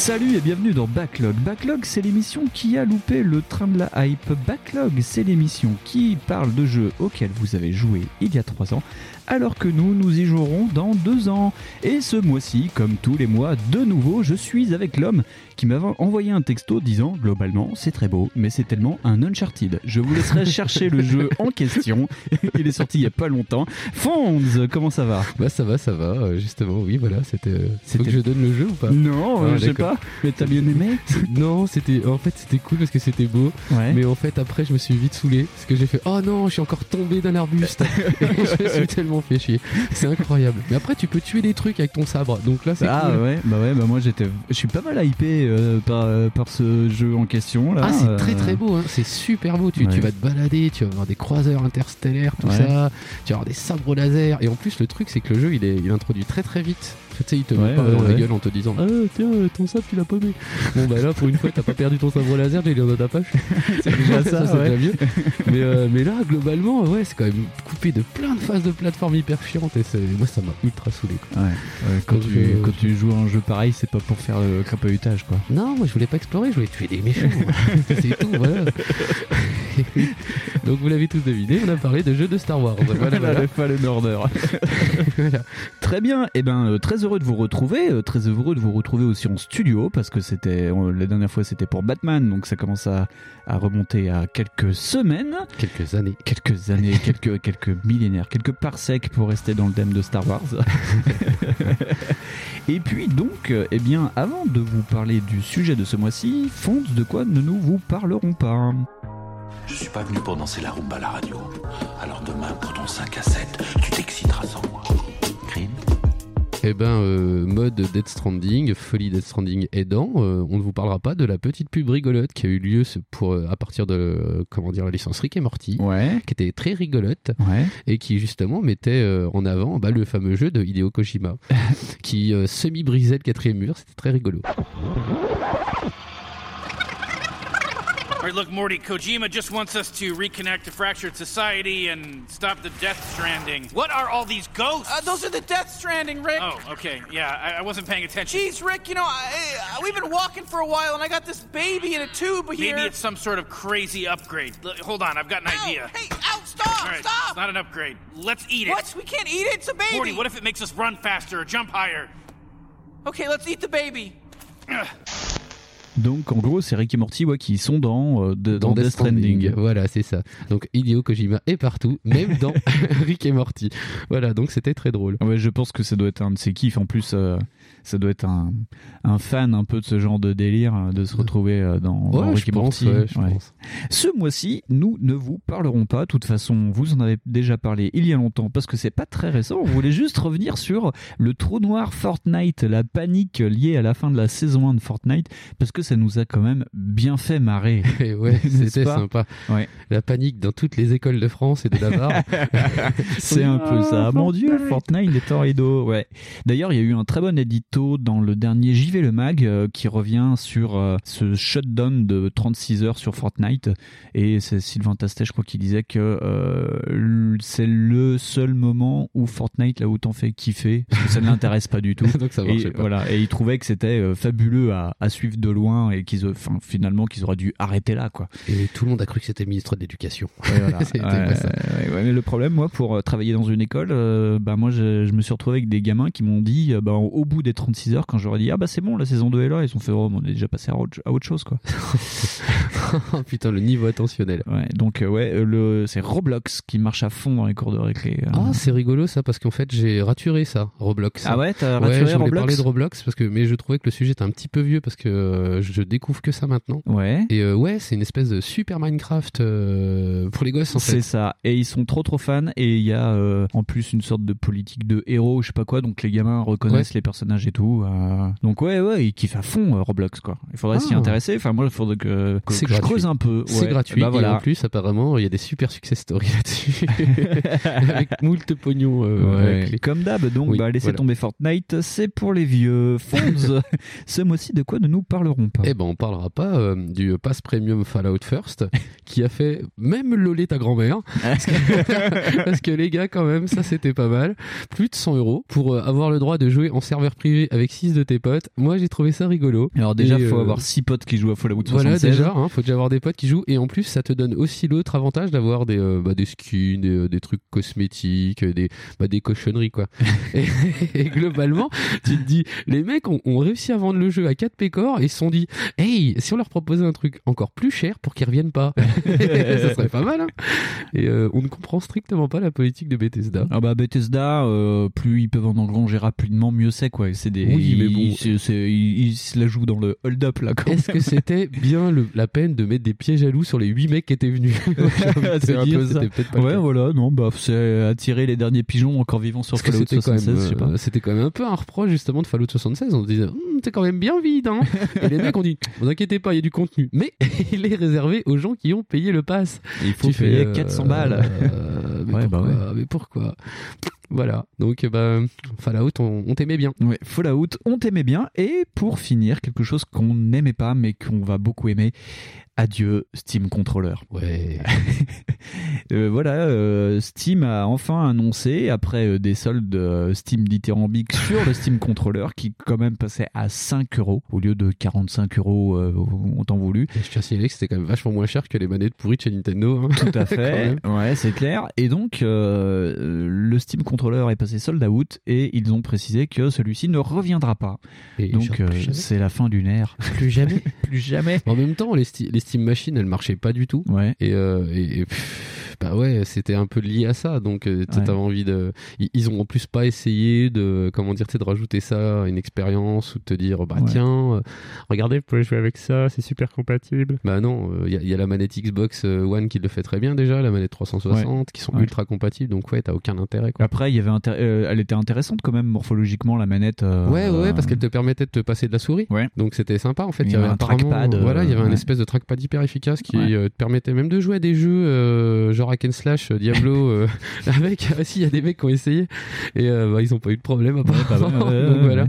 Salut et bienvenue dans Backlog. Backlog, c'est l'émission qui a loupé le train de la hype. Backlog, c'est l'émission qui parle de jeux auxquels vous avez joué il y a 3 ans, alors que nous, nous y jouerons dans 2 ans. Et ce mois-ci, comme tous les mois, de nouveau, je suis avec l'homme qui m'avait envoyé un texto disant globalement c'est très beau, mais c'est tellement un Uncharted. Je vous laisserai chercher le jeu en question. Il est sorti il y a pas longtemps. Fonds, comment ça va? Bah ça va, ça va. euh, Justement, oui, voilà, c'était. euh, Faut que je donne le jeu ou pas? Non, Ah, euh, je sais pas. Mais t'as bien aimé? Non, c'était. En fait, c'était cool parce que c'était beau. Ouais. Mais en fait, après, je me suis vite saoulé parce que j'ai fait Oh non, je suis encore tombé d'un arbuste. Et je suis tellement fait chier. C'est incroyable. Mais après, tu peux tuer des trucs avec ton sabre. Donc là, c'est Ah cool. ouais, bah ouais, bah moi j'étais, je suis pas mal hypé euh, par, euh, par ce jeu en question là. Ah, c'est euh, très très beau, hein. c'est super beau. Tu, Ouais. tu vas te balader, tu vas voir des croiseurs interstellaires, tout Ouais. ça. Tu vas avoir des sabres laser. Et en plus, le truc, c'est que le jeu, il est il introduit très très vite. Tu sais, il te Ouais, met pas ouais, dans la gueule en te disant Ah, tiens, euh, ton sabre, tu l'as paumé. bon, bah là, pour une fois, t'as pas perdu ton sabre laser, j'ai dans ta poche. C'est déjà ça, c'est ouais. déjà mieux. mais, euh, mais là, globalement, ouais, c'est quand même coupé de plein de phases de plateforme hyper chiantes. Et c'est- moi, ça m'a ultra saoulé. Quoi. Ouais, ouais, quand, tu, euh, quand tu joues à un jeu pareil, c'est pas pour faire le crapahutage quoi. Non, moi je voulais pas explorer, je voulais tuer des méchants. c'est tout, voilà. Donc vous l'avez tous deviné, on a parlé de jeux de Star Wars. Voilà, voilà. Fallen Order. Voilà. Très bien, et ben euh, très heureux de vous retrouver, euh, très heureux de vous retrouver aussi en studio parce que c'était euh, la dernière fois c'était pour Batman, donc ça commence à, à remonter à quelques semaines, Quelques années. quelques années, quelques quelques millénaires, quelques parsecs pour rester dans le thème de Star Wars. et puis donc, euh, eh bien, avant de vous parler du sujet de ce mois-ci, Fonds, de quoi ne nous vous parlerons pas? Je suis pas venu pour danser la rumba à la radio. Alors demain, pour ton 5 à 7, tu t'exciteras sans moi. Eh ben, euh, mode Dead Stranding, folie Dead Stranding aidant, euh, on ne vous parlera pas de la petite pub rigolote qui a eu lieu pour, euh, à partir de comment dire, la licence Rick et Morty. Ouais, qui était très rigolote ouais. et qui justement mettait en avant bah, le fameux jeu de Hideo Kojima qui semi-brisait le quatrième mur, c'était très rigolo. All right, look, Morty, Kojima just wants us to reconnect to fractured society and stop the Death Stranding. What are all these ghosts? Uh, those are the Death Stranding, Rick. oh, okay. Yeah, I, I wasn't paying attention. Jeez, Rick, you know, I, I, we've been walking for a while, and I got this baby in a tube here. Maybe it's some sort of crazy upgrade. L- hold on, I've got an Ow, idea. Hey, ow, stop, All right, stop! it's not an upgrade. Let's eat it. What? We can't eat it. It's a baby. Morty, what if it makes us run faster or jump higher? Okay, let's eat the baby. Donc en gros, c'est Rick et Morty ouais, qui sont dans, euh, de- dans, Death Stranding. Voilà, c'est ça. Donc Hideo Kojima est partout, même dans Rick et Morty. Voilà, donc c'était très drôle. Ouais, je pense que ça doit être un de ses kiffs. En plus, euh, ça doit être un, un fan un peu de ce genre de délire, euh, de se retrouver euh, dans, dans Ouais, Rick je pense, ouais, je Ouais. pense. Ce mois-ci, nous ne vous parlerons pas. De toute façon, vous en avez déjà parlé il y a longtemps parce que c'est pas très récent. On voulait juste revenir sur le trou noir Fortnite, la panique liée à la fin de la saison 1 de Fortnite parce que ça nous a quand même bien fait marrer. Et ouais, c'était sympa. Ouais. La panique dans toutes les écoles de France et de Navarre. C'est un peu ça. Ah, Mon dieu, Fortnite. Est en rideau. Ouais. D'ailleurs, il y a eu un très bon dans le dernier JV Le Mag euh, qui revient sur euh, ce shutdown de 36 heures sur Fortnite. Et c'est Sylvain Tastet, je crois, qui disait que euh, c'est le seul moment où Fortnite l'a autant fait kiffer. Parce que ça ne l'intéresse pas du tout. donc ça Et, pas. voilà, et il trouvait que c'était euh, fabuleux à, à suivre de loin et qu'ils, finalement, qu'ils auraient dû arrêter là, quoi. Et tout le monde a cru que c'était ministre de l'Éducation. Voilà. Ouais, ouais, mais le problème, moi, pour travailler dans une école, euh, bah, moi, je, je me suis retrouvé avec des gamins qui m'ont dit, euh, bah, au bout des 36 heures, quand j'aurais dit, ah bah c'est bon, la saison 2 est là, ils ont fait, oh, on est déjà passé à autre, à autre chose, quoi. Putain, le niveau attentionnel. Ouais, donc, euh, ouais, euh, le, c'est Roblox qui marche à fond dans les cours de récré. euh. Ah, c'est rigolo ça, parce qu'en fait j'ai raturé ça, Roblox. Ah ouais, t'as Ouais, raturé je voulais Roblox parler de Roblox parce que mais je trouvais que le sujet était un petit peu vieux parce que euh, je découvre que ça maintenant. Ouais. Et euh, ouais, c'est une espèce de super Minecraft euh, pour les gosses en C'est fait. ça. Et ils sont trop trop fans. Et il y a en plus une sorte de politique de héros, je sais pas quoi. Donc les gamins reconnaissent les personnages et tout. euh. Donc ouais, ouais, ils kiffent à fond euh, Roblox quoi. Il faudrait Ah. s'y intéresser. Enfin moi, il faudrait que, que, C'est que je creuse un peu. C'est gratuit. Bah Et voilà. en plus, apparemment, il y a des super success stories là-dessus. Avec moult pognon. euh, Ouais. les- Comme d'hab, donc Oui, bah, laissez voilà. tomber Fortnite, c'est pour les vieux. Fonds, ce mois-ci, de quoi ne nous parlerons pas Eh ben, on parlera pas euh, du pass premium Fallout First, qui a fait même loler ta grand-mère. Parce que, parce que les gars, quand même, ça c'était pas mal. Plus de 100 euros pour avoir le droit de jouer en serveur privé avec 6 de tes potes. Moi, j'ai trouvé ça rigolo. Alors déjà, Et, faut euh, avoir six potes qui jouent à Fallout 76. Voilà déjà, hein, faut déjà avoir des potes qui jouent et en plus ça te donne aussi l'autre avantage d'avoir des, euh, bah, des skins, des, euh, des trucs cosmétiques, des, bah, des cochonneries quoi. et, et globalement, tu te dis, les mecs ont, ont réussi à vendre le jeu à 4 pécores et ils se sont dit, hey, si on leur proposait un truc encore plus cher pour qu'ils reviennent pas, ça serait pas mal. Hein et euh, on ne comprend strictement pas la politique de Bethesda. Ah bah Bethesda, plus ils peuvent en engranger rapidement, mieux c'est quoi. C'est des, Oui, mais bon. ils se la jouent dans le hold-up là. Quand Est-ce que c'était bien le- la peine de mettre des pieds jaloux sur les 8 mecs qui étaient venus? C'est un dire, peu ça. pas Ouais, voilà, non, bah c'est attirer les derniers pigeons encore vivants sur Fallout c'était quand, 76, même, je sais pas. euh, c'était quand même un peu un reproche justement de Fallout 76. On se disait, Hum, c'est quand même bien vide. Hein Et les mecs ont dit, vous inquiétez pas, il y a du contenu. Mais il est réservé aux gens qui ont payé le pass. Il faut Tu fais, payer euh, 400 balles. euh, mais, Ouais, bah pourquoi, mais pourquoi? Voilà. Donc, bah, Fallout, on, t'aimait bien. Fallout, on t'aimait bien. Et pour finir, quelque chose qu'on n'aimait pas, mais qu'on va beaucoup aimer. Adieu Steam Controller. Ouais. Euh, voilà, euh, Steam a enfin annoncé, après euh, des soldes Steam dithyrambiques sur le Steam Controller, qui quand même passait à 5 euros au lieu de 45 euros en temps voulu. Et je tiens à signaler que c'était quand même vachement moins cher que les manettes pourries de chez Nintendo. hein. Tout à fait, ouais, c'est clair. Et donc, le Steam Controller est passé sold out et ils ont précisé que celui-ci ne reviendra pas. Et Donc, c'est la fin d'une ère. plus jamais. Plus jamais. En même temps, les, sti- les Steam Machines, elles marchaient pas du tout. Ouais. Et, euh, et, et, pff, bah ouais, c'était un peu lié à ça. Donc, euh, tu Ouais. t'avais envie de. Ils, ont en plus pas essayé de, comment dire, tu sais, de rajouter ça à une expérience ou de te dire, bah Ouais. tiens, euh, regardez, vous pouvez jouer avec ça, c'est super compatible. Bah non, il y, a- y a la manette Xbox euh, One qui le fait très bien déjà, la manette 360, qui sont ultra compatibles. Donc ouais, t'as aucun intérêt. Quoi. Après, il y avait euh, elle était intéressante quand même morphologiquement la manette. euh, Ouais, ouais, euh, parce qu'elle te permettait de te passer de la souris. Ouais. Donc c'était sympa en fait. Il y avait un trackpad, euh, Voilà, il y avait un espèce de trackpad hyper efficace qui euh, te permettait même de jouer à des jeux euh, genre hack and slash, euh, Diablo, euh, avec. Ah, si, il y a des mecs qui ont essayé et euh, bah, ils ont pas eu de problème Ouais, bah, apparemment. ouais, Donc voilà.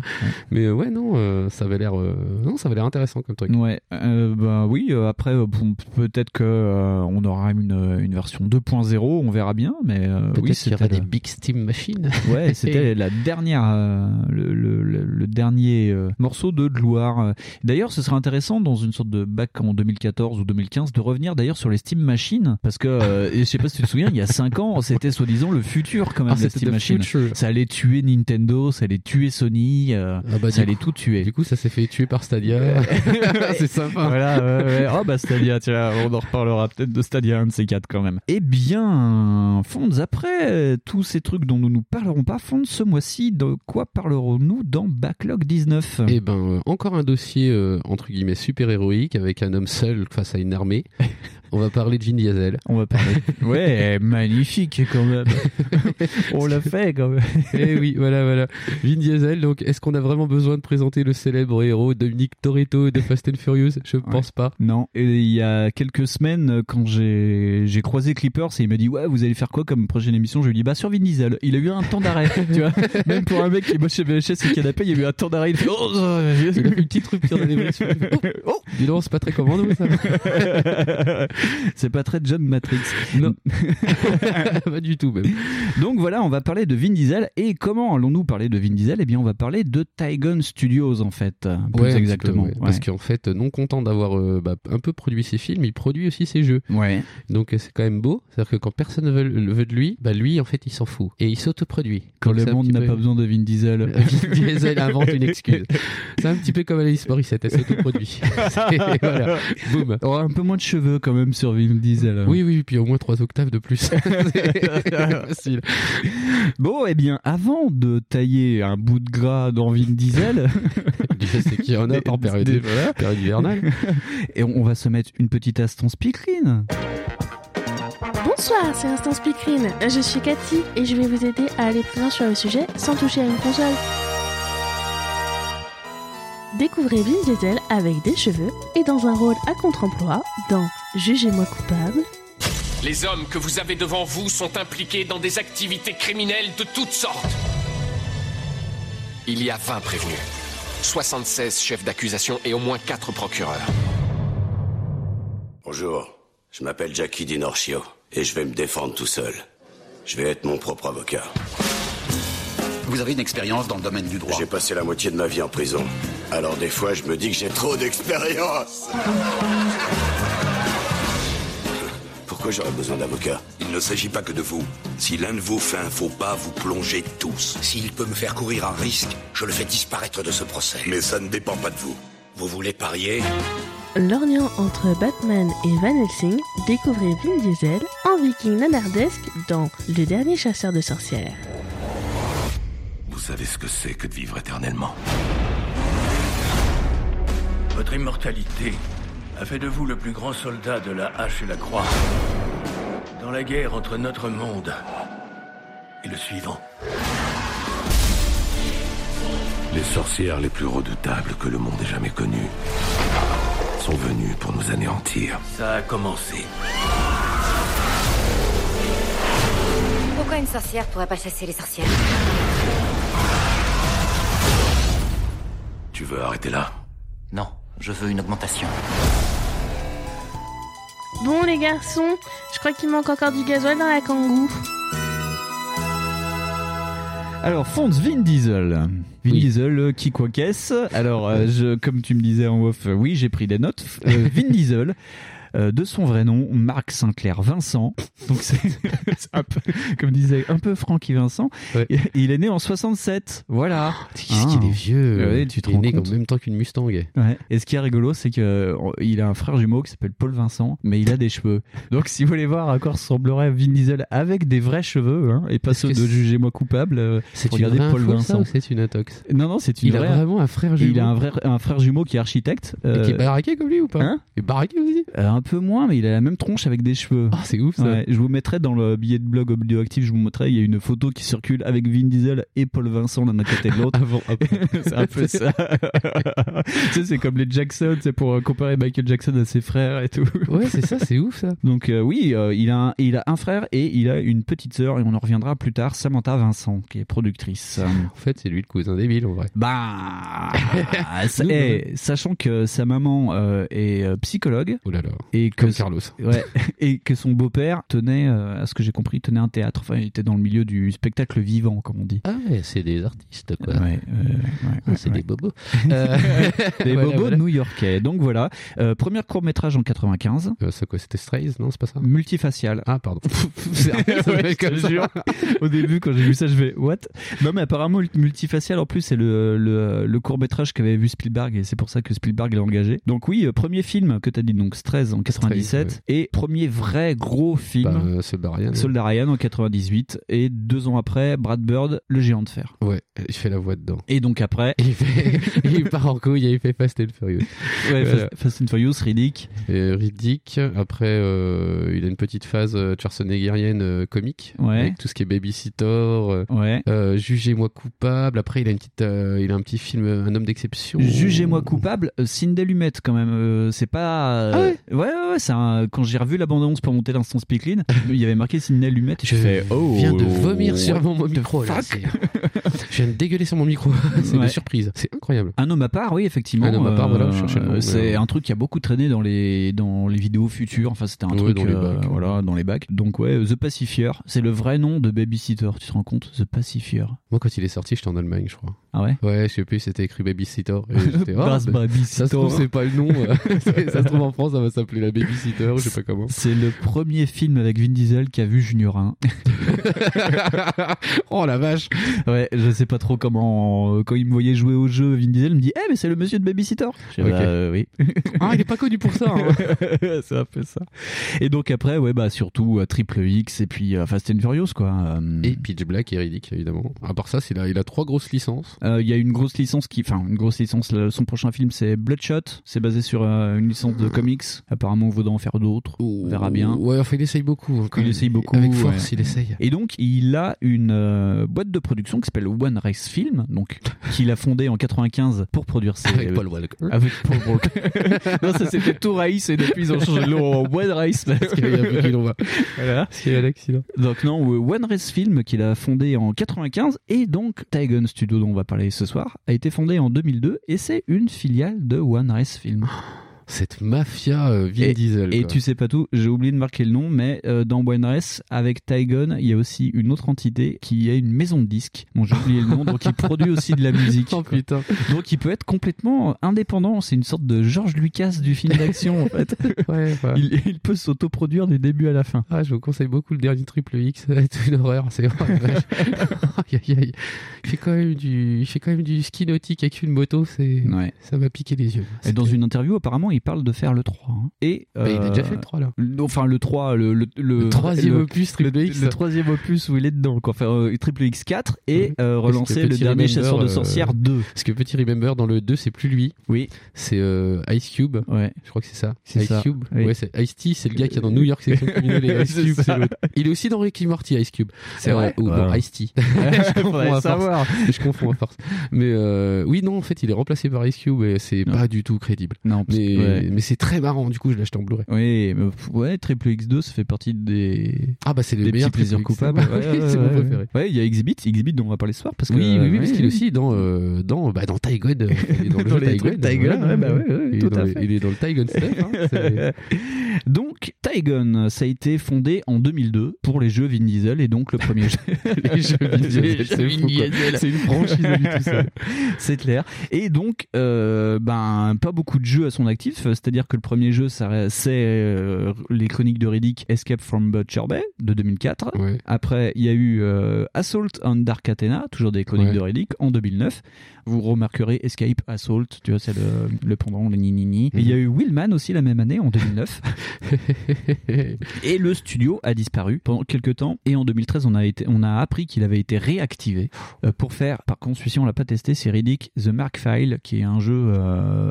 Mais ouais, non, ça avait l'air, non, ça avait l'air intéressant comme truc. Ouais, bah oui. après, bon, peut-être que on aura une, une version 2.0, on verra bien. Mais oui, c'était des big Steam machines. Ouais, c'était la dernière, euh, le, le- le- le dernier euh, morceau de gloire. D'ailleurs, ce serait intéressant dans une sorte de bac en 2014 ou 2015 de revenir d'ailleurs sur les Steam Machines, parce que euh, sais pas si tu te souviens, il y a 5 ans, c'était soi-disant le futur quand même Ah, c'était Steam future. Ça allait tuer Nintendo, ça allait tuer Sony, euh, Ah bah, ça allait coup- tout tuer. Du coup, ça s'est fait tuer par Stadia. c'est sympa. Voilà, ouais, ouais. Oh bah Stadia, tiens, on en reparlera peut-être de Stadia, un de ces quatre quand même. Eh bien, Fonds, après tous ces trucs dont nous nous parlerons pas, Fonds, ce mois-ci, de quoi parlerons-nous dans Backlog 19 Et ben, euh, encore un dossier euh, entre guillemets super héroïque avec un homme seul face à une armée. On va parler de Vin Diesel. On va parler. Ouais, magnifique quand même. on l'a fait quand même. Eh oui, voilà, voilà. Vin Diesel. Donc, est-ce qu'on a vraiment besoin de présenter le célèbre héros Dominique Toretto de Fast and Furious? Je pense pas. Non, et il y a quelques semaines, quand j'ai j'ai croisé Clippers et il m'a dit Ouais, vous allez faire quoi comme prochaine émission? Je lui ai dit Bah, sur Vin Diesel. Il a eu un temps d'arrêt, tu vois. Même pour un mec qui est moche chez VHS et canapé, il y a eu un temps d'arrêt. Il fait Oh, Il a fait une petite rupture dans l'évolution. Oh, dis donc, c'est pas très commando ça. C'est pas très John Matrix. Non. pas du tout même. Donc voilà, on va parler de Vin Diesel. Et comment allons-nous parler de Vin Diesel? Eh bien, on va parler de Tygon Studios, en fait. Plus Ouais, exactement. peu, ouais. Ouais. Parce qu'en fait, non content d'avoir euh, bah, un peu produit ses films, il produit aussi ses jeux. Ouais. Donc euh, c'est quand même beau. C'est-à-dire que quand personne ne veut, veut de lui, bah lui, en fait, il s'en fout. Et il s'autoproduit. Quand Donc, le monde n'a peu- pas besoin de Vin Diesel. Vin Diesel invente une excuse. C'est un petit peu comme Alice Morissette, elle s'autoproduit. Voilà, boum. On aura un peu moins de cheveux quand même sur Vin Diesel. Oui, oui, puis au moins trois octaves de plus. C'est facile. Bon, eh bien, avant de tailler un bout de gras dans Vin Diesel, Dieu sait qu'il y en a par période, Des- voilà. période hivernale. Et on va se mettre une petite Aston Speakerine. Bonsoir, c'est Instant Speakerine. Je suis Cathy et je vais vous aider à aller plus loin sur le sujet sans toucher à une console. Découvrez Vin Diesel avec des cheveux et dans un rôle à contre-emploi dans Jugez-moi coupable, Les hommes que vous avez devant vous sont impliqués dans des activités criminelles de toutes sortes. Il y a 20 prévenus, 76 chefs d'accusation et au moins 4 procureurs. Bonjour, je m'appelle Jackie Dinorcio et je vais me défendre tout seul. Je vais être mon propre avocat. Vous avez une expérience dans le domaine du droit. J'ai passé la moitié de ma vie en prison. Alors des fois, je me dis que j'ai trop d'expérience. Pourquoi j'aurais besoin d'avocat Il ne s'agit pas que de vous. Si l'un de vous fait un faux pas, vous plongez tous. S'il peut me faire courir un risque, je le fais disparaître de ce procès. Mais ça ne dépend pas de vous. Vous voulez parier lorgnant entre Batman et Van Helsing, découvrez Vin Diesel en viking nanardesque dans Le dernier chasseur de sorcières. Vous savez ce que c'est que de vivre éternellement. Votre immortalité a fait de vous le plus grand soldat de la hache et la croix. Dans la guerre entre notre monde et le suivant. Les sorcières les plus redoutables que le monde ait jamais connues sont venues pour nous anéantir. Ça a commencé. Pourquoi une sorcière pourrait pas chasser les sorcières Tu veux arrêter là? Non, je veux une augmentation. Bon les garçons, je crois qu'il manque encore du gasoil dans la kangou. Alors, Fonz Vin Diesel. Vin Oui. Diesel, euh, qui quoi qu'est-ce Alors, euh, je, comme tu me disais en off, euh, oui, j'ai pris des notes. Euh, Vin Diesel, euh, de son vrai nom, Marc Sinclair Vincent. Donc, c'est un peu, comme disait, un peu Francky Vincent. Ouais. Et- Il est né en 67. Voilà. Qu'est-ce qu'il est vieux Ouais, tu te Il est né en même temps qu'une Mustang. Ouais. Et ce qui est rigolo, c'est que euh, il a un frère jumeau qui s'appelle Paul Vincent, mais il a des cheveux. Donc, si vous voulez voir à quoi ressemblerait Vin Diesel avec des vrais cheveux, hein, et pas ceux de c'est- Jugez-moi coupable, euh, C'est une regardez Paul Vincent. c'est une intox Non, non, c'est une Il a vraiment un frère Et jumeau. Il a un, vrai, un frère jumeau qui est architecte. Et qui est baraqué comme lui ou pas Hein Il est baraqué aussi euh, un peu moins, mais il a la même tronche avec des cheveux. Ah, c'est ouf ça. Ouais, je vous mettrai dans le billet de blog Audioactif, je vous montrerai, il y a une photo qui circule avec Vin Diesel et Paul Vincent l'un à côté de l'autre. Avant, après. c'est un peu ça. tu sais, c'est comme les Jackson, c'est pour euh, comparer Michael Jackson à ses frères et tout. Ouais, c'est ça, c'est ouf ça. Donc euh, oui, euh, il, a un, il a un frère et il a une petite sœur et on en reviendra plus tard, Samantha Vincent, qui est productrice. En fait, c'est lui le cousin débile en vrai. Bah, ça- eh, sachant que sa maman euh, est psychologue Oh là là. Et que Comme Carlos. ouais, et que son beau-père tenait, euh, à ce que j'ai compris, tenait un théâtre. Enfin, il était dans le milieu du spectacle vivant, comme on dit. Ah ouais, c'est des artistes quoi. Ouais, ouais, ouais, Ah, c'est des bobos. Euh, Des voilà, bobos voilà. new-yorkais. Donc voilà, euh, premier court métrage en 95, Euh, c'est quoi C'était Strays Non, c'est pas ça multifacial. Ah, pardon. C'est Ouais. Au début, quand j'ai vu ça, je vais what? Non, mais apparemment multifacial. En plus, c'est le, le, le court métrage qu'avait vu Spielberg et c'est pour ça que Spielberg l'a engagé. Donc oui, euh, premier film que t'as dit donc 13 en 97 Strays, et premier vrai gros film. Bah, euh, Soldat Ryan. Soldat Ryan en 98 et deux ans après Brad Bird, le géant de fer. Ouais, il fait la voix dedans. Et donc après, Il, fait... il part en couille et il fait Fast and Furious. ouais, Voilà. Fast, and Furious, Riddick. Et Riddick. Après, euh, il a une petite phase euh, schwarzeneggerienne euh, comique. Ouais. Avec tout ce qui est Babysitter, euh, Ouais. euh, Jugez-moi coupable. Après, il a une petite, euh, il a un petit film, euh, Un homme d'exception. Jugez-moi coupable, euh, Cindy Lumet quand même. euh, c'est pas. euh, Ah ouais ouais, ouais, ouais, c'est un- quand j'ai revu l'abondance pour monter l'instant Speakline, il y avait marqué Cindy Lumet et je, Je fais oh. viens de vomir sur mon micro. là, je viens de dégueuler sur mon micro. c'est Ouais. une surprise. C'est incroyable. Un homme à part, oui, effectivement. Un homme à part, voilà, mais, c'est euh, un truc qui a beaucoup traîné dans les dans les vidéos futures. Enfin, c'était un Ouais, truc dans les euh, bacs. voilà dans les bacs. Donc ouais, The Pacifier, c'est le vrai nom de Babysitter. Tu te rends compte, The Pacifier. Moi, quand il est sorti, j'étais en Allemagne, je crois. Ah ouais? Ouais, je sais plus, c'était écrit Babysitter. Et j'étais, oh, bah, ça se trouve, c'est pas le nom. euh, ça se trouve, en France, ça va s'appeler la babysitter, je sais pas comment. C'est le premier film avec Vin Diesel qui a vu Junior 1. oh la vache Ouais, je sais pas trop comment. euh, Quand il me voyait jouer au jeu, Vin Diesel me dit Eh, mais c'est le monsieur de Babysitter Je dis, Ok. Bah, euh, oui. Ah, il est pas connu pour ça. hein. c'est un peu ça. Et donc après, ouais, bah surtout euh, Triple X et puis euh, Fast and Furious, quoi. Et Pitch Black et Riddick, évidemment. À part ça, il a trois grosses licences. euh, Il y a une grosse licence qui, enfin, une grosse licence. son prochain film, c'est Bloodshot. C'est basé sur euh, une licence de comics. Apparemment, on voudra en faire d'autres. On verra bien. Ouais, enfin, il essaye beaucoup. quand Il même. essaye beaucoup. Avec force, ouais. il essaye. Et donc, il a une euh, boîte de production qui s'appelle One Race Film, donc qu'il a fondée en 95 pour produire ses. Avec Paul Walker. Avec Paul Walker. non, ça c'était tout Race et depuis ils ont changé le nom en One Race parce qu'il y a l'on va. Voilà. Parce qu'il y a l'accident. Donc non, euh, One Race Film qu'il a fondé en 95 et donc Tigon Studio dont on va parler ce soir a été fondé en 2002 et c'est une filiale de One Race Film. Cette mafia euh, Vin Et, Diesel. et quoi. tu sais pas tout, j'ai oublié de marquer le nom, mais euh, dans Race, avec Tygon, il y a aussi une autre entité qui est une maison de disques. Bon, j'ai oublié le nom, donc il produit aussi de la musique. Oh putain. Donc il peut être complètement indépendant. C'est une sorte de George Lucas du film d'action en fait. Ouais, ouais. Il, il peut s'autoproduire du début à la fin. Ah, je vous conseille beaucoup le dernier Triple X. C'est une horreur. C'est vache. Aïe, aïe, aïe. Il fait quand même du, il fait quand même du ski nautique avec une moto. C'est, Ouais. ça m'a piqué les yeux. Et dans une interview, apparemment, il parle de faire le 3. hein. Et Bah, il a euh, déjà fait le 3 là. Enfin, le 3, le, le, Le troisième le- opus le, Triple X. le troisième opus où il est dedans, quoi. Faire euh, Triple X4 et euh, Parce relancer le dernier chasseur de euh, sorcières 2. Parce que petit remember dans le 2 c'est plus lui. Oui. C'est euh, Ice Cube. Ouais. Je crois que c'est ça. C'est Ice ça, Cube. oui. Ouais, c'est Ice T, c'est le gars qui est dans New York section criminelle et Ice C'est Cube, ça. c'est l'autre. Il est aussi dans Ricky Morty, Ice Cube. C'est vrai Ou non, Ice T. je confonds à force. savoir. Je confonds à force. Mais euh, oui, non, en fait, il est remplacé par Ice Cube et c'est pas du tout crédible. Non, Mais, ouais. mais c'est très marrant. Du coup, je l'ai acheté en Blu-ray. Oui, mais, ouais, Triple X2, ça fait partie des, Ah bah c'est le des petits meilleur plaisirs coupables. Ouais, c'est ouais, mon ouais. préféré. Ouais, il y a Exhibit, Exhibit dont on va parler ce soir parce que Oui, oui, oui, parce qu'il est aussi dans euh, dans bah dans Tygon, il est dans le Dans jeu les voilà. bah ouais, il, tout est dans à le- fait. il est dans le Tygon stuff. Hein, c'est- Donc, Tygon, ça a été fondé en 2002 pour les jeux Vin Diesel et donc le premier jeu. les jeux Vin Diesel, Les c'est. C'est une franchise tout seul. C'est clair. Et donc, euh, ben, pas beaucoup de jeux à son actif. C'est-à-dire que le premier jeu, c'est euh, les chroniques de Riddick Escape from Butcher Bay de 2004. Ouais. Après, il y a eu euh, Assault on Dark Athena, toujours des chroniques Ouais. de Riddick, en 2009. Vous remarquerez Escape, Assault, tu vois, c'est le, le pendant, le ni-ni-ni. Et il y a eu Willman aussi la même année, en 2009. Et le studio a disparu pendant quelques temps. Et en 2013, on a, été, on a appris qu'il avait été réactivé euh, pour faire, par contre, celui-ci, on l'a pas testé, c'est Riddick The Mark File, qui est un jeu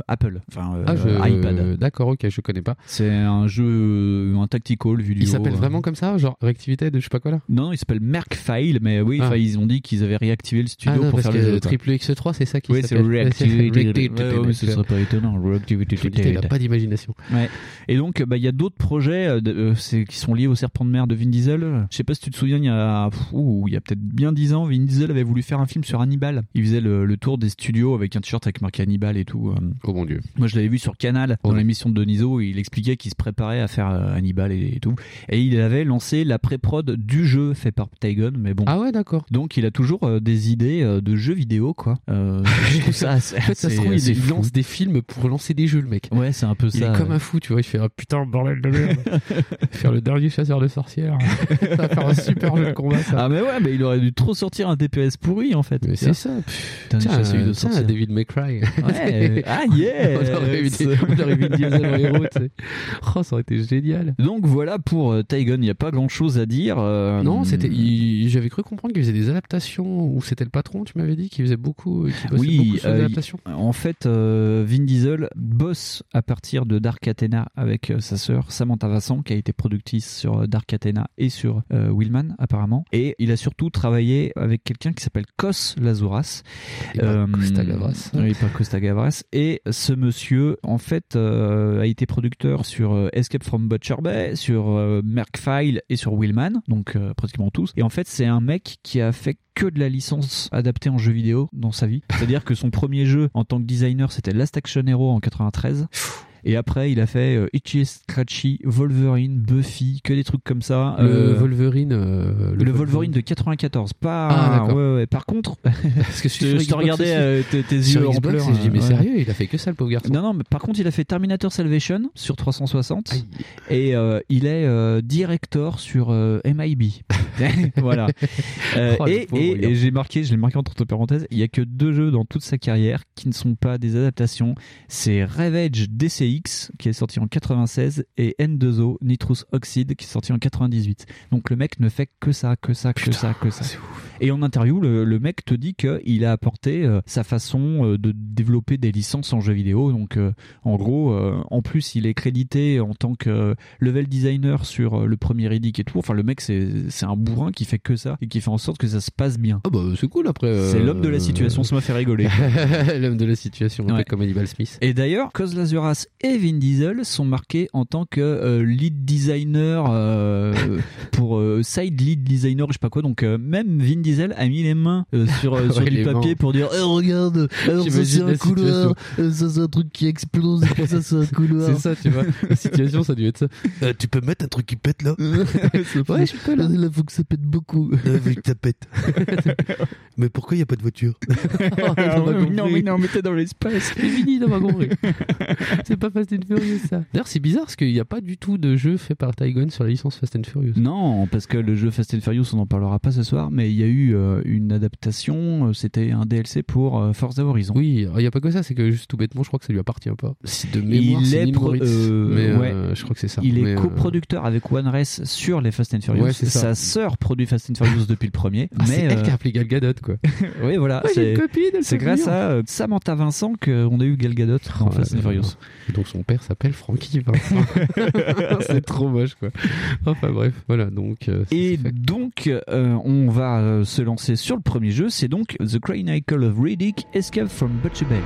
Apple, enfin Ah, je... iPad. D'accord, ok, je connais pas. C'est un jeu, euh, un tactical vu du Il s'appelle euh. vraiment comme ça, genre réactivité de je sais pas quoi là? Non, il s'appelle Merc File, mais oui, Ah. ils ont dit qu'ils avaient réactivé le studio ah non, pour parce faire que le jeu. Triple X3 c'est ça qui Oui, c'est s'appelle. Ouais, ouais, mais ce serait pas étonnant. Dis, il a pas d'imagination. Ouais. Et donc, bah, il y a d'autres projets euh, euh, c'est- qui sont liés au serpent de mer de Vin Diesel. Je sais pas si tu te souviens, il y a, il y a peut-être bien dix ans, Vin Diesel avait voulu faire un film sur Hannibal. Il faisait le, le tour des studios avec un t-shirt avec marqué Hannibal et tout. euh. Oh mon dieu. Moi, je l'avais vu sur Canal dans l'émission de Deniso. Il expliquait qu'il se préparait à faire euh, Hannibal et, et tout. Et il avait lancé la pré-prod du jeu fait par Tygon, mais bon. Ah ouais, d'accord. Donc, il a toujours euh, des idées euh, de jeux vidéo, quoi. Euh, je trouve ça assez- En fait, ça se trouve, il, il fou. lance des films pour lancer des jeux, le mec. Ouais, c'est un peu Il ça. est comme un fou, tu vois. Il fait ah, putain, bordel de merde. faire le dernier chasseur de sorcières. ça va faire un super jeu de combat, ça. Ah mais ouais, mais il aurait dû trop sortir un DPS pourri en fait. Mais c'est ça. Putain, Tiens, de tiens. David McCray. Ouais. Ah yeah. on aurait aurait mis Diesel en héros, tu sais. Oh, ça aurait été génial. Donc voilà pour euh, Tygon, il n'y a pas grand chose à dire. euh, Non, c'était. il- J'avais cru comprendre qu'il faisait des adaptations, ou c'était le patron, tu m'avais dit, qu'il faisait beaucoup, qu'il bossait beaucoup Oui, sur euh, des adaptations. en fait, euh, Vin Diesel bosse à partir de Dark Athena avec euh, sa sœur Samantha Vincent, qui a été productrice sur euh, Dark Athena et sur euh, Willman apparemment. Et il a surtout travaillé avec quelqu'un qui s'appelle Kos Lazouras. Et pas Costa Gavras. Oui, pas Costa Gavras. Et ce monsieur, en fait, euh, a été producteur sur euh, Escape from Butcher Bay, sur euh, Merc File et sur Willman, donc pratiquement tous. Et en fait, c'est un mec qui a fait que de la licence adaptée en jeu vidéo dans sa vie. C'est-à-dire que son premier jeu en tant que designer, c'était Last Action Hero en 93. Et après, il a fait euh, Itchy Scratchy, Wolverine, Buffy, que des trucs comme ça. Le Euh, Wolverine. euh, le, Wolverine de 94, pas. Ah, d'accord. ouais, ouais. Par contre, Parce que je, je te regardais tes, yeux en pleurs. je dis, mais ouais. sérieux, il a fait que ça le pauvre garçon. Non, non, mais par contre, il a fait Terminator Salvation sur 360 et il est director sur MIB. voilà. Oh, et j'ai marqué, je l'ai marqué entre parenthèses, il y a que deux jeux dans toute sa carrière qui ne sont pas des adaptations. C'est Ravage DCX qui est sorti en 96 et N2O Nitrous Oxide qui est sorti en 98. Donc le mec ne fait que ça, que ça, que ça, que ça. Et en interview, le, le mec te dit qu'il a apporté euh, sa façon euh, de développer des licences en jeux vidéo. Donc, euh, en gros, en plus, il est crédité en tant que level designer sur le premier Riddick et tout. Enfin, le mec, c'est un bourrin qui fait que ça et qui fait en sorte que ça se passe bien. Ah bah c'est cool après. C'est l'homme de la situation, ça m'a fait rigoler. l'homme de la situation, Ouais. comme Hannibal Smith. Et d'ailleurs, Cos Lazuras et Vin Diesel sont marqués en tant que euh, lead designer euh, pour euh, side lead designer, je sais pas quoi. Donc euh, même Vin Diesel a mis les mains euh, sur, euh, sur Ouais, du les papier mains. pour dire Eh, regarde, alors ça c'est un couloir, euh, ça c'est un truc qui explose, et ça c'est un couloir. C'est ça, tu vois. La situation, ça a dû être ça. Euh, tu peux mettre un truc qui pète là Ouais, je peux là. Là, faut que ça pète beaucoup. Euh, faut que ça pète. mais pourquoi il n'y a pas de voiture Ah, mais non, mais non, mais t'es dans l'espace. C'est fini dans ma compris. c'est pas Fast and Furious ça. D'ailleurs, c'est bizarre parce qu'il n'y a pas du tout de jeu fait par Tygon sur la licence Fast and Furious. Non, parce que le jeu Fast and Furious, on n'en parlera pas ce soir, mais il y a eu euh, une adaptation, euh, c'était un DLC pour euh, Forza Horizon. Oui, il n'y a pas que ça, c'est que juste tout bêtement, je crois que ça lui appartient pas. Si de mémoire, il c'est est Moritz, euh, mais ouais. euh, je crois que c'est ça. Il est Mais, euh, coproducteur avec One Race sur les Fast and Furious. Ouais, c'est ça. Sa sœur produit Fast and Furious depuis le premier. ah, c'est mais elle euh, qui a appelé Gal Gadot, quoi. oui, voilà. Ouais, c'est une copine, elle c'est peut grâce à euh, Samantha Vincent qu'on a eu Gal Gadot dans Oh Fast and. Furious. Son père s'appelle Frankie Vincent. c'est trop moche, quoi. Enfin bref, voilà, donc. euh, Et donc, euh, on va euh, se lancer sur le premier jeu. C'est donc The Chronicle of Riddick Escape from Butcher Bay.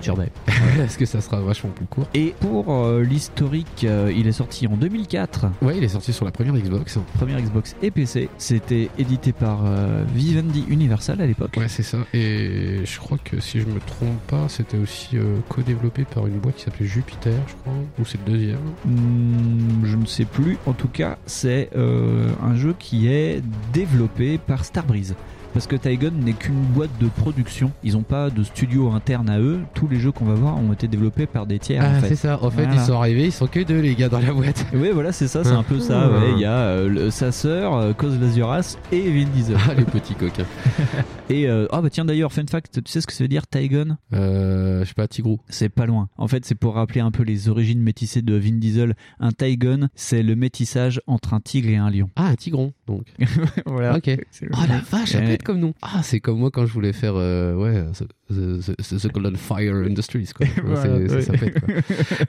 Butcher Bay. Est-ce que ça sera vachement plus court Et pour euh, l'historique, euh, il est sorti en 2004. Ouais, il est sorti sur la première Xbox. Première Xbox et PC. C'était édité par euh, Vivendi Universal à l'époque. Ouais, c'est ça. Et je crois que si je me trompe pas, c'était aussi co-développé par une boîte qui s'appelait Jupiter, je crois, ou c'est le deuxième. Hmm, je ne sais plus. En tout cas, c'est un jeu qui est développé par Starbreeze. Parce que Tygon n'est qu'une boîte de production. Ils n'ont pas de studio interne à eux. Tous les jeux qu'on va voir ont été développés par des tiers. Ah, en fait. c'est ça. En fait, Voilà. ils sont arrivés, ils sont que deux, les gars, dans la boîte. Oui, voilà, c'est ça, c'est un peu ça. ouais. Il y a euh, sa sœur, euh, Cos Lazuras et Vin Diesel. Ah, les petits coquins. Et euh, ah bah tiens d'ailleurs, fun fact, tu sais ce que ça veut dire Tygon Euh, je sais pas, Tigrou. C'est pas loin. En fait, c'est pour rappeler un peu les origines métissées de Vin Diesel. Un Tygon, c'est le métissage entre un tigre et un lion. Ah, un tigron, donc. voilà. Ok. Oh la vache, ça comme. Ah, c'est comme moi quand je voulais faire, euh, ouais, the, the- the- Golden Fire Industries, quoi. Voilà, C'est- ça, ouais. ça pète, quoi.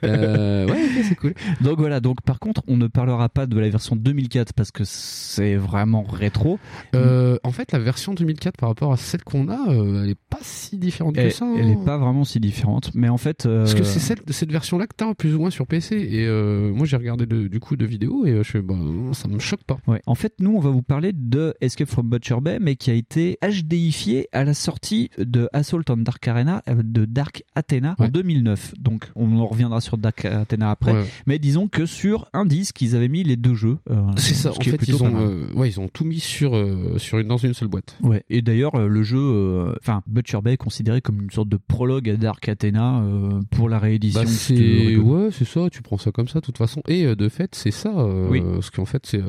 Euh, ouais, c'est cool. Donc voilà, donc par contre, on ne parlera pas de la version 2004 parce que c'est vraiment rétro. Euh, en fait, la version 2004 par rapport à celle qu'on a, euh, elle est pas si différente que ça. hein. elle est pas vraiment si différente, mais en fait. Parce que c'est cette version-là que t'as plus ou moins sur PC. Et moi, j'ai regardé de- du coup de vidéos et je fais, bah, ça me choque pas. Ouais. En fait, nous, on va vous parler de Escape from Butcher Bay, mais qui a été HDifié à la sortie de Assault Dark Arena euh, de Dark Athena en Ouais. 2009. Donc, on en reviendra sur Dark Athena après. Ouais. Mais disons que sur un disque, ils avaient mis les deux jeux. euh, C'est ça. ce En fait, ils ont, euh, ouais, ils ont tout mis sur, sur une, dans une seule boîte. Ouais. Et d'ailleurs, le jeu, enfin, Butcher Bay est considéré comme une sorte de prologue à Dark Athena pour la réédition. Bah, c'est ouais, c'est ça. Tu prends ça comme ça, de toute façon. Et de fait, c'est ça. Oui. Parce qu'en fait, c'est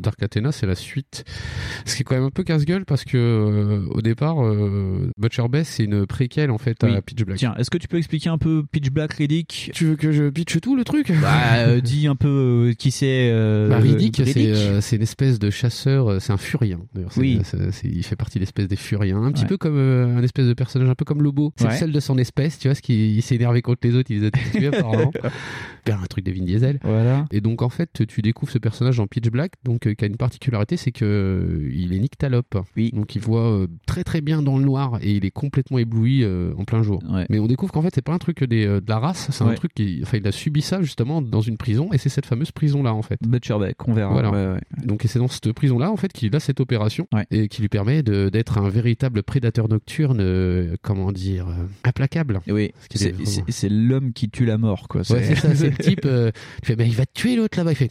Dark Athena, c'est la suite. Ce qui est quand même un peu casse-gueule parce que euh, au départ, euh, Butcher Bay, c'est une préquelle en fait Oui. à Pitch Black. Tiens, est-ce que tu peux expliquer un peu Pitch Black Riddick Tu veux que je pitche tout le truc? Bah, euh, dis un peu euh, qui c'est. euh, Bah, Riddick, c'est Riddick? euh, c'est une espèce de chasseur, euh, c'est un furien. D'ailleurs, Oui. il fait partie de l'espèce des furiens, un petit Ouais. peu comme euh, un espèce de personnage, un peu comme Lobo. C'est Ouais. le seul de son espèce, tu vois, ce qui s'est énervé contre les autres, il les a tous tués apparemment. Un truc de Vin Diesel. Voilà. Et donc en fait, tu découvres ce personnage dans Pitch Black, donc euh, qui a une particularité, c'est que euh, il est nyctalope. Oui. Donc il voit euh, très très bien dans le noir et il est complètement ébloui euh, en plein jour. Ouais. Mais on découvre qu'en fait c'est pas un truc des, euh, de la race, c'est un truc qui, enfin il a subi ça justement dans une prison et c'est cette fameuse prison là en fait. Butcher Beck, on verra. Voilà. Ouais. Donc et c'est dans cette prison là en fait qu'il a cette opération et qui lui permet d'être un véritable prédateur nocturne, euh, comment dire, implacable. Oui, c'est vraiment. l'homme qui tue la mort, quoi. Ouais, c'est ça, c'est le type. tu fais, mais il va tuer l'autre là-bas. Il fait,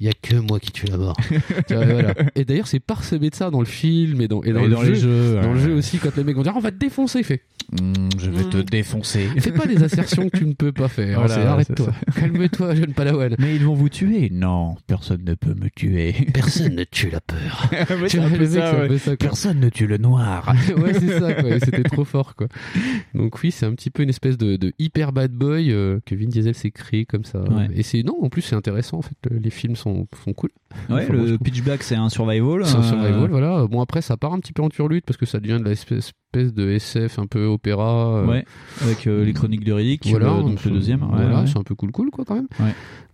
il y a que moi qui tue la mort. Tu vois, voilà. Et d'ailleurs, c'est parsemé de ça dans le film et dans, et dans, Et le dans jeu. les jeux, Dans le jeu aussi, quand les mecs vont dire, on va te défoncer, il fait. Hmm, je vais te défoncer. Fais pas des assertions que tu ne peux pas faire. Voilà, Arrête-toi. Calme-toi, jeune padawan. Mais ils vont vous tuer Non, personne ne peut me tuer. Personne ne tue la peur. Tu le mec, ça, ouais. ça, quoi. Personne ne tue le noir. ouais, c'est ça, quoi. C'était trop fort, quoi. Donc oui, c'est un petit peu une espèce de, de hyper bad boy euh, que Vin Diesel s'est créé comme ça. Ouais. Et c'est non, en plus c'est intéressant. En fait, les films sont, sont cool. Ouais, Enfin, le trouve. Pitch Black, c'est un survival. C'est un euh, survival, voilà. Bon, après, ça part un petit peu en turlute parce que ça devient de l'espèce espèce de SF un peu opéra. euh, Ouais, avec euh, les chroniques de Riddick, Voilà, le- donc le deuxième. ouais, voilà, ouais. c'est un peu cool, cool, quoi, quand même.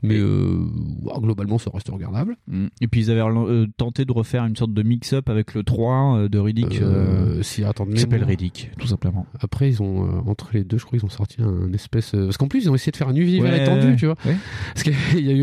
Mais euh, globalement, ça reste regardable. Mm. Et puis ils avaient euh, tenté de refaire une sorte de mix-up avec le 3 euh, de Riddick. Si, attends, qui s'appelle. Riddick, tout simplement. Après, ils ont, entre les deux, je crois qu'ils ont sorti un espèce. Parce qu'en plus, ils ont essayé de faire un univers Ouais, étendu, tu vois. ouais. Parce qu'il y a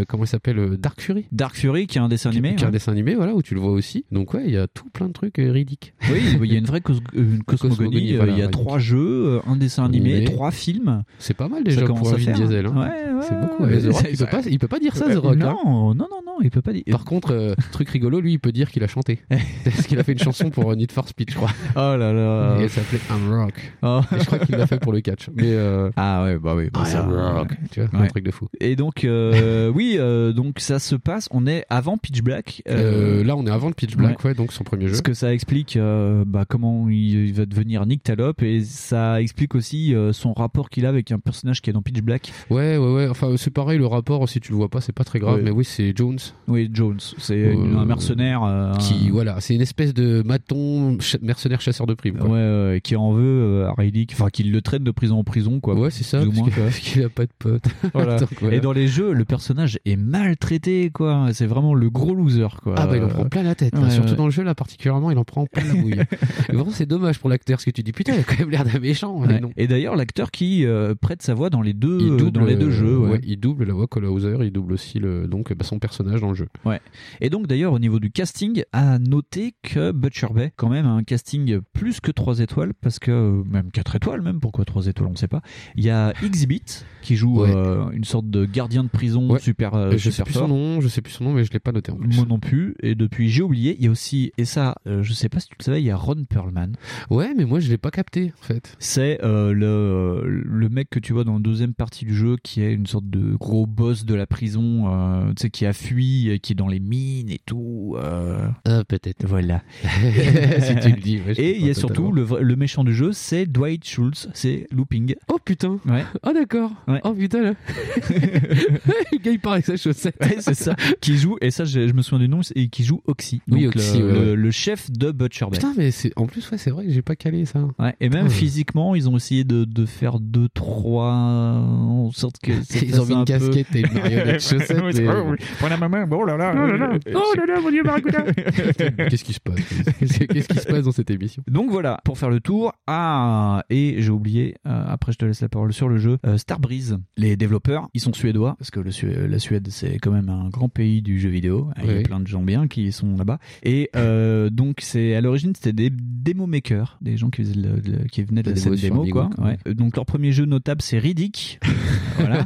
eu, comment il s'appelle, Dark Fury. Dark Fury, qui est un dessin animé. qui est un dessin animé, voilà, où tu le vois aussi. Donc, ouais, il y a tout plein de trucs ridiques. Oui, il y a une vraie cos- une cosmogonie. voilà, il y a Riddick. trois jeux, un dessin animé, Animé. trois films. C'est pas mal déjà pour Vin. Diesel. hein. Ouais, ouais, c'est beaucoup. ouais, Il, peut pas, il peut pas dire ça, The Rock. Non, hein. non, non, non, il peut pas dire. Par contre, euh, truc rigolo, lui, il peut dire qu'il a chanté. Parce qu'il a fait une chanson pour euh, Need for Speed, je crois. Oh là là. Et elle s'appelait I'm Rock. Oh. Et je crois qu'il l'a fait pour le catch. Mais euh, Ah ouais, bah oui. bah I ça, am Rock. Tu vois, ouais. un truc de fou. Et donc, euh, oui, donc ça se passe. On est avant Pitch Black. Là, on est avant le Pitch Black, ouais. ouais, donc son premier jeu. Parce que ça explique bah, comment il, va devenir Nick Talop et ça explique aussi son rapport qu'il a avec un personnage qui est dans Pitch Black. Ouais, ouais, ouais. Enfin, c'est pareil, le rapport, si tu le vois pas, c'est pas très grave. Mais oui, c'est Jones. Oui, Jones. C'est Euh, un mercenaire. euh, Qui, voilà, c'est une espèce de maton ch- mercenaire chasseur de primes. Ouais, ouais, qui en veut euh, à Riddick, enfin qui le traîne de prison en prison, quoi. Ouais, c'est ça, parce qu'il a pas de pote. Voilà. Donc, voilà. Et dans les jeux, le personnage est maltraité, quoi. C'est vraiment le gros loser, quoi. Ah bah il en prend plein la tête, surtout dans le jeu là particulièrement, il en prend plein la bouille. vraiment c'est dommage pour l'acteur parce que tu dis putain il a quand même l'air d'un méchant. Et d'ailleurs, l'acteur qui prête sa voix dans les deux, double, dans les deux jeux. il double la voix Cole Hauser, il double aussi le, donc bah, son personnage dans le jeu. Ouais. Et donc d'ailleurs au niveau du casting, à noter que Butcher Bay, quand même, a un casting plus que 3 étoiles, parce que euh, même 4 étoiles même, pourquoi 3 étoiles on ne sait pas. Il y a Exhibit qui joue Ouais. euh, une sorte de gardien de prison Ouais. super, euh, je sais super plus fort. son nom, je sais plus son nom mais je l'ai pas noté en plus. Moi non plus. Et depuis, j'ai oublié. Il y a aussi, et ça, euh, je sais pas si tu le savais, il y a Ron Perlman. Ouais mais moi je l'ai pas capté en fait. C'est le, le mec que tu vois dans la deuxième partie du jeu, qui est une sorte de gros boss de la prison, euh, tu sais, qui a fui, euh, qui est dans les mines et tout. euh, Ah peut-être. Voilà. si tu le dis. ouais, je Et il y a surtout le, méchant du jeu, c'est Dwight Schultz, c'est Looping. Oh putain. Ouais. Oh d'accord. Ouais. Oh putain là. le gars il part avec sa chaussette. Ouais, c'est ça. qui joue, et ça, je, je me souviens du nom, et qui joue Oxy. Oui, Donc, Oxy, le, ouais, le- chef de Butcher Bay. Putain mais c'est en plus ouais c'est vrai que j'ai pas calé ça. Ouais, et même Putain. physiquement, ils ont essayé de, de faire deux, trois, en sorte que Ils ont mis un une peu- casquette et une marionnette chaussette. Oui, et- oui. La main, oh là là. Oh là là. Oh là là, mon Dieu, Barracuda. Qu'est-ce qui se passe Qu'est-ce qui se passe dans cette émission? Donc voilà, pour faire le tour. Ah, et j'ai oublié, euh, après je te laisse la parole sur le jeu, euh, Starbreeze. Les développeurs, ils sont suédois, parce que le la Suède, c'est quand même un grand pays du jeu vidéo. Il y a Oui. plein de gens bien qui sont là-bas. Et euh, donc, c'est à l'origine, c'était des démo makers, des gens qui, faisaient le- le- qui venaient de La scène démo quoi. quoi. Ouais. Donc leur premier jeu notable, c'est Riddick. Voilà.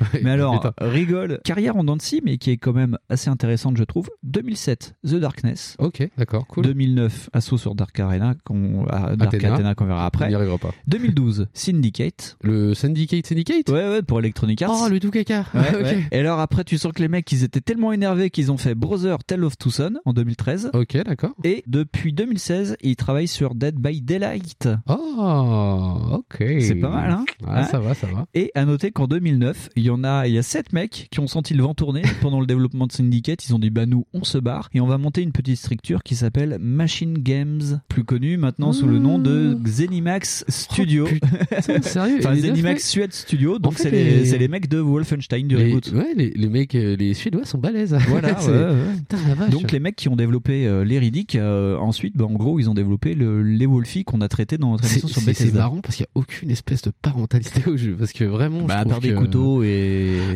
mais alors, putain. rigole, carrière en scie, mais qui est quand même assez intéressante, je trouve. 2007, The Darkness. Ok, d'accord, cool. 2009, Assaut sur Dark Arena, qu'on, ah, Dark Athena. Athena, qu'on verra On après. n'y arrivera pas. 2012, Syndicate. Le Syndicate Syndicate? Ouais, ouais, pour Electronic Arts. Oh, le tout caca. Ouais, ouais. Et alors après, tu sens que les mecs, ils étaient tellement énervés qu'ils ont fait Brother Tale of Tucson en 2013. Ok, d'accord. Et depuis 2016, ils travaillent sur Dead by Daylight. Oh, ok. C'est pas mal, hein Ah, Hein ça va, ça va. Et à noter qu'en 2009, il y en a, il y a sept mecs qui ont senti le vent tourner pendant le développement de Syndicate. Ils ont dit bah nous, on se barre et on va monter une petite structure qui s'appelle Machine Games, plus connue maintenant sous le nom de Zenimax Studio. Putain, sérieux enfin Zenimax mecs- Suède Studio. Donc En fait, c'est les... les- c'est les mecs de Wolfenstein du Les, reboot. ouais, les, mecs, euh, les Suédois sont balèzes. Voilà, ouais, ouais. Putain, la vache. Donc les mecs qui ont développé euh, les Riddick, euh, ensuite, bah, en gros, ils ont développé le, les Wolfie qu'on a traité dans notre émission sur c'est- c'est Bethesda. marrant parce qu'il n'y a aucune espèce de parentalité au jeu. Parce que vraiment. Bah, je à part des que- couteaux et.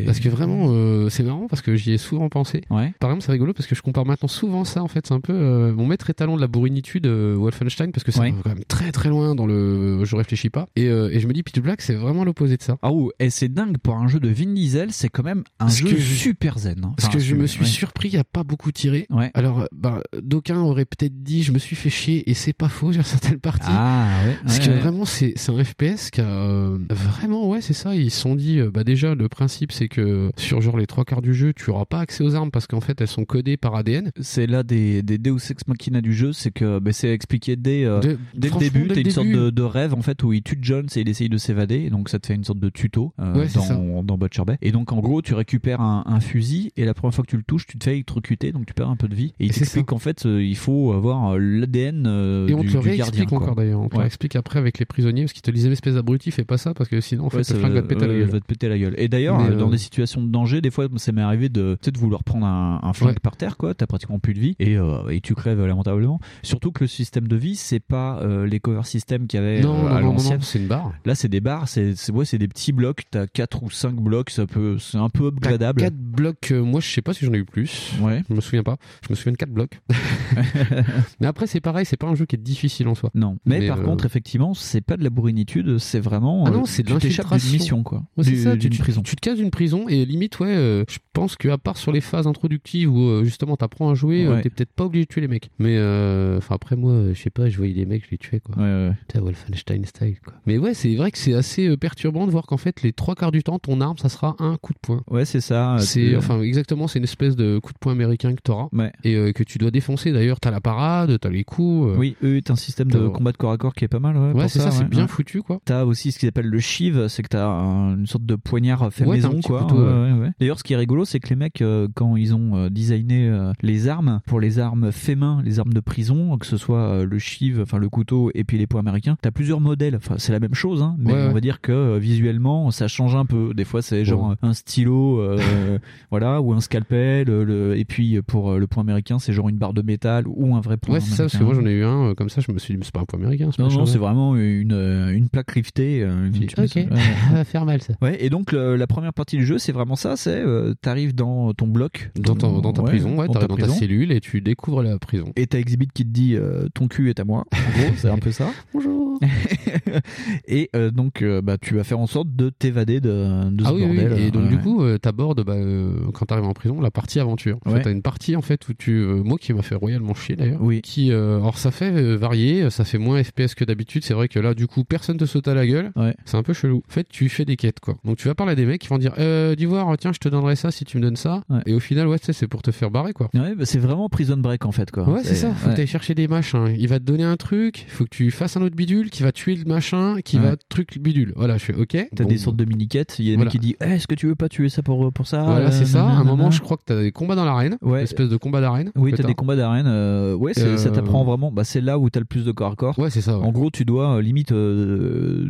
Parce que vraiment, euh, c'est marrant parce que j'y ai souvent pensé. Ouais. Par exemple, c'est rigolo parce que je compare maintenant souvent ça. En fait, c'est un peu euh, mon maître étalon de la bourrinitude, euh, Wolfenstein, parce que c'est Ouais. quand même très très loin dans le. Je réfléchis pas. Et, et je me dis, Pitch Black, c'est vraiment l'opposé de ça. Ah ouh, et c'est dingue pour un jeu de Vin Diesel, c'est quand même un Parce jeu que super zen. hein. Parce que je me ouais. suis surpris, il n'y a pas beaucoup tiré. Ouais. Alors, bah, d'aucuns auraient peut-être dit, je me suis fait chier, et c'est pas faux sur certaines parties. Ah ouais. Parce ouais, que ouais. vraiment, c'est un FPS qui a vraiment, ouais, c'est ça. Ils se sont dit, bah déjà, le principe, c'est que sur genre les trois quarts du jeu, tu auras pas accès aux armes parce qu'en fait, elles sont codées par ADN. C'est là des, des Deus Ex Machina du jeu, c'est que bah, c'est expliqué dès, euh, De- dès le début. dès T'as le une sorte de, de rêve en fait où il tue Jones et il essaye de s'évader, donc ça te fait une sorte de tuto euh, Ouais, dans, dans Butcher Bay. Et donc en gros, tu récupères un, un fusil et la première fois que tu le touches, tu te fais électrocuter, donc tu perds un peu de vie. Et il t'explique qu'en fait, euh, il faut avoir l'ADN Et on du, te le réexplique encore d'ailleurs. On te le Ouais. réexplique après avec les prisonniers parce qu'ils te disaient, espèce d'abruti, fais pas ça parce que sinon, en fait, Ouais, le ça flingue va te péter à la ouais, gueule. va te péter la gueule. Et d'ailleurs, euh, dans euh, des situations de danger, des fois, ça m'est arrivé de, de vouloir prendre un, un flingue Ouais. par terre, quoi. T'as pratiquement plus de vie et, euh, et tu crèves lamentablement. Surtout que le système de vie, c'est pas euh, les cover systems qu'il y avait Non, euh, à l'ancienne. c'est une barre. Là, c'est des barres, c'est c'est- ouais, c'est des petits blocs. T'as 4 ou 5 blocs, ça peut, c'est un peu upgradable. 4 blocs, moi je sais pas si j'en ai eu plus. Ouais. Je me souviens pas. Je me souviens de 4 blocs. Mais après, c'est pareil, c'est pas un jeu qui est difficile en soi. Non. Mais, Mais, par contre, effectivement, c'est pas de la bourrinitude, c'est vraiment. Ah non, c'est de l'infiltration. mission, quoi. Ouais, c'est ça, tu- prison. Tu te casses d'une prison et limite, ouais, euh, je pense qu'à part sur les phases introductives où euh, justement t'apprends à jouer, euh, Ouais. t'es peut-être pas obligé de tuer les mecs. Mais euh, enfin après moi, je sais pas, je voyais les mecs, je les tuais quoi. Ouais, ouais. Wolfenstein style quoi. Mais ouais, c'est vrai que c'est assez perturbant de voir qu'en fait les trois quarts du temps, ton arme, ça sera un coup de poing. Ouais, c'est ça. C'est enfin exactement, c'est une espèce de coup de poing américain que t'auras et que tu dois défoncer. D'ailleurs, t'as la parade, t'as les coups. Oui, eux, t'as un système de combat de corps à corps qui est pas mal. Ouais, c'est ça, c'est bien foutu quoi. T'as aussi ce qu'ils appellent le shiv, c'est que t'as un- une sorte de poignard fait Ouais, maison, quoi. couteau, Ouais, ouais. D'ailleurs, ce qui est rigolo, c'est que les mecs, euh, quand ils ont euh, designé euh, les armes, pour les armes fait main, les armes de prison, que ce soit le shiv, enfin le couteau et puis les poings américains, t'as plusieurs modèles. Enfin, c'est la même chose, hein, mais on va dire que visuellement, ça change un peu. Des fois, c'est genre un stylo, euh, voilà, ou un scalpel. le- et puis pour le point américain, c'est genre une barre de métal ou un vrai point Ouais, c'est ça, parce que moi j'en ai eu un euh, comme ça, je me suis dit, mais c'est pas un point américain. ce non, non, c'est vraiment une, une plaque rivetée. mets ok, ça va faire mal ça. Ouais, et donc le- la première partie du jeu, c'est vraiment ça, c'est euh, t'arrives dans ton bloc, Dans, ton- dans ta Ouais, prison, ouais, dans t'arrives ta dans ta prison. cellule et tu découvres la prison. et t'as Exhibit qui te dit euh, ton cul est à moi. En gros, c'est un peu ça. Bonjour. et euh, donc euh, bah tu vas faire en sorte de t'évader de, de ce Ah oui, oui, bordel. et donc Ouais, du coup, euh, t'abordes bah, euh, quand t'arrives en prison la partie aventure. En fait, t'as une partie en fait où tu, euh, moi qui m'a fait royalement chier d'ailleurs, Oui. qui, euh, alors ça fait euh, varier, ça fait moins FPS que d'habitude. C'est vrai que là, du coup, personne te saute à la gueule. Ouais. C'est un peu chelou. En fait, tu fais des quêtes quoi. Donc tu vas parler à des mecs qui vont dire, euh, d'Ivoire, tiens, je te donnerai ça si tu me donnes ça. Ouais. Et au final, ouais, c'est pour te faire barrer quoi. Ouais, bah, c'est vraiment Prison Break en fait quoi. Ouais, c'est ça. Faut ouais. que t'ailles chercher des machins. Il va te donner un truc. Faut que tu fasses un autre bidule qui va tuer le machin, qui Ouais. va truc le bidule. Voilà, je fais OK. T'as Bon, des sortes de mini-quêtes, il y a des Voilà. mecs qui disent Eh, Est-ce que tu veux pas tuer ça pour, pour ça? Voilà, Euh, c'est ça. À un moment, je crois que t'as des combats dans l'arène. Ouais. Une espèce de combat d'arène. Oui, t'as des combats d'arène. euh, ouais, c'est- Euh, ça t'apprend vraiment. Bah, c'est là où t'as le plus de corps à corps. Ouais, c'est ça. En gros, tu dois euh, limite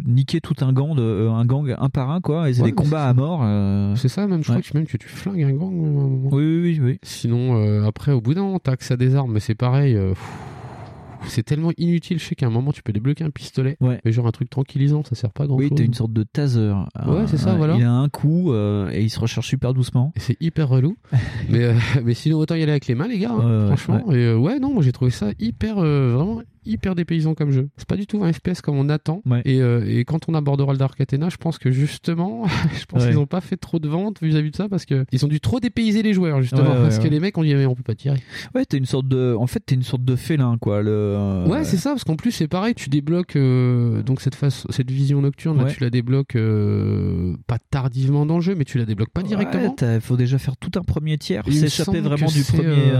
niquer tout un gang, de, un gang un par un, quoi. Et c'est des combats à mort. euh. C'est ça, même. Je Ouais. crois que même que tu flingues un moment. Oui, oui, oui, oui. Sinon, euh, après, au bout d'un moment, t'as à des armes, mais c'est pareil. euh, c'est tellement inutile. Je sais qu'à un moment, tu peux débloquer un pistolet. Ouais. Mais genre un truc tranquillisant, ça sert pas grand Oui, chose. t'as une sorte de taser. Ouais, c'est ça, voilà. Il a un coup et il se recharge super doucement. C'est hyper relou. mais, mais sinon, autant y aller avec les mains, les gars. hein, ouais, franchement. Et ouais, non, moi j'ai trouvé ça hyper, vraiment hyper dépaysant comme jeu. C'est pas du tout un FPS comme on attend. Et, euh, et quand on abordera le Dark Athena, je pense que justement, je pense Ouais. qu'ils ont pas fait trop de ventes vis-à-vis de ça parce que ils ont dû trop dépayser les joueurs justement Ouais, parce que les mecs ont dit mais on peut pas tirer. Ouais, t'es une sorte de. En fait, t'es une sorte de félin, quoi. Le. euh, Ouais, c'est ça, parce qu'en plus c'est pareil, tu débloques euh, donc cette face, cette vision nocturne, là, tu la débloques euh, pas tardivement dans le jeu, mais tu la débloques pas directement. Il faut déjà faire tout un premier tiers, s'échapper vraiment du premier.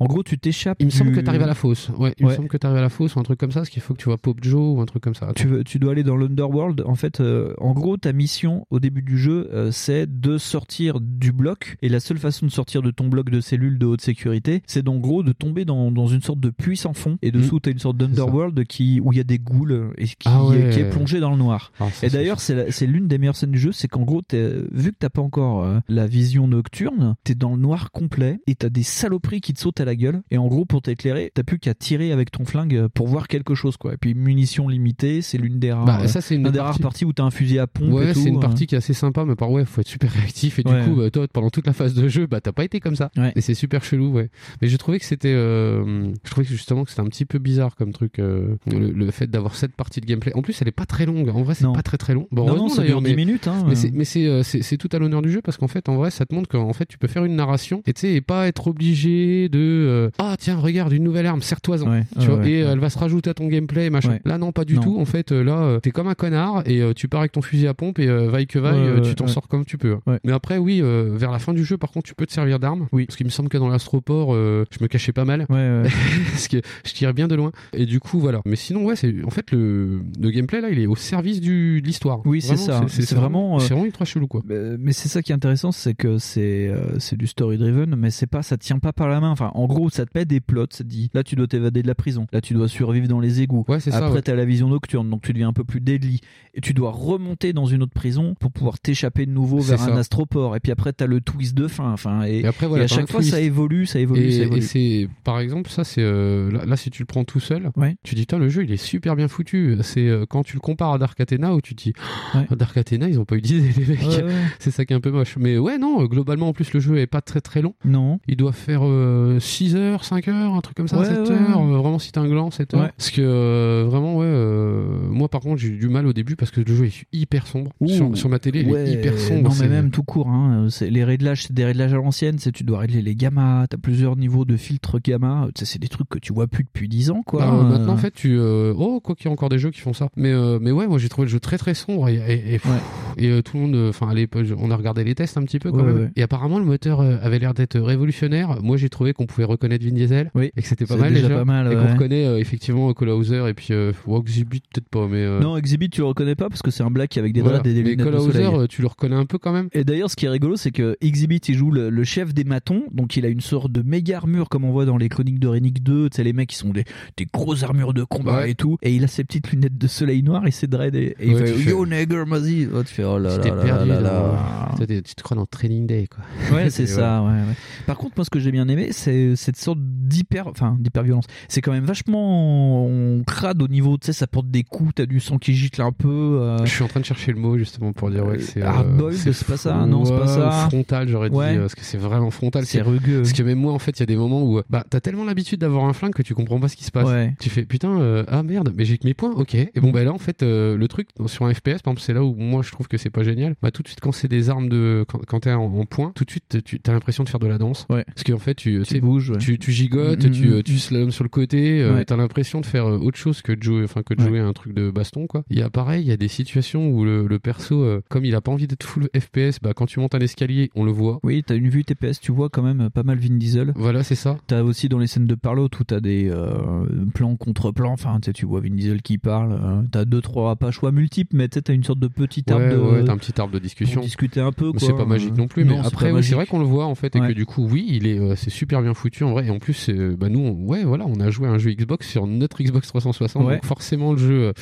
En gros, tu t'échappes. Il me semble que t'arrives à la fosse. Ouais, il me semble que t'arrives à la fosse ou un truc comme ça, parce qu'il faut que tu vois Pop Joe ou un truc comme ça. Tu, veux- tu dois aller dans l'Underworld. En fait, euh, en gros, ta mission au début du jeu, euh, c'est de sortir du bloc. Et la seule façon de sortir de ton bloc de cellules de haute sécurité, c'est en gros de tomber dans, dans une sorte de puits sans fond. Et dessous, tu as une sorte d'Underworld qui, où il y a des ghouls euh, et qui, Ah ouais. qui est plongé dans le noir. Ah, ça, et d'ailleurs, c'est l'une des meilleures scènes du jeu, c'est qu'en gros, t'es- vu que t'as pas encore euh, la vision nocturne, t'es dans le noir complet et t'as des saloperies qui te sautent à la gueule. Et en gros, pour t'éclairer, t'as plus qu'à tirer avec ton flingue pour voir quelque chose, quoi. Et puis munitions limitées, c'est l'une des rares, Bah, euh, ça, c'est une un des des rares parties- parties où t'as un fusil à pompe. Ouais, c'est une euh. partie qui est assez sympa, mais par ouais, faut être super réactif et du Ouais. coup, bah, toi, pendant toute la phase de jeu, bah, t'as pas été comme ça. Et c'est super chelou, ouais. Mais j'ai trouvé que c'était, euh, je trouvais que justement que c'était un petit peu bizarre comme truc, euh, le, le fait d'avoir cette partie de gameplay. En plus, elle est pas très longue. En vrai, c'est pas très très long. Bon, Non, non, ça dure 10 mais- minutes, hein, mais euh. c'est, euh, tout à l'honneur du jeu parce qu'en fait, en vrai, ça te montre qu'en fait, tu peux faire une narration et tu sais, et pas être obligé de, euh, ah, tiens, regarde, une nouvelle arme, serre-toi-en. tu ouais, vois, ouais, et euh, ouais. Elle va se rajouter à ton gameplay, machin. Ouais. Là, non, pas du Non. tout. En fait, euh, là, euh, t'es comme un connard et euh, tu pars avec ton fusil à pompe et vaille que vaille, tu t'en sors comme tu peux. hein. Mais après, oui, vers la fin du jeu, par contre, tu peux te servir d'armes. Oui. Parce qu'il me semble que dans l'astroport, je me cachais pas mal. parce que je tirais bien de loin. Et du coup, voilà. Mais sinon, ouais, c'est en fait le, le gameplay là, il est au service du, de l'histoire. Oui, c'est ça. C'est vraiment. c'est vraiment ultra chelou quoi. Mais c'est ça qui est intéressant, c'est que c'est c'est du story driven, mais c'est pas, ça tient pas par la main. Enfin, en gros, ça te met des plots, ça te dit là tu dois t'évader de la prison, là tu dois survivre dans les égouts. Après ouais. t'as la vision nocturne, donc tu deviens un peu plus deadly et tu dois remonter dans une autre prison pour pouvoir t'échapper de nouveau vers un astroport. Et puis après t'as le twist de fin. Enfin, et, Et après, voilà, et à t'as chaque fois twist. ça évolue, ça évolue, et, ça et évolue. c'est, par exemple, ça, c'est euh, là, là, si tu le prends tout seul, Ouais. tu dis, le jeu, il est super bien foutu. C'est euh, quand tu le compares à Dark Athena où tu te dis, oh, Dark Athena, ils ont pas eu d'idée, les mecs. C'est ça qui est un peu moche. Mais ouais, non, globalement, en plus, le jeu est pas très très long. Non. Il doit faire euh, 6 heures, 5 heures, un truc comme ça, Ouais, 7 ouais, heures. euh, vraiment, si t'es un gland, 7 heures. Ouais. Parce que euh, vraiment, ouais, euh, moi par contre, j'ai eu du mal au début parce que le jeu est hyper sombre. Sur, Ouh, sur ma télé, il ouais, est hyper sombre. Non, mais même tout court. Hein. C'est les réglages, c'est des réglages à l'ancienne. C'est tu dois régler les gamma. T'as plusieurs niveaux de filtres gamma. C'est des trucs que tu vois plus depuis 10 ans, quoi. Bah, Euh, maintenant, en fait, tu. euh, Oh, quoi qu'il y a encore des jeux qui font ça. Mais, mais ouais, moi j'ai trouvé le jeu très très sombre et, et, et, pff, et, tout le monde. Enfin, on a regardé les tests un petit peu quand même. Et apparemment, le moteur avait l'air d'être révolutionnaire. Moi, j'ai trouvé qu'on pouvait reconnaître Vin Diesel et que c'était pas mal déjà pas mal, et qu'on reconnaît effectivement Cole Hauser et puis ou Exhibit, peut-être pas, mais. euh, Non, Exhibit, tu le reconnais pas parce que c'est un black avec des voilà. draps et des Mais lunettes Cole de soleil. Hauser, euh, tu le reconnais un peu quand même. Et d'ailleurs, ce qui est rigolo, c'est que Exhibit, il joue le, le chef des matons, donc il a une sorte de méga armure comme on voit dans les chroniques de Rénick 2, tu sais, les mecs qui sont des, des grosses armures de combat Ouais. et tout, et il a ses petites lunettes de soleil noir et ses dreads, et, et il Ouais, fait tu fais- Yo nigger, vas-y Oh, Tu fais Oh là là là perdu. là là. T'es- Tu te crois dans Training Day, quoi. Ouais, c'est ça, ouais, ouais. Par contre, moi, ce que j'ai bien aimé, c'est cette sorte d'hyper, enfin, d'hyper violence. C'est quand même vachement on crade au niveau, tu sais, ça porte des coups, t'as du sang qui gicle un peu. euh, Je suis en train de chercher le mot justement pour dire ouais, que c'est. euh, hardboiled, c'est pas ça, non, c'est pas ça. Frontal, j'aurais Ouais. dit, euh, parce que c'est vraiment frontal. C'est rugueux. Parce que même moi, en fait, il y a des moments où euh, bah, t'as tellement l'habitude d'avoir un flingue que tu comprends pas ce qui se passe. Ouais. Tu fais putain, euh, ah merde, mais j'ai que mes points, ok. Et bon, bah là, en fait, euh, le truc sur un FPS, par exemple, c'est là où moi je trouve que c'est pas génial. Bah, tout de suite, quand c'est des armes de. Quand, quand t'es en, en point, tout de suite, tu as l'impression de faire de la danse. Parce qu'en fait, tu, tu bouges, tu, tu gigotes, Mhm. tu, tu slalomes sur le côté, euh, t'as l'impression de faire euh, autre chose que de jouer, enfin, que de jouer à un truc de baston, quoi. Il y a pareil, il y a des situations où le, le perso, euh, comme il a pas envie d'être full FPS, bah, quand tu montes un escalier, on le voit. Oui, t'as une vue TPS, tu vois quand même pas mal Vin Diesel. Voilà, c'est ça. T'as aussi dans les scènes de parlotte où t'as des euh, plans contre plans, enfin tu vois Vin Diesel qui parle, euh, t'as deux trois pas choix multiples, mais t'as une sorte de petit arbre Ouais, de ouais, t'as un petit arbre de discussion. pour discuter un peu. C'est pas magique non plus, Non, mais après, oui, c'est vrai qu'on le voit en fait, et que du coup, oui, il est, euh, c'est super bien foutu en vrai. Et en plus, bah, nous, on- ouais, voilà, on a joué à un jeu Xbox sur notre Xbox 360, Ouais. donc forcément le jeu.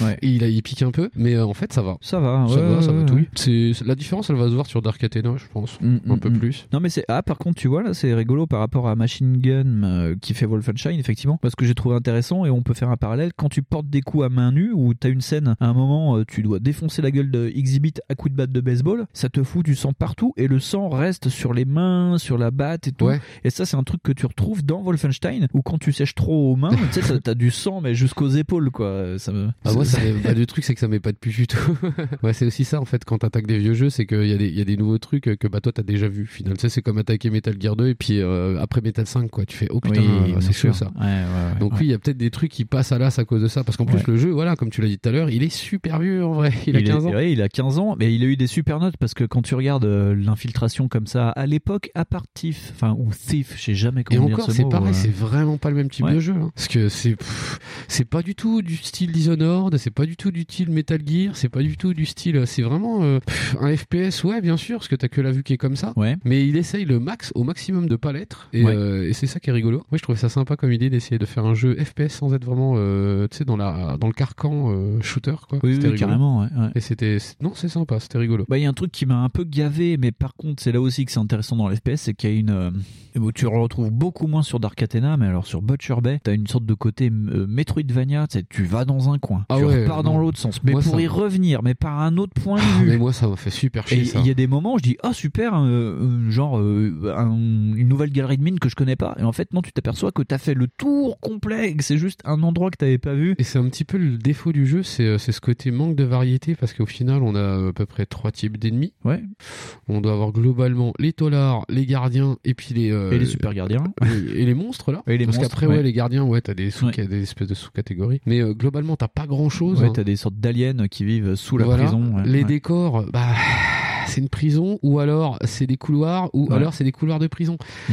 Ouais. Et il, a, il pique un peu, mais euh, en fait, ça va. Ça va, Ça va, ça va tout. C'est la différence, elle va se voir sur Dark Athena, je pense, Mm, un mm, peu mm. plus. Non mais c'est ah par contre tu vois là c'est rigolo par rapport à Machine Gun euh, qui fait Wolfenstein effectivement parce que j'ai trouvé intéressant et on peut faire un parallèle quand tu portes des coups à main nue ou t'as une scène à un moment euh, tu dois défoncer la gueule de Exhibit à coups de batte de baseball ça te fout du sang partout et le sang reste sur les mains sur la batte et tout Ouais. et ça c'est un truc que tu retrouves dans Wolfenstein où quand tu sèches trop aux mains tu sais t'as- du sang mais jusqu'aux épaules quoi ça me Ah, moi, bah, le truc, c'est que ça de plus du tout. ouais, c'est aussi ça, en fait, quand t'attaques des vieux jeux, c'est qu'il y, a des- il y a des nouveaux trucs que bah, toi, t'as déjà vu. Final, tu sais, c'est comme attaquer Metal Gear 2 et puis euh, après Metal 5, quoi. Tu fais, oh putain, Oui, c'est sûr. chaud ça. Ouais, ouais, ouais, Donc, oui, il y a peut-être des trucs qui passent à l'as à cause de ça. Parce qu'en plus, le jeu, voilà, comme tu l'as dit tout à l'heure, il est super vieux en vrai. Il, a 15 est- ans. il a 15 ans, mais il a eu des super notes parce que quand tu regardes euh, l'infiltration comme ça, à l'époque, à part Thief, enfin, ou Thief, je sais jamais Et comment dire encore, ce c'est mot, pareil, euh. c'est vraiment pas le même type de jeu. hein. Parce que c'est pas du tout du style Dishonored, c'est pas du tout du style Metal Gear, c'est pas du tout du style. C'est vraiment euh, un FPS, ouais, bien sûr, parce que t'as que la vue qui est comme ça. Ouais. Mais il essaye le max, au maximum de pas l'être. Et, Ouais. euh, et c'est ça qui est rigolo. Moi, je trouvais ça sympa comme idée d'essayer de faire un jeu FPS sans être vraiment, euh, tu sais, dans, la, dans le carcan euh, shooter, quoi. Oui, carrément, ouais. Et c'était. Non, c'est sympa, c'était rigolo. Bah, il y a un truc qui m'a un peu gavé, mais par contre, c'est là aussi que c'est intéressant dans l'FPS, c'est qu'il y a une. euh, tu le retrouves beaucoup moins sur Dark Athena, mais alors sur Butcher Bay, t'as une sorte de côté euh, Metroidvania, tu vas dans un coin, Ah tu ouais, repars dans l'autre sens, mais Moi, pour ça- y revenir, mais par un autre point de vue. Mais moi, ça m'a fait super chier. il y a des moments où je dis ah super euh, euh, genre euh, un- une nouvelle galerie de mines que je connais pas et en fait non tu t'aperçois que t'as fait le tour complet et que c'est juste un endroit que t'avais pas vu Et c'est un petit peu le défaut du jeu, c'est ce côté manque de variété parce qu'au final, on a à peu près trois types d'ennemis. Ouais. On doit avoir globalement les tolards, les gardiens et puis les euh, et les super gardiens et les monstres là. Et les parce qu'après ouais. ouais. les gardiens ouais t'as des sous des espèces de sous-catégories. Mais globalement t'as pas grand chose. ouais t'as des sortes d'aliens qui vivent sous la Voilà. prison ouais. les Ouais. décors, bah c'est une prison ou alors c'est des couloirs ou Ouais. alors c'est des couloirs de prison. Mm.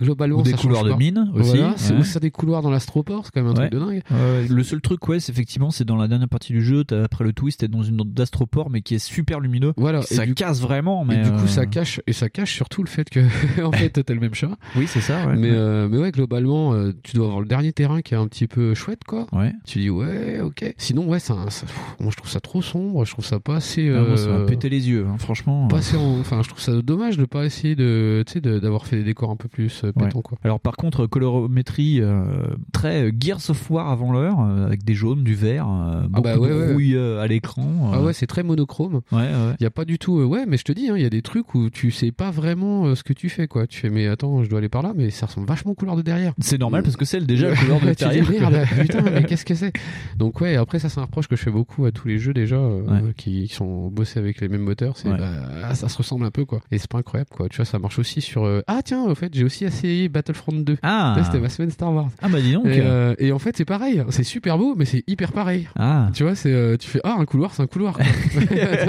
Globalement Ou des ça couloirs de mine aussi, Voilà, c'est ouais. ou ça des couloirs dans l'astroport, c'est quand même un truc de dingue. Le seul truc ouais c'est effectivement c'est dans la dernière partie du jeu t'as- après le twist t'es dans une d'astroport mais qui est super lumineux Voilà, ça et du- casse vraiment mais et du coup, euh, ça cache et ça cache surtout le fait que en fait t'as le même chat. oui c'est ça. Mais euh, mais ouais, globalement, euh, tu dois avoir le dernier terrain qui est un petit peu chouette, quoi. Ouais. Tu dis ouais, ok. Sinon, ouais, ça, ça- je trouve ça trop sombre. Je trouve ça pas assez. Ah, moi, ça euh, pété les yeux hein, franchement Pas euh. assez en- Enfin, je trouve ça dommage de pas essayer de, d'avoir fait des décors un peu plus euh, Ouais. pétants, quoi. Alors par contre, colorométrie euh, très Gears of War avant l'heure, avec des jaunes, du vert, euh, beaucoup bah ouais, de rouille à l'écran. Ah ouais, c'est très monochrome. Il y a pas du tout. ouais, mais je te dis, hein, il y a des trucs où tu sais pas vraiment ce que tu fais, quoi. Tu fais, mais attends, je dois aller par là, mais ça ressemble vachement au couleur de derrière. C'est normal parce que c'est déjà la couleur de l'intérieur. merde, putain, mais qu'est-ce que c'est? Donc ouais, après ça c'est un reproche que je fais beaucoup à tous les jeux déjà euh, qui, qui sont bossés avec les mêmes moteurs, c'est Ouais. bah, ça se ressemble un peu quoi. Et c'est pas incroyable quoi. Tu vois, ça marche aussi sur euh, Ah tiens, au fait, j'ai aussi essayé Battlefront 2. Ah. C'était ma semaine Star Wars. Ah bah dis donc. Et, euh, et en fait, c'est pareil, c'est super beau mais c'est hyper pareil. Ah. Tu vois, c'est euh, tu fais ah un couloir, c'est un couloir. quoi.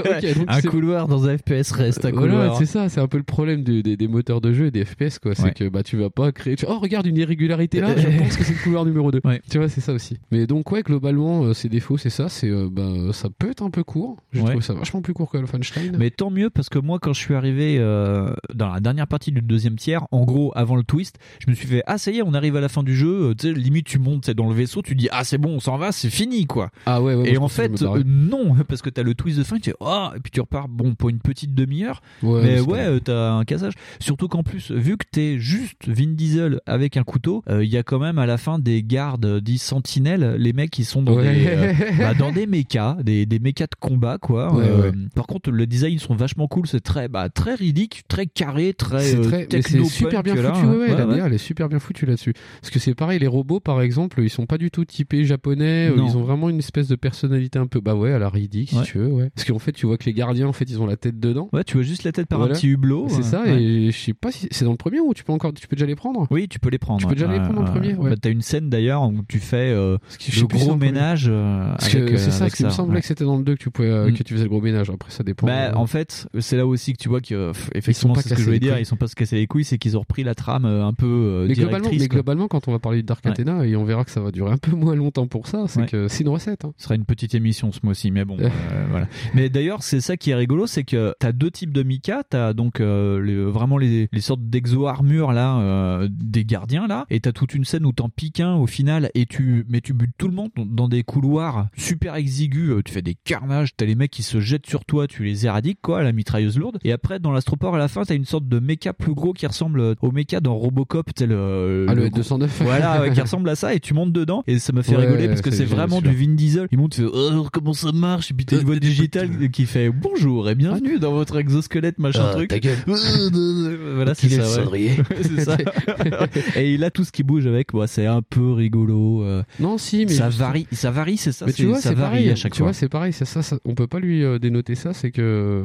Ok, donc un couloir dans un FPS reste un voilà, couloir. c'est ça, c'est un peu le problème des, moteurs de jeu et des FPS quoi. C'est Ouais. que bah tu vas pas créer. tu- Oh regarde une irrégularité là, je pense que c'est le couloir numéro 2 Ouais. Tu vois, c'est ça aussi. Mais donc ouais, globalement, ses défauts, c'est ça, c'est bah ça peut être un peu court. Je Ouais. trouve ça vachement plus court que Wolfenstein. Mais tant mieux parce que moi quand je suis arrivé euh, dans la dernière partie du deuxième tiers, en gros avant le twist, je me suis fait ah ça y est on arrive à la fin du jeu, euh, tu sais limite tu montes c'est dans le vaisseau, tu dis ah c'est bon on s'en va c'est fini quoi. Ah ouais, et en fait euh, non parce que t'as le twist de fin, tu fais ah et puis tu repars bon pour une petite demi-heure, Ouais, mais ouais t'as un cassage. Surtout qu'en plus vu que t'es juste Vin Diesel avec un couteau, euh, il y a quand même à la fin des gardes dits sentinelles, les mecs qui sont dans Ouais. des bah, dans des mechas, des, des mechas de combat quoi. Ouais. Par contre le design sont vachement cool, c'est très bah très ridicule, très carré, très, C'est euh, très, c'est super bien punk, là. foutu. Ouais, ouais, la ouais. DA, elle est super bien foutue là-dessus. Parce que c'est pareil, les robots, par exemple, ils sont pas du tout typés japonais. euh, Non. Ils ont vraiment une espèce de personnalité un peu, bah ouais, à la Ouais. si tu veux, ouais. Parce qu'en fait, tu vois que les gardiens, en fait, ils ont la tête dedans. Ouais, tu vois juste la tête par Voilà. un petit hublot. C'est ça, et je sais pas si c'est dans le premier ou tu peux encore, tu peux déjà les prendre? Oui, tu peux les prendre. Tu peux déjà les prendre en premier, ouais. Bah, T'as une scène d'ailleurs où tu fais euh, le gros ménage euh, c'est ça, parce qu'il me semblait que c'était dans le 2 que tu pouvais, euh, Mm. que tu faisais le gros ménage. Après, ça dépend. Bah, en fait, fait, c'est là aussi que tu vois que pff, effectivement, c'est ce que je voulais dire, ils sont pas se casser les couilles, c'est qu'ils ont repris la trame euh, un peu euh, Mais globalement, mais globalement, quand on va parler de Dark Ouais. Athena, et on verra que ça va durer un peu moins longtemps pour ça, c'est Ouais. que c'est une recette. hein. Ce sera une petite émission ce mois-ci, mais bon, euh, voilà. Mais d'ailleurs, c'est ça qui est rigolo, c'est que t'as deux types de Mika, t'as donc euh, les- vraiment les, les sortes d'exo-armures là, des gardiens là, et t'as toute une scène où t'en piques un au final, et tu, mais tu butes tout le monde dans des couloirs super exigus, tu fais des carnages, t'as les mecs qui se jettent sur toi, tu les éradiques quoi, à la mitrailleuse lourde, et après dans l'astroport à la fin, t'as une sorte de méca plus gros qui ressemble au méca dans Robocop, t'as le, Ah, le gros- 209. voilà, ouais, qui ressemble à ça, et tu montes dedans, et ça me fait Ouais, rigoler parce que c'est vraiment du. Vin Diesel. Il monte, fait oh, comment ça marche, et puis t'as une voix digitale qui fait bonjour et bienvenue dans votre exosquelette machin Ah, truc. ta gueule. voilà, c'est ça. ouais. ça. et il a tout ce qui bouge avec, bah, c'est un peu rigolo. euh, Non, si, mais ça varie, ça varie, c'est ça. Mais tu vois, ça varie pareil. à chaque tu fois. vois, c'est pareil. C'est ça, ça- On peut pas lui euh, dénoter ça. C'est que euh,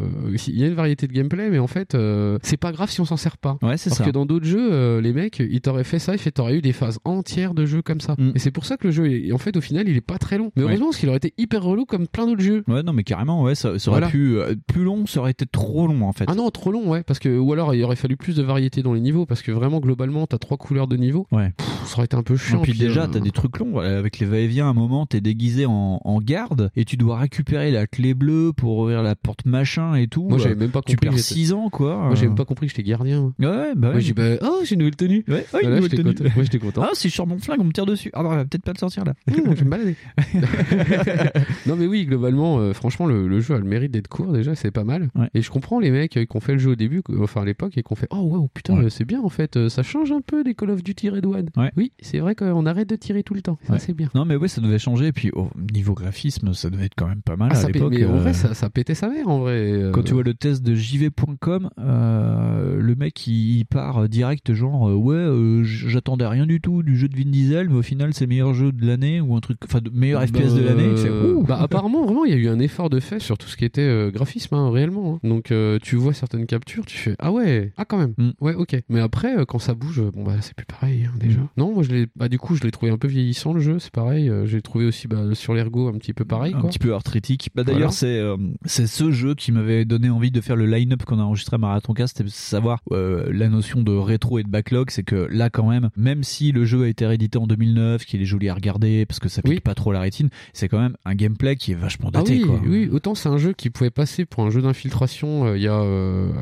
il y a une variété de gameplay, mais en fait, euh, c'est pas grave si on s'en sert pas. Ouais, c'est Parce ça. que dans d'autres jeux, euh, les mecs, ils t'auraient fait ça, ils t'auraient eu des phases entières de jeux comme ça. Et c'est pour ça que le jeu, est, en fait, au final, il est pas très long. Mais Mm. Ouais. heureusement, parce qu'il aurait été hyper relou comme plein d'autres jeux. Ouais, non, mais carrément, ouais, ça, ça aurait Voilà. pu euh, plus long, ça aurait été trop long en fait. Ah non, trop long, ouais. Parce que ou alors il aurait fallu plus de variété dans les niveaux, parce que vraiment globalement, t'as trois couleurs de niveau. Ouais. Pff, ça aurait été un peu chiant. Et puis déjà, euh, t'as des trucs longs voilà, avec les va-et-vient. À un moment, t'es déguisé en, en garde et tu dois récupérer la clé bleue pour ouvrir la porte machin et tout. Moi, j'avais Euh, même pas Tu compris. perds que j'étais- 6 ans, quoi. Moi, j'ai même pas compris que j'étais gardien. Ouais, bah ouais. Moi, j'ai bah, oh, j'ai une nouvelle tenue. Ouais, oh, une Voilà, nouvelle tenue. content. Moi, j'étais content. Ah, si je sors mon flingue, on me tire dessus. Ah, bah, va peut-être pas le sortir là. Mmh, je vais me balader. non mais oui, globalement, euh, franchement, le, le jeu a le mérite d'être court déjà, c'est pas mal. Et je comprends les mecs euh, qui ont fait le jeu au début, enfin à l'époque, et qui ont fait oh wow putain, Ouais. euh, c'est bien en fait, euh, ça change un peu des Call of Duty Red One. Ouais. Oui, c'est vrai qu'on arrête de tirer tout le temps, ça Ouais. c'est bien. Non, mais ouais, ça devait changer. Et puis, au niveau graphisme, ça devait être quand même pas mal Ah, à l'époque. mais en euh, vrai, ça, ça pétait sa mère en vrai. euh. Quand tu vois le test de jv.com, euh, le mec il, part direct genre ouais euh, j'attendais rien du tout du jeu de Vin Diesel mais au final c'est meilleur jeu de l'année ou un truc enfin meilleur FPS de l'année. Euh, bah, apparemment, vraiment, il y a eu un effort de fait sur tout ce qui était graphisme, hein, réellement. hein. Donc, tu vois certaines captures, tu fais ah ouais, ah quand même, Mm. ouais, ok. Mais après, quand ça bouge, bon bah c'est plus pareil hein, déjà. Non, moi je l'ai, bah du coup, je l'ai trouvé un peu vieillissant le jeu, c'est pareil. euh, j'ai trouvé aussi bah, sur l'ergo un petit peu pareil. un quoi. petit peu arthritique. Bah, D'ailleurs, Voilà. c'est euh, c'est ce jeu qui m'avait donné envie de faire le line-up qu'on a enregistré à Marathon Cast, c'était savoir euh, la notion de rétro et de backlog. C'est que là, quand même, même si le jeu a été réédité en 2009, qu'il est joli à regarder parce que ça pique Oui. pas trop la rétine, c'est quand même un gameplay qui est vachement Ah daté. oui, quoi. oui, autant c'est un jeu qui pouvait passer pour un jeu d'infiltration euh, il y a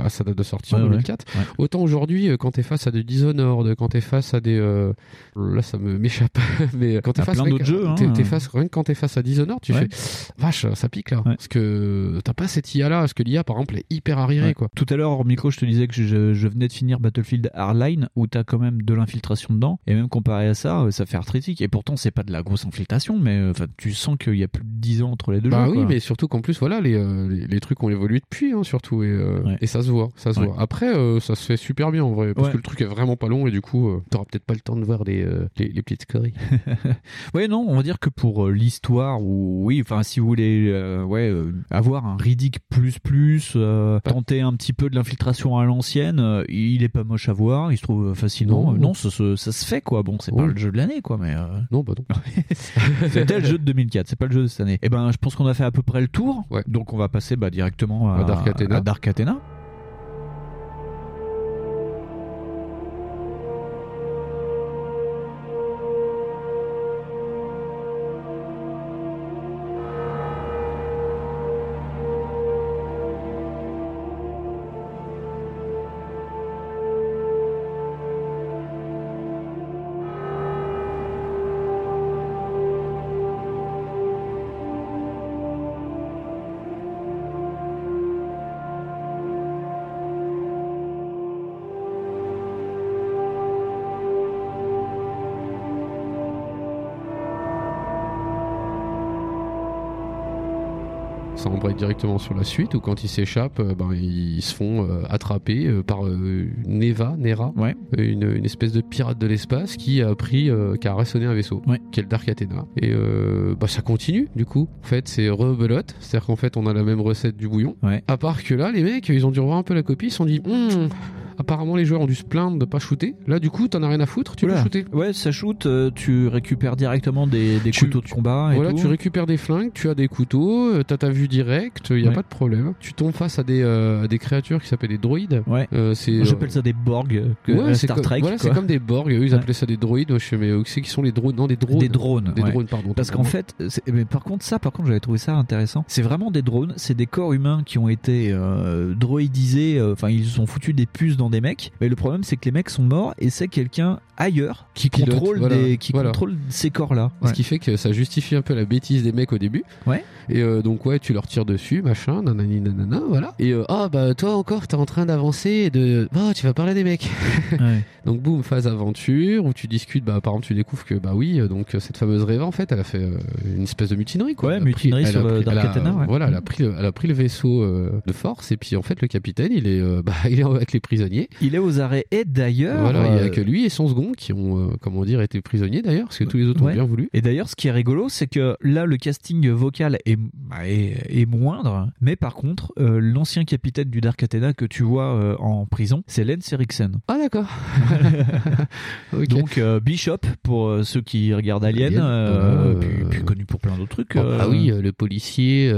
à sa date de sortie en ouais. 2004. Ouais. Autant aujourd'hui, quand t'es face à des Dishonored, quand t'es face à des, euh, là ça me m'échappe, mais quand t'es face plein que- jeux, hein. t'es- t'es face rien que quand t'es face à Dishonored, tu Ouais. fais vache, ça pique là, parce que t'as pas cette IA là, parce que l'IA par exemple est hyper arriérée Ouais. quoi. Tout à l'heure, hors micro, je te disais que je, je venais de finir Battlefield Hardline, où t'as quand même de l'infiltration dedans, et même comparé à ça, euh, ça fait arthritique. Et pourtant, c'est pas de la grosse infiltration, mais euh, enfin, tu sens qu'il y a plus de 10 ans entre les deux Bah jeux. oui, quoi. mais surtout qu'en plus, voilà, les, euh, les, les trucs ont évolué depuis, hein, surtout, et, euh, et ça se voit, ça se voit. Après, euh, ça se fait super bien en vrai, parce que le truc est vraiment pas long, et du coup, euh, t'auras peut-être pas le temps de voir les, euh, les, les petites scories. Ouais, non, on va dire que pour euh, l'histoire, ou oui, enfin, si vous voulez, euh, ouais, euh, avoir un Riddick plus plus, tenter un petit peu de l'infiltration à l'ancienne, il est pas moche à voir, il se trouve fascinant. Non. Non, ça, se- ça se fait quoi. Bon, c'est pas le jeu de l'année quoi, mais. Non, bah non. C'était le jeu de 2004, c'est pas le jeu de cette année. Et ben, je pense qu'on a fait à peu près le tour. Donc, on va passer bah, directement à, À Dark Athena. à Dark Athena. Embraye directement sur la suite, où quand ils s'échappent, euh, ben, ils se font euh, attraper euh, par Neva, Nera, Ouais. une, une espèce de pirate de l'espace qui a pris, qui a arraisonné un vaisseau, qui est le Dark Athena. Et bah, ça continue, du coup. En fait, c'est rebelote, c'est-à-dire qu'en fait, on a la même recette du bouillon. À part que là, les mecs, ils ont dû revoir un peu la copie, ils se sont dit, Hmm, apparemment les joueurs ont dû se plaindre de pas shooter. Là, du coup, t'en as rien à foutre, tu peux Oula. shooter. Ouais, ça shoot, euh, tu récupères directement des, des Tu- couteaux de combat et Voilà, tout. tu récupères des flingues, tu as des couteaux, t'as ta vue directe, il y a Ouais. pas de problème. Tu tombes face à des, euh, à des créatures qui s'appellent des droïdes. Ouais. Euh, c'est, Moi, J'appelle ça des Borg, euh, que- Ouais, euh, c'est Star comme- Trek. Voilà, c'est comme des Borg. Eux, ils appelaient ça des droïdes. Moi, je sais, mais euh, c'est qui sont les drones Non, des drones. Des drones. Des drones, pardon. Parce qu'en fait, mais par contre, ça, par contre, j'avais trouvé ça intéressant. C'est vraiment des drones, c'est des corps humains qui ont été euh, droïdisés. euh, Enfin, ils se sont foutus des puces dans des mecs. Mais le problème, c'est que les mecs sont morts et c'est quelqu'un ailleurs qui pilote, contrôle voilà. des, qui Voilà. contrôle ces corps-là. Ce qui fait que ça justifie un peu la bêtise des mecs au début. Ouais. Et euh, donc ouais, tu leur tires dessus, machin, nanani nanana, voilà. Et euh, ah bah toi encore, t'es en train d'avancer et de, bah tu vas parler des mecs. Ouais. donc boum, phase aventure où tu discutes, bah par exemple tu découvres que bah oui, euh, donc euh, cette fameuse Reva en fait, elle a fait euh, une espèce de mutinerie quoi. Ouais, mutinerie sur le pris- ouais. Voilà, elle a pris, le, elle a pris le vaisseau euh, de force et puis en fait le capitaine il est, euh, bah il est avec les prisonniers. Il est aux arrêts et d'ailleurs. Voilà, il y a que lui et son second qui ont, euh, comment dire, été prisonniers d'ailleurs, parce que tous les autres Ouais. ont bien voulu. Et d'ailleurs, ce qui est rigolo, c'est que là, le casting vocal est, bah, est, est moindre, mais par contre, euh, l'ancien capitaine du Dark Athena que tu vois euh, en prison, c'est Lance Eriksen. Ah d'accord. Donc euh, Bishop pour ceux qui regardent Alien, Alien, puis, puis connu pour plein d'autres trucs. Oh, euh, Ah oui, le policier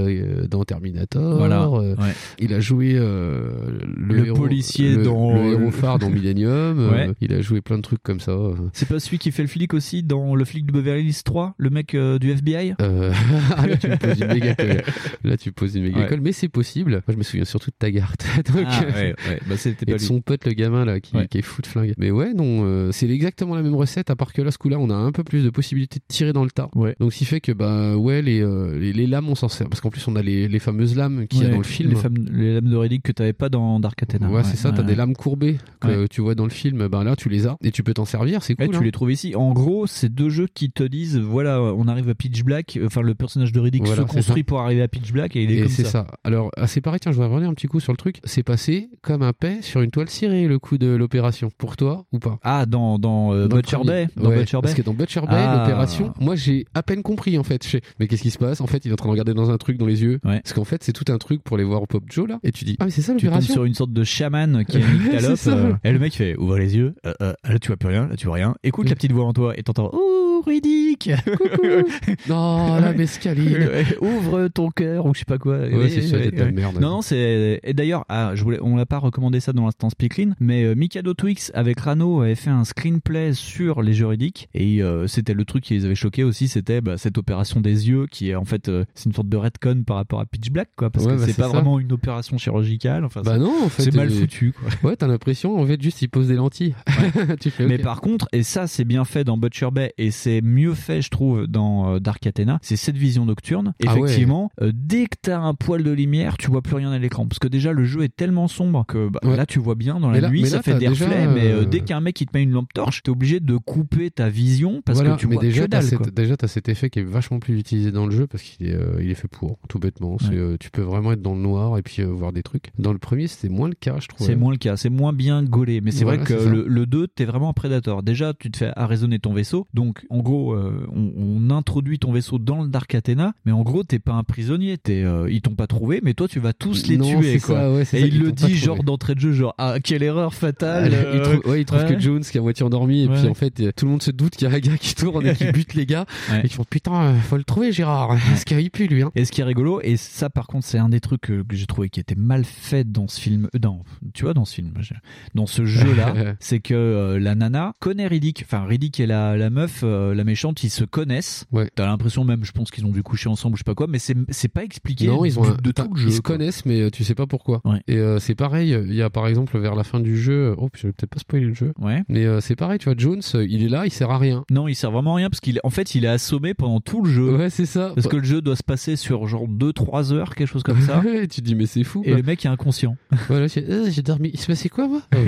dans Terminator. Voilà, ouais. Il a joué le, Le héros- policier le- dans- le héros phare dans Millennium. Ouais. il a joué plein de trucs comme ça. C'est pas celui qui fait le flic aussi dans le flic de Beverly Hills 3, le mec du FBI ah, là tu me poses une méga. Là tu poses une méga Ouais. colle, mais c'est possible. Moi je me souviens surtout de Taggart. Donc, Ah, euh, ouais, ouais. Bah, c'était et de son pote le gamin là qui, est fou de flingue. Mais ouais, non, euh, c'est exactement la même recette, à part que là ce coup-là on a un peu plus de possibilités de tirer dans le tas. Ouais. Donc ce qui fait que bah ouais les, euh, les, les lames on s'en sert parce qu'en plus on a les, les fameuses lames qu'il y a dans le film. Les, femmes- les lames de Riddick que t'avais pas dans Dark Athena. Ouais, c'est ça, t'as des lames courbées que tu vois dans le film, ben là tu les as et tu peux t'en servir, c'est Ouais, cool. tu hein. les trouves ici. En gros, c'est deux jeux qui te disent voilà, on arrive à Pitch Black. Enfin, le personnage de Riddick Voilà, se construit pour arriver à Pitch Black et il est Et comme c'est ça. ça. Alors, ah, c'est pareil, tiens, je voudrais revenir un petit coup sur le truc. C'est passé comme un paix sur une toile cirée, le coup de l'opération. Pour toi ou pas? Ah, dans, dans, euh, Dans Butcher. Bay Dans Ouais, Butcher Bay Parce que dans Butcher Bay, Ah. l'opération, moi j'ai à peine compris en fait. Je mais qu'est-ce qui se passe? En fait, il est en train de regarder dans un truc dans les yeux. Ouais. Parce qu'en fait, c'est tout un truc pour les voir au Pop Joe là. Et tu dis, ah mais c'est ça Tu tombes l'opération sur une sorte de chaman qui a une C'est calope. ça. euh, et le mec fait ouvre les yeux. Euh, euh, là, tu vois plus rien. Là, tu vois rien. Écoute la petite voix en toi et t'entends Oh, Riddick Non, la mescaline. Ouvre ton cœur ou je sais pas quoi. Ouais, Ouais, c'est merde. Non, non, c'est. Et d'ailleurs, ah, je voulais, on l'a pas recommandé ça dans l'instant Speaklin, mais euh, Mikado Twix avec Rano avait fait un screenplay sur les juridiques et euh, c'était le truc qui les avait choqués aussi, c'était bah, cette opération des yeux qui est en fait, euh, c'est une sorte de retcon par rapport à Pitch Black, quoi, parce que bah, c'est pas ça. vraiment une opération chirurgicale. Enfin, Bah c'est- non, en fait. c'est mal foutu, quoi. Ouais, t'as l'impression, en fait, juste ils posent des lentilles. tu fais, Mais ok. par contre, et ça c'est bien fait dans Butcher Bay et c'est mieux fait je trouve dans Dark Athena, c'est cette vision nocturne. Ah. Effectivement, dès que t'as un poil de lumière, tu vois plus rien à l'écran parce que déjà le jeu est tellement sombre que bah, Ouais. là tu vois bien dans la là- nuit, ça là, fait des déjà, reflets, mais euh, euh, dès qu'un mec il te met une lampe torche, t'es obligé de couper ta vision parce Voilà, que tu mais vois déjà, que dalle. cet- quoi. déjà, t'as cet effet qui est vachement plus utilisé dans le jeu parce qu'il est, euh, il est fait pour, tout bêtement. Ouais. euh, tu peux vraiment être dans le noir et puis euh, voir des trucs. Dans le premier, c'était moins le cas, je trouve. C'est moins le cas, c'est moins bien gaulé. Mais c'est Voilà, vrai que le, le 2, t'es vraiment un prédateur. Déjà, tu te fais arraisonner ton vaisseau. Donc, en gros, euh, on, on introduit ton vaisseau dans le Dark Athena. Mais en gros, t'es pas un prisonnier. T'es, euh, ils t'ont pas trouvé, mais toi, tu vas tous les Non, tuer. Quoi. ça, ouais, c'est Et ça, il ils le dit, genre, d'entrée de jeu, genre, ah, quelle erreur fatale. il euh, trouve, ouais, il trouve ouais. que Jones qui est à moitié endormi et puis en fait euh, tout le monde se doute qu'il y a un gars qui tourne et qui bute les gars et qui font putain faut le trouver Gérard parce qu'il pue lui hein? Et ce qui est rigolo, et ça par contre c'est un des trucs que, j'ai trouvé qui était mal fait dans ce film, dans, tu vois dans ce film, dans ce jeu-là, c'est que euh, la nana connaît Riddick, enfin Riddick et la, la meuf, la méchante, ils se connaissent. Ouais. T'as l'impression même, je pense qu'ils ont dû coucher ensemble, je sais pas quoi, mais c'est c'est pas expliqué Non, ils ont du- un- de t'as- tout le jeu. Ils se connaissent, mais euh, tu sais pas pourquoi. Ouais. Et euh, c'est pareil. Il y a par exemple vers la fin du jeu. Oh, je vais peut-être pas spoiler le jeu. Ouais. Mais euh, c'est pareil, tu vois, Jones, euh, il est là, il sert à rien. Non, il sert vraiment à rien parce qu'il, en fait, il est assommé pendant tout le jeu. Ouais, c'est ça. Parce que le jeu doit se passer sur genre 2-3 heures, quelque chose comme ça. Ouais, tu te dis mais c'est fou. Et le mec est inconscient. Voilà, j'ai euh, j'ai dormi. Il se passait quoi moi? Oh,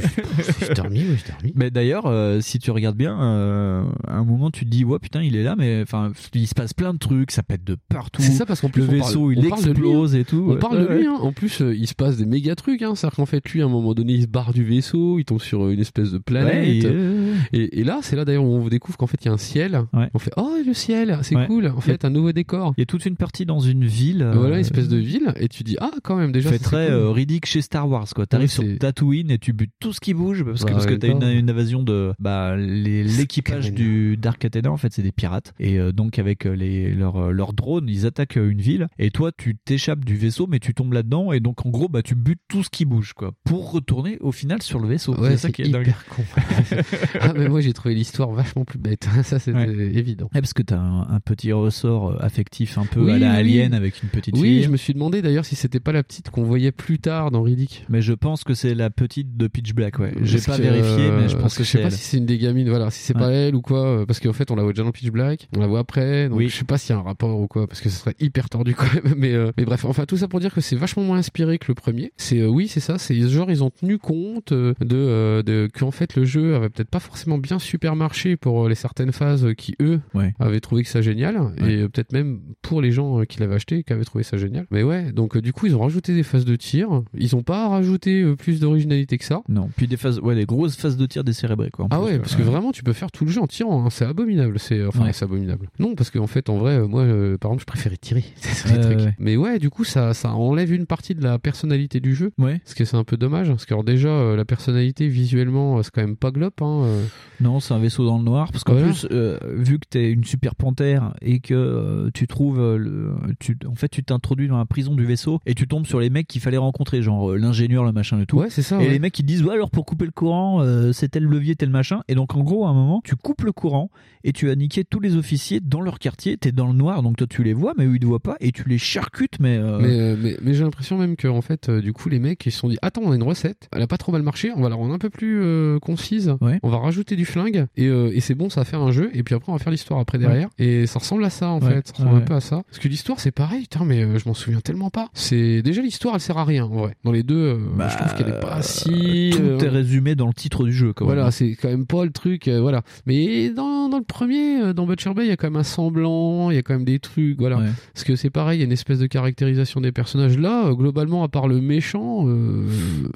j'ai- dormi, ouais, j'ai dormi. Mais d'ailleurs, euh, si tu regardes bien, euh, à un moment tu te dis ouais putain il est là, mais enfin il se passe plein de trucs, ça pète de partout. C'est ça parce qu'en plus le vaisseau parle- il parle de lui, explose et tout. On parle de lui, hein. en plus euh, il se passe des méga trucs, hein. c'est-à-dire qu'en fait lui à un moment donné il se barre du vaisseau, il tombe sur euh, une espèce de planète, Ouais, euh, Et, et là, c'est là d'ailleurs où on découvre qu'en fait, il y a un ciel. On fait oh le ciel, c'est cool. En fait, un nouveau décor. Il y a toute une partie dans une ville. euh, Voilà, une espèce de ville, et tu dis ah quand même déjà. très c'est cool. euh, ridicule chez Star Wars quoi. T'arrives sur Tatooine et tu butes tout ce qui bouge parce que parce que t'as une, invasion de bah l'équipage du Dark Athena en fait c'est des pirates et euh, donc avec euh, les leurs euh, drones ils attaquent euh, une ville et toi tu t'échappes du vaisseau mais tu tombes là-dedans et donc en gros bah tu butes tout ce qui bouge quoi pour retourner au final sur le vaisseau. Ouais, c'est ça c'est qui est hyper dingue. con. ah mais moi j'ai trouvé l'histoire vachement plus bête. ça c'était évident. Ouais, parce que t'as un, un petit ressort euh, affectif un peu Oui, à la oui, Alien oui. avec une petite Oui, fille. je me suis demandé d'ailleurs si c'était pas la petite qu'on voyait plus tard dans Riddick. Mais je pense que c'est la petite de Pitch Black, ouais. J'ai Parce pas que, vérifié, mais je euh, pense parce que je sais c'est pas elle. si c'est une des gamines, voilà, si c'est pas elle ou quoi, euh, parce qu'en fait on la voit déjà dans Pitch Black, on la voit après, donc je sais pas s'il y a un rapport ou quoi, parce que ce serait hyper tordu quand même, mais, euh, mais bref, enfin tout ça pour dire que c'est vachement moins inspiré que le premier. C'est euh, oui, c'est ça, c'est genre ils ont tenu compte euh, de, euh, de qu'en fait le jeu avait peut-être pas forcément bien super marché pour euh, les certaines phases qui eux avaient trouvé que ça génial, et euh, peut-être même pour les gens euh, qui l'avaient acheté qui avaient trouvé ça génial. Mais ouais, donc euh, du coup ils ont rajouté des phases de tir, ils ont pas rajouté euh, plus d'originalité que ça. Non, puis des phases, ouais, des grosses phases de tir décérébrées, quoi. Ah plus, ouais, parce que vraiment, tu peux faire tout le jeu en tirant. hein. C'est abominable. C'est enfin, Ouais. c'est abominable. Non, parce qu'en fait, en vrai, euh, moi, euh, par exemple, je préférais tirer. C'est ça, le Ouais. Mais ouais, du coup, ça, ça enlève une partie de la personnalité du jeu. Ouais. Parce que c'est un peu dommage. Parce que alors, déjà, euh, la personnalité visuellement, euh, c'est quand même pas glop. Hein, euh. Non, c'est un vaisseau dans le noir. Parce qu'en Voilà. plus, euh, vu que t'es une super panthère et que tu trouves le, tu, en fait, tu t'introduis dans la prison du vaisseau et tu tombes sur les mecs qu'il fallait rencontrer, genre l'ingénieur, le machin et tout. Ouais, c'est ça. Et ouais. les mecs ils disent ouais alors pour couper le courant c'est tel levier tel machin et donc en gros à un moment tu coupes le courant et tu as niqué tous les officiers dans leur quartier t'es dans le noir donc toi tu les vois mais eux ils te voient pas et tu les charcutes mais, euh, Mais, euh, mais, mais j'ai l'impression même que en fait, euh, du coup, les mecs ils se sont dit Attends, on a une recette, elle a pas trop mal marché, on va la rendre un peu plus euh, concise, on va rajouter du flingue et, euh, et c'est bon, ça va faire un jeu, et puis après on va faire l'histoire après derrière. Et ça ressemble à ça en Ouais. fait, ça ressemble un peu à ça. Parce que l'histoire c'est pareil, putain, mais je m'en souviens tellement pas. C'est Déjà l'histoire elle sert à rien en vrai. Dans les deux, euh, je trouve qu'elle est pas si. tout est résumé dans le titre du jeu quand même. voilà, c'est quand même pas le truc, voilà. Mais dans, dans le premier, dans Butcher Bay, il y a quand même un semblant, il y a quand même des trucs, voilà. Parce que c'est pareil, il y a une espèce de caractérisation des personnages. Là, euh, globalement, à part le méchant, euh,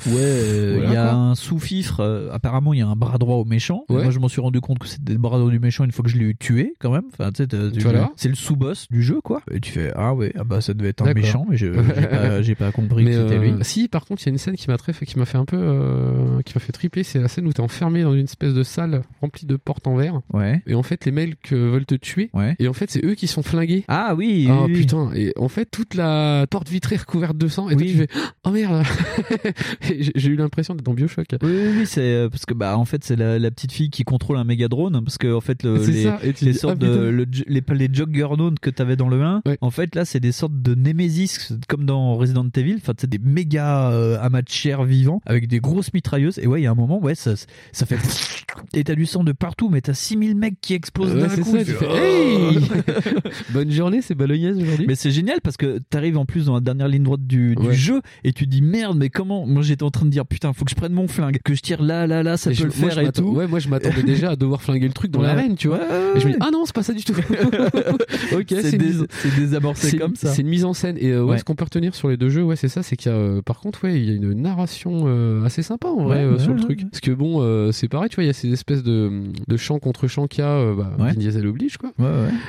Ouais, euh, il voilà, y a quoi. un sous-fifre. apparemment, il y a un bras droit au méchant. Ouais. Moi, je m'en suis rendu compte que c'était le bras droit du méchant une fois que je l'ai eu tué, quand même. Enfin, tu Voilà. c'est le sous-boss du jeu, quoi. Et tu fais ah ouais, ah bah ça devait être un méchant, mais j'ai pas, compris Mais, que c'était lui. Si, par contre, il y a une scène qui m'a fait, qui m'a fait un peu, qui m'a fait triper. C'est la scène où t'es enfermé dans une espèce de salle remplie de portes en verre. Ouais. Et en fait, les mecs veulent te tuer. Ouais. Et en fait, c'est eux qui sont flingués. Ah oui. Ah oui. putain. Et en fait, toute la porte vitrée recouverte de sang. Et toi, tu fais, oh merde. J'ai eu l'impression d'être dans Bioshock. Oui, oui, oui, c'est euh, parce que bah en fait c'est la, la petite fille qui contrôle un méga drone parce que en fait le, les, les dis, sortes ah, de le, les les juggernauts que t'avais dans le 1 en fait là c'est des sortes de Nemesis comme dans Resident Evil enfin c'est des méga euh, amas de chair vivants avec des grosses mitrailleuses et ouais il y a un moment ouais ça ça fait et t'as du sang de partout mais t'as 6000 mecs qui explosent Ouais, d'un coup ça, tu fais, hey Bonne journée, c'est bolognaise aujourd'hui. mais c'est génial parce que t'arrives en plus dans la dernière ligne droite du, du Ouais. jeu et tu dis merde mais comment? Moi j'étais en train de dire putain faut que je prenne mon flingue que je tire là là là ça Et peut je- le faire et tout Ouais, moi je m'attendais déjà à devoir flinguer le truc dans Ouais. l'arène, tu vois. Ouais, et je me dis, ah non, c'est pas ça du tout. ok, C'est désamorcé comme ça. C'est une mise en scène. Et euh, ouais, ce qu'on peut retenir sur les deux jeux, ouais, c'est ça, c'est qu'il y a, euh, par contre, ouais, il y a une narration euh, assez sympa en vrai sur le truc. Parce que bon, c'est pareil, tu vois, il y a ces espèces de, de chants contre chants qu'il y a, bah. Vin Diesel oblige, quoi.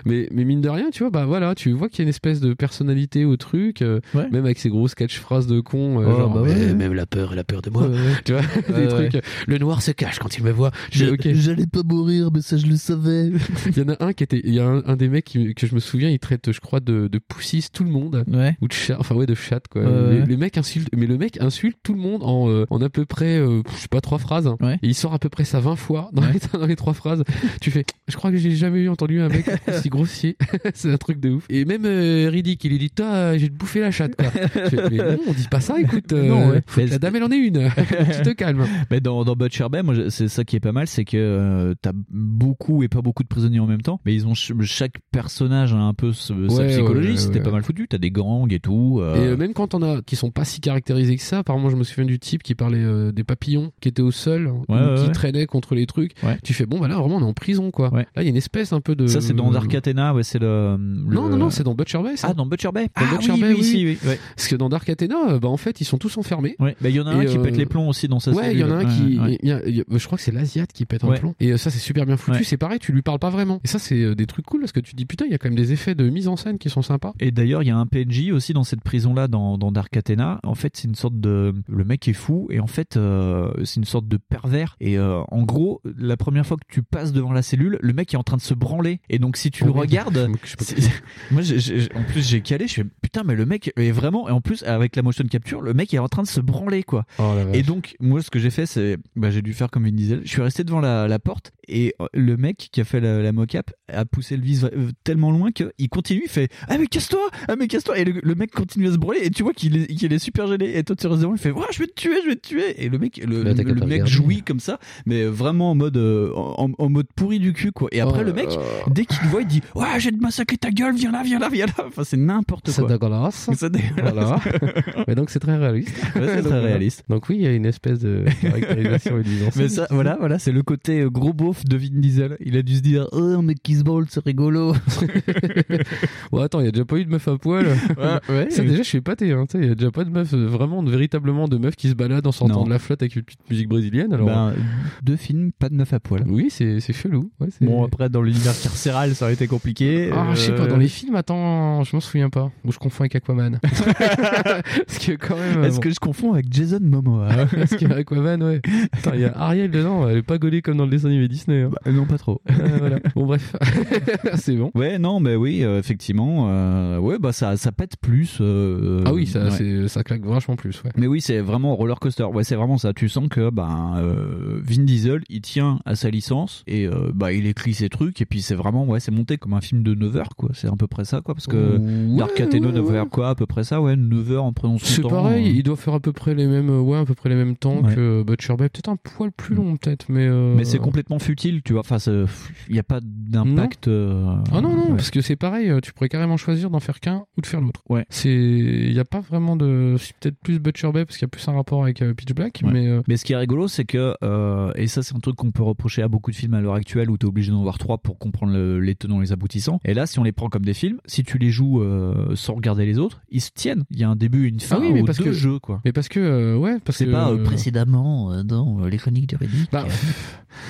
Mais, mais mine de rien, tu vois, bah voilà, tu vois qu'il y a une espèce de personnalité au truc, euh, Ouais. même avec ces grosses catchphrases de con, euh, Oh, genre, bah ouais, mais- ouais. même la peur, elle a peur de moi. Ouais. Tu vois, Ouais, des ouais. trucs. euh, Le noir se cache quand il me voit. J'allais pas mourir, mais ça je le savais. Il y en a un qui était, il y a un, un des mecs qui- que je me souviens, il traite, je crois, de, de poussisse tout le monde. Ouais. Ou de chat, enfin ouais, de chat, quoi. Ouais, les, ouais. les mecs insultent, mais le mec insulte tout le monde en, euh, en à peu près, euh, je sais pas, trois phrases. hein. Et il sort à peu près ça 20 fois dans, les, dans les trois phrases. tu fais, je crois que j'ai jamais eu entendu un mec aussi grossier. C'est un truc de ouf. Et même euh, Riddick, il dit, toi, j'ai te bouffé la chatte, quoi. Je fais, mais non, on dit pas ça, écoute. euh, Non, ouais. la dame, elle en est une. tu te calmes. Mais dans, dans Butcher Bay, moi, c'est ça qui est pas mal, c'est que euh, t'as beaucoup et pas beaucoup de prisonniers en même temps, mais ils ont ch- chaque personnage a un peu ce- sa Ouais, psychologie. ouais, ouais, C'était pas mal foutu. T'as des gangs et tout. euh, Et euh, même quand on a qui sont pas si caractérisés que ça, apparemment je me souviens du type qui parlait euh, des papillons qui étaient au sol, ouais, qui ouais. traînaient contre les trucs. Tu fais bon bah là vraiment on est en prison quoi. Là il y a une espèce un peu de. Ça, c'est dans Dark Athena, ouais, c'est le, le- Non non non c'est dans Butcher Bay. Ça. Ah, dans Butcher Bay. Dans Ah, Butcher oui, Bay, oui, oui, ouais. Parce que dans Dark Athena, euh, bah en fait ils sont tous enfermés. Ouais, bah, il y en a un qui euh, pète les plombs aussi dans sa Ouais, il y en a un cellule. qui, Ouais, ouais. il y a- il y a- je crois que c'est l'Asiat Fiat qui pète un plomb. Et euh, ça, c'est super bien foutu. Ouais. C'est pareil, tu lui parles pas vraiment. Et ça, c'est euh, des trucs cool parce que tu te dis putain, il y a quand même des effets de mise en scène qui sont sympas. Et d'ailleurs, il y a un PNJ aussi dans cette prison-là, dans, dans Dark Athena. En fait, c'est une sorte de. Le mec est fou, et en fait, euh, c'est une sorte de pervers. Et euh, en gros, la première fois que tu passes devant la cellule, le mec est en train de se branler. Et donc, si tu Oh le merde, regardes. je Moi, en plus, j'ai calé, je fais putain, mais le mec est vraiment. Et en plus, avec la motion capture, le mec est en train de se branler, quoi. Oh. Et donc, moi, ce que j'ai fait, c'est. Bah, j'ai dû faire comme Vin Diesel. Je suis resté devant la, la porte, et euh, le mec qui a fait la, la mocap a poussé le vis euh, tellement loin qu'il continue, il fait Ah, mais casse-toi Ah, mais casse-toi Et le, le mec continue à se branler, et tu vois qu'il est, qu'il est super gêné. Et toi, tu restes devant, il fait Ouais, je vais te tuer, je vais te tuer Et le mec, le, t'as le- mec jouit comme ça, mais vraiment en mode, euh, en, en mode pourri du cul, quoi. Et après, Oh le mec, dès qu'il le voit, il dit Ouais, je vais te massacrer ta gueule, viens là, viens là, viens là. Enfin, c'est n'importe C'est quoi. dégueulasse. C'est dégueulasse. Voilà. Mais donc c'est très réaliste. Ouais, c'est Donc, très réaliste. Donc oui, il y a une espèce de caractérisation et. Mais ça, voilà, voilà, c'est le côté euh, gros beauf de Vin Diesel. Il a dû se dire, oh, un mec qui se ball, c'est rigolo. Ouais, attends, il y a déjà pas eu de meuf à poil. ouais. Ça, déjà, je suis épaté. Hein. Il y a déjà pas de meuf, euh, vraiment, de- véritablement de meufs qui se baladent en sortant de la flotte avec une petite musique brésilienne. Alors, Ben, deux films, pas de meuf à poil. oui, c'est c'est chelou. Ouais, c'est- Bon, après, dans l'univers carcéral, ça aurait été compliqué. Ah, je sais pas, Euh, dans les films, attends, je m'en souviens pas. Ou je confonds avec Aquaman. Parce que quand même. euh, Est-ce bon. que je confonds avec Jason Momoa Parce qu'il y a Aquaman, ouais. Attends, il y a Ariel dedans, elle est pas gaulée comme dans le dessin animé Disney. hein. Bah, Non, pas trop. Euh, voilà. Bon, bref. c'est bon. Ouais, non, mais oui, euh, effectivement. euh, ouais, bah ça, ça pète plus. Ah oui, ça, ouais. ça claque vachement plus, ouais. Mais oui, c'est vraiment roller coaster. Ouais, c'est vraiment ça. Tu sens que ben euh, Vin Diesel, il tient à sa licence et bah il écrit ses trucs et puis c'est vraiment ouais, c'est monté comme un film de 9 heures quoi. C'est à peu près ça quoi parce que Ouais, Dark Athena ouais, doit ouais. faire quoi à peu près ça ouais, 9 heures en prenant son C'est temps. pareil, euh. il doit faire à peu près les mêmes, euh, ouais, à peu près les mêmes temps Ouais. que Butcher Bay, peut-être un poil plus long, peut-être, mais. euh, Mais c'est complètement futile, tu vois. Enfin, c'est- il n'y a pas d'impact. euh, Ah non, non, ouais. parce que c'est pareil, euh, tu pourrais carrément choisir d'en faire qu'un ou de faire l'autre. Ouais. C'est, il y a pas vraiment de, c'est peut-être plus Butcher Bay parce qu'il y a plus un rapport avec euh, Pitch Black, Ouais. mais euh, Mais ce qui est rigolo, c'est que, euh, et ça c'est un truc qu'on peut reprocher à beaucoup de films à l'heure actuelle où tu es obligé d'en voir trois pour comprendre le- les tenants et les aboutissants. Et là, si on les prend comme des films, si tu les joues euh, sans regarder les autres, ils se tiennent. Il y a un début, une fin, ah oui, mais parce deux que jeux, quoi. Mais parce que, euh, ouais, parce C'est que pas euh, précédemment euh, dans les chroniques de Riddick. Bah,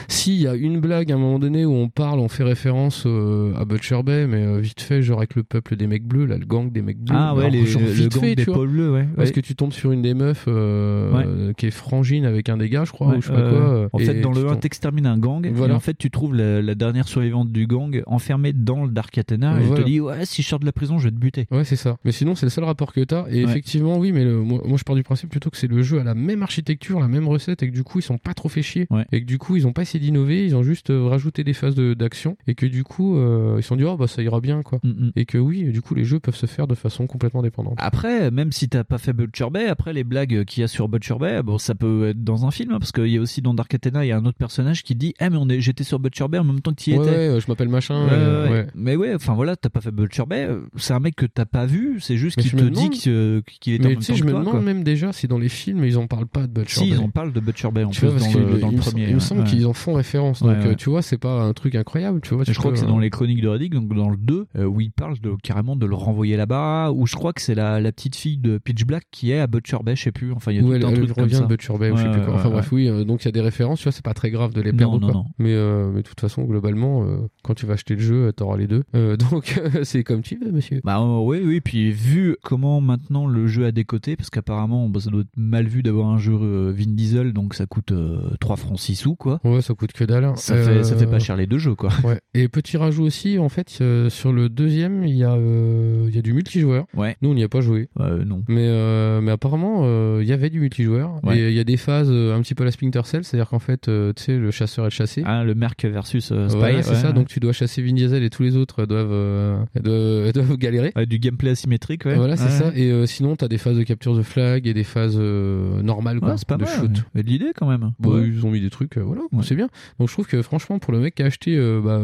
S'il y a une blague à un moment donné où on parle, on fait référence euh, à Butcher Bay, mais euh, vite fait, genre avec le peuple des mecs bleus, là, le gang des mecs bleus. Ah ouais, Alors, les- genre le vite gang fait, des tu vois. pôles bleus, ouais. Parce Ouais. que tu tombes sur une des meufs Ouais. qui est frangine avec un des gars, je crois, Ouais, ou je sais pas quoi. en fait, dans le 1, tombes- t'extermines un gang, Voilà. et en fait, tu trouves la, la dernière survivante du gang enfermée dans le Dark Athena, et elle te dit, ouais, si je sors de la prison, je vais te buter. Ouais, c'est ça. Mais sinon, c'est le seul rapport que t'as. Et Ouais. effectivement, oui, mais le- moi, moi, je pars du principe plutôt que c'est le jeu à la même architecture, la même recette, et que du coup, ils sont pas trop fait chier. Ouais. Et que du coup, ils ont pas essayé d'innover, ils ont juste euh, rajouté des phases de- d'action. Et que du coup, euh, ils se sont dit, oh, bah, ça ira bien, quoi. Mm, Et que oui, du coup, les jeux peuvent se faire de façon complètement dépendante. Après, même si t'as pas fait Butcher Bay, après les blagues qu'il y a sur Butcher Bay, bon, ça peut être dans un film, hein, parce qu'il y a aussi dans Dark Athena, il y a un autre personnage qui dit, eh mais j'étais sur Butcher Bay en même temps que tu y Ouais, étais. ouais, je m'appelle machin. Euh. Mais ouais, enfin voilà, t'as pas fait Butcher Bay, euh, c'est un mec que t'as pas vu, c'est juste qu'il te dit que- qu'il est en Mais même tu sais, temps je me demande quoi. même déjà si dans les films ils en parlent pas de Butcher Si, Bay. ils en parlent de Butcher Bay en Tu plus vois, parce dans, que le, dans il le premier. il me semble ouais. qu'ils en font référence. Donc, euh, ouais. tu vois, c'est pas un truc incroyable. Tu vois, Et tu je crois que c'est euh, dans les chroniques de Reddick, donc dans le 2, euh, où il parle de, carrément de le renvoyer là-bas, ou je crois que c'est la, la petite fille de Pitch Black qui est à Butcher Bay, je sais plus. Enfin, il y a tout elle, un truc comme ça. de Butcher Bay je sais plus quoi. Enfin bref, oui, euh, donc il y a des références, tu vois, c'est pas très grave de les perdre ou pas. Mais, euh, de toute façon, globalement, euh, quand tu vas acheter le jeu, euh, t'auras les deux. Euh, donc c'est comme tu veux, monsieur. Bah euh, oui, oui, puis vu comment maintenant le jeu a décoté, parce qu'apparemment bah, ça doit être mal vu d'avoir un jeu euh, Vin Diesel, donc ça coûte euh, 3 francs 6 sous, quoi. Ouais, ça coûte que dalle. hein. Ça, fait, ça Euh, fait pas cher les deux jeux, quoi. Ouais. Et petit rajout aussi, en fait, euh, sur le deuxième, il y a, euh, il y a du multijoueur. Ouais. Nous, on n'y a pas joué. Euh, non. Mais, euh, mais apparemment, euh, il y avait du multijoueur. Ouais. Et il y a des phases euh, un petit peu à la Splinter Cell, c'est-à-dire qu'en fait, euh, tu sais, le chasseur est chassé. Ah, le Merc versus euh, Spy. Voilà, c'est ça. Donc tu dois chasser Vin Diesel et tous les autres doivent, euh, doivent, doivent galérer. Ouais, du gameplay asymétrique, ouais. Voilà, c'est ça. Et euh, sinon, t'as des phases de capture de flag et des phases euh, normales, quoi, Ouais, c'est pas de mal. shoot. Mais de l'idée quand même. Ils ont mis des trucs, euh, voilà, c'est bien. Donc je trouve que franchement, pour le mec qui a acheté euh, bah,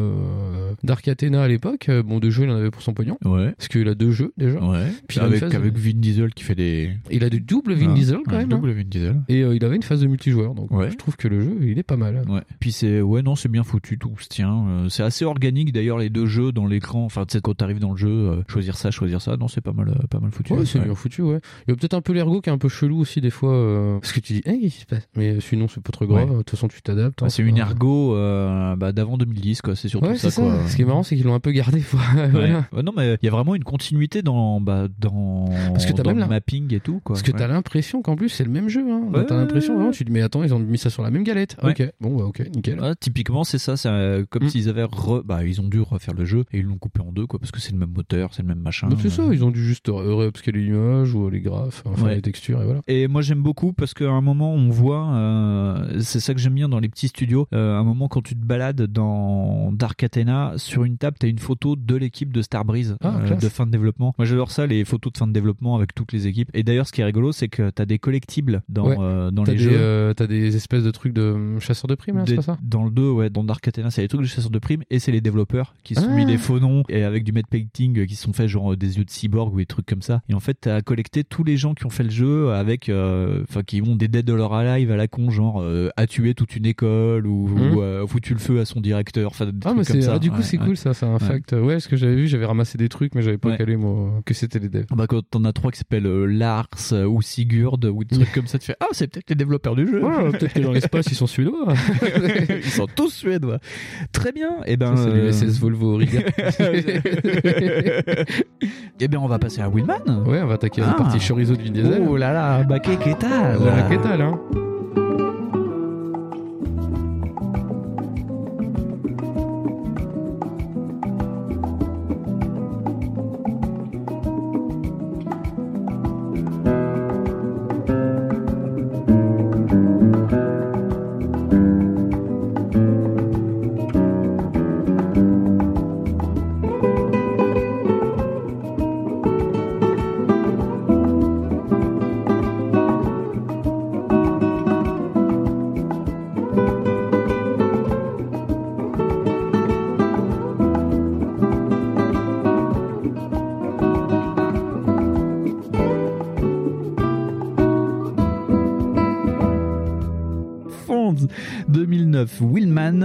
Dark Athena à l'époque, bon, deux jeux, il en avait pour son pognon. Ouais. Parce qu'il a deux jeux déjà. Ouais. Puis avec, phase- avec Vin Diesel qui fait des. Il a du double Vin Ah, Diesel quand même. Double hein. Vin Diesel. Et il avait une phase de multijoueur, donc je trouve que le jeu, il est pas mal. Ouais. Puis c'est ouais non c'est bien foutu tout se tient. C'est assez organique d'ailleurs les deux jeux dans l'écran. Enfin tu sais quand t'arrives dans le jeu choisir ça choisir ça non c'est pas mal euh, pas mal foutu. Ouais, c'est bien foutu, ouais. Il y a peut-être un peu l'ergo qui est un peu chelou aussi des fois. euh, parce que tu dis, hey, qu'est-ce qui se passe? Mais sinon, c'est pas trop grave. De toute façon, tu t'adaptes. Hein, c'est pas- une ergo euh, bah, d'avant 2010 quoi. C'est surtout ça c'est ça. quoi. Ce qui est marrant, c'est qu'ils l'ont un peu gardé. Voilà. Non mais il y a vraiment une continuité dans bah, dans Parce que t'as dans même le mapping et tout quoi. Parce que t'as l'impression qu'en plus, c'est le même jeu. Hein. Ouais, t'as l'impression, vraiment, tu te dis, mais attends, ils ont mis ça sur la même galette. Ok, bon, bah, ok, nickel. Ouais, typiquement, c'est ça. C'est comme Mm. s'ils avaient bah, ils ont dû refaire le jeu et ils l'ont coupé en deux, quoi, parce que c'est le même moteur, c'est le même machin. Bah, c'est ça, ils ont dû juste réupscaler l'image ou les graphes, enfin Ouais. les textures, et voilà. Et moi j'aime beaucoup parce qu'à un moment on voit, euh, c'est ça que j'aime bien dans les petits studios, euh, à un moment quand tu te balades dans Dark Athena, sur une table t'as une photo de l'équipe de Starbreeze Ah, euh, de fin de développement. Moi j'adore ça, les photos de fin de développement avec toutes les équipes. Et d'ailleurs ce qui est rigolo c'est que t'as des collectibles dans, Ouais. euh, dans T'as les des, jeux. euh, t'as des espèces de trucs de euh, chasseurs de primes, c'est pas ça? dans le 2, ouais, dans Dark Athena, c'est les trucs de chasseurs de primes et c'est les développeurs qui sont Ah. mis des faux noms et avec du matte painting euh, qui sont fait genre euh, des yeux de cyborg ou des trucs comme ça. Et en fait, t'as collecté tous les gens qui ont fait le jeu avec, euh, enfin, qui ont des dead or alive à la con, genre euh, a tué toute une école ou, Mhm. ou, euh, foutu le feu à son directeur. Enfin, Ah, mais comme c'est, ça. ah, du coup, Ouais, c'est ouais. cool, ça, c'est un Ouais. fact. Ouais, parce que j'avais vu, j'avais ramassé des trucs, mais j'avais pas calé, moi, que c'était les devs. Bah, quand t'en as trois qui s'appellent euh, Lars euh, ou Sigurd ou des trucs comme ça, tu fais Ah, c'est peut-être les développeurs du jeu. Ouais, peut-être que dans l'espace, ils sont suédois. Ils sont tous suédois. Très bien. Et ben, Ça, c'est euh, l'USS Volvo Riga. Eh bien, on va passer à Willman. Ouais, on va attaquer la Ah. partie chorizo de Vin Diesel. Oh là là, bah qu'est-ce tal Voilà, qu'est-ce que hein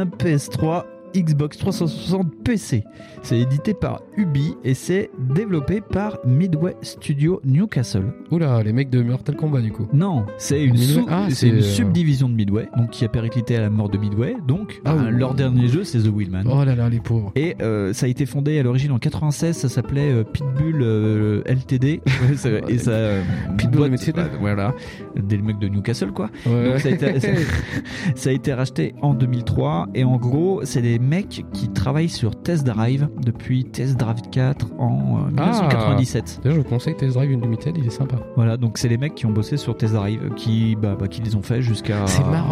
PS3, Xbox 360, PC. C'est édité par Ubi et c'est développé par Midway Studio Newcastle. Oula, les mecs de Mortal Kombat, du coup. Non, c'est une, sous- Ah, c'est une euh, subdivision de Midway, donc qui a périclité à la mort de Midway. Donc, Ah oui. leur dernier jeu, c'est The Willman. Oh là là, les pauvres. Et euh, ça a été fondé à l'origine en 96, ça s'appelait euh, Pitbull LTD. Ouais, et ça, Pitbull Limited. bah, voilà, des mecs de Newcastle quoi. Ouais. Donc ça a, été, ça- ça a été racheté en 2003 et en gros c'est des mecs qui travaillent sur Test Drive depuis Test Drive 4 en euh, 1997. D'ailleurs, je vous conseille Test Drive Unlimited, il est sympa. Voilà, donc c'est les mecs qui ont bossé sur Test Drive, qui, bah, bah, qui les ont fait jusqu'à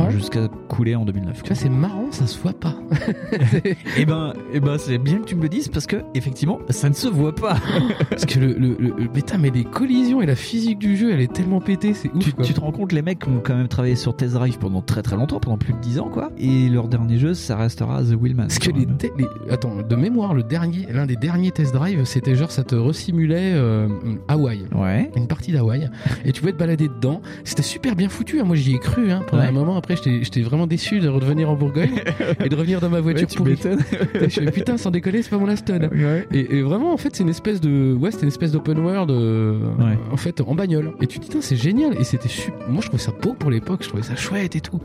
jusqu'à couler en 2009. Tu vois, c'est marrant, ça se voit pas. Et ben, et ben c'est bien que tu me le dises parce que effectivement ça ne se voit pas. Parce que le, le, le, putain, mais les collisions et la physique du jeu, elle est tellement pétée, c'est ouf. Tu, quoi. tu te rends compte, les mecs ont quand même travaillé sur Test Drive pendant très très longtemps, pendant plus de 10 ans quoi. Et leur dernier jeu, ça restera The Willman. Parce que les, te- les- attends, de mémoire, le l'un des derniers test drive, c'était genre ça te resimulait euh, Hawaï, Ouais. une partie d'Hawaï, et tu pouvais te balader dedans. C'était super bien foutu. hein. Moi, j'y ai cru. Hein, pendant Ouais. un moment, après, j'étais vraiment déçu de revenir en Bourgogne et de revenir dans ma voiture Ouais, pourrie. je fais, putain, sans déconner, c'est pas mon Aston. Et, et vraiment, en fait, c'est une espèce de, ouais, c'était une espèce d'open world, euh, Ouais. en fait, en bagnole. Et tu te dis, putain, c'est génial. Et c'était super. Moi, je trouvais ça beau pour l'époque. Je trouvais ça chouette et tout.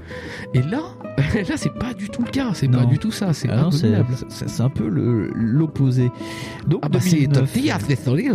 Et là, là, c'est pas du tout le cas. C'est pas du tout ça. C'est Ah c'est un peu le- l'opposé. Donc Ah bah, c'est 2009. Top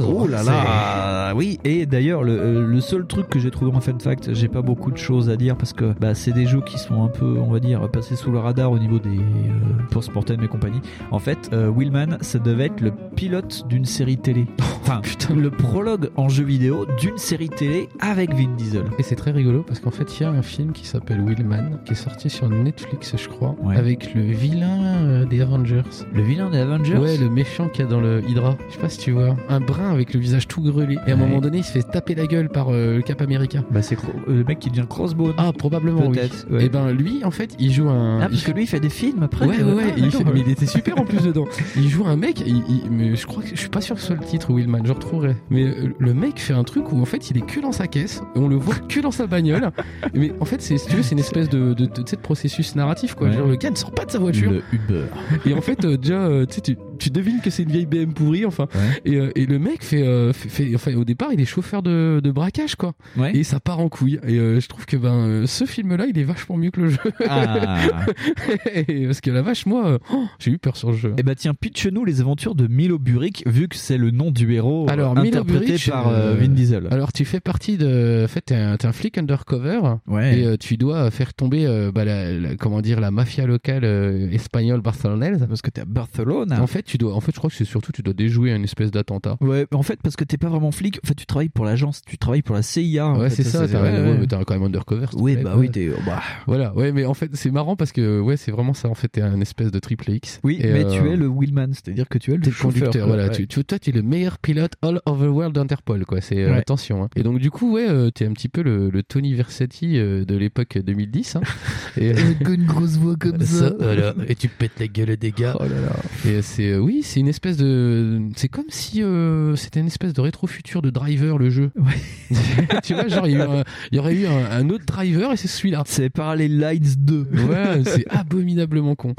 Oh là là, oui. Et d'ailleurs, le, euh, le seul truc que j'ai trouvé en fun fact, j'ai pas beaucoup de choses à dire parce que bah, c'est des jeux qui sont un peu, on va dire, passés sous le radar au niveau des euh, post-mortem et compagnie. En fait, euh, Willman, ça devait être le pilote d'une série télé. Enfin, le prologue en jeu vidéo d'une série télé avec Vin Diesel. Et c'est très rigolo parce qu'en fait, il y a un film qui s'appelle Willman qui est sorti sur Netflix, je crois, avec le vilain euh, des Avengers. Le vilain des Avengers? Ouais, le méchant qu'il y a dans le Hydra. Je sais pas si tu vois. Un brun avec le visage tout grelé. Et à un Ouais. moment donné, il se fait taper la gueule par euh, le Cap Américain. Bah, c'est cro- le mec qui devient Crossbone. Ah, probablement, oui. Ouais. Et ben, lui, en fait, il joue un. Ah, parce il que lui, il fait des films après. Ouais, ouais, ouais. Ah, il fait- mais il était super en plus dedans. Il joue un mec, il- il- mais je crois que je suis pas sûr que ce soit le titre Willman, je retrouverai. Mais euh, le mec fait un truc où en fait il est que dans sa caisse, on le voit que dans sa bagnole. mais en fait, c'est, si tu veux, c'est une espèce de, de, de, processus narratif quoi. Genre, le gars ne sort pas de sa voiture. Le Uber. Et en fait, euh, déjà, euh, tu sais, tu, devines que c'est une vieille BM pourrie, enfin. Et, euh, et le mec fait, euh, fait, fait- enfin, au départ, il est chauffeur de, de braquage, quoi. Et ça part en couille. Et euh, je trouve que ben, ce film-là, il est vachement mieux que le jeu. Ah. Et parce que la vache, moi, oh, j'ai eu peur sur le jeu. Eh bah tiens, pitch-nous les aventures de Milo Burick, vu que c'est le nom du héros Alors, interprété Buric, par Vin Diesel. Alors, tu fais partie de. En fait, t'es un, un flic undercover. Ouais. Et tu dois faire tomber, bah, la, la- comment dire, la mafia locale espagnole barcelonaise. Parce que t'es à Barcelone. En fait, tu dois. En fait, je crois que c'est surtout, tu dois déjouer une espèce d'attentat. Ouais, en fait, parce que t'es pas vraiment flic, en fait, tu travailles pour l'agence, tu travailles pour la CIA. Ouais, c'est ça, t'as ouais, t'es quand même undercover. Oui, bah oui, t'es. bah. Voilà, ouais, mais en fait, c'est marrant parce que, ouais, c'est vraiment ça. En fait, t'es un espèce de triple X. Oui, Et, mais euh, tu es le wheelman, c'est-à-dire que tu es le T'es chauffeur, conducteur, quoi, voilà. ouais. Tu, tu- toi, tu es le meilleur pilote all over the world d'Interpol, quoi. C'est euh, attention. hein. Et donc, du coup, ouais, euh, t'es un petit peu le, le Tony Versetti euh, de l'époque 2010. hein. Et, une grosse voix comme ça. voilà. Et tu pètes la gueule des gars. Oh là là. Et c'est, euh, oui, c'est une espèce de, c'est comme si euh, c'était une espèce de rétro-futur de Driver, le jeu. tu vois, genre, il y, a eu un- il y aurait eu un, un autre Driver et c'est celui-là. C'est Parallel Lines 2. Ouais, c'est abominablement con.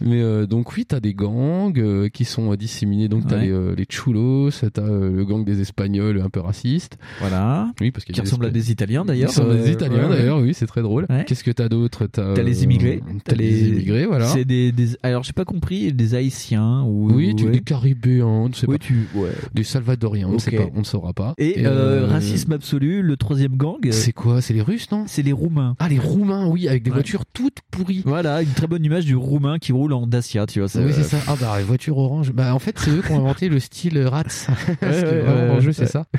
Mais euh, donc oui, t'as des gangs euh, qui sont disséminés. Donc t'as Ouais. les, les chulos, t'as le gang des Espagnols un peu racistes. Voilà. Oui, parce qu'il Qui ressemble à des Italiens d'ailleurs. Qui ressemblent à des Italiens d'ailleurs, oui, c'est très drôle. Ouais. Qu'est-ce que t'as d'autre T'as les immigrés. T'as les immigrés, voilà. C'est des, des- Alors, j'ai pas compris, des Haïtiens ou. Oui, tu, ouais. des Caribéens, on ne sait Oui, pas. tu. Ouais. Des Salvadoriens, on ne sait pas, on ne saura pas. Et, euh, racisme absolu, le troisième gang. euh, C'est quoi? C'est les Russes, non? C'est les Roumains. Ah, les Roumains, oui, avec des Ouais. voitures toutes pourries. Voilà, une très bonne image du Roumain qui roule en Dacia, tu vois. Oui, c'est ça. Ah bah, les voitures orange. Bah, en fait, c'est eux qui ont inventé le style Rats. Parce que vraiment, le jeu, c'est ça.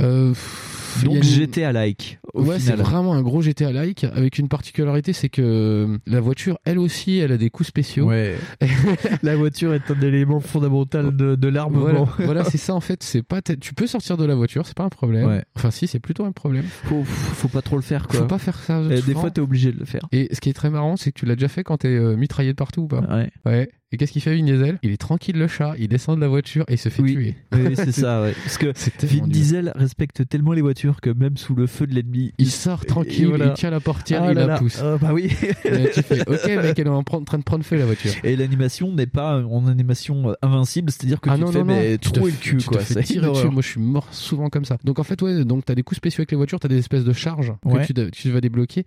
Euh, pff, Donc une- GTA-like. au Ouais, c'est vraiment un gros GTA-like avec une particularité, c'est que euh, la voiture, elle aussi, elle a des coups spéciaux. Ouais. la voiture est un élément fondamental de, de l'armement. Voilà, voilà, c'est ça en fait. C'est pas, t- tu peux sortir de la voiture, c'est pas un problème. Ouais. Enfin, si, c'est plutôt un problème. Faut, faut pas trop le faire, quoi. Faut pas faire ça. Des fois, t'es obligé de le faire. Et ce qui est très marrant, c'est que tu l'as déjà fait quand t'es euh, mitraillé de partout ou pas Ouais. Ouais. Et qu'est-ce qu'il fait Vin Diesel? Il est tranquille le chat, il descend de la voiture et il se fait Oui, tuer. oui, c'est ça, ouais. Parce que Vin. Diesel respecte tellement les voitures que même sous le feu de l'ennemi, Il sort tranquille, il tient la portière, Ah il là la là. pousse. Ah, bah oui. Tu fais, ok mec, elle est en train de prendre feu la voiture. Et l'animation n'est pas en animation euh, invincible, c'est-à-dire que ah tu non, te fais non, mais, tu te le cul, tu quoi. te fais tirer dessus. Moi, je suis mort souvent comme ça. Donc en fait, ouais, donc t'as des coups spéciaux avec les voitures, t'as des espèces de charges Ouais. que tu, vas débloquer.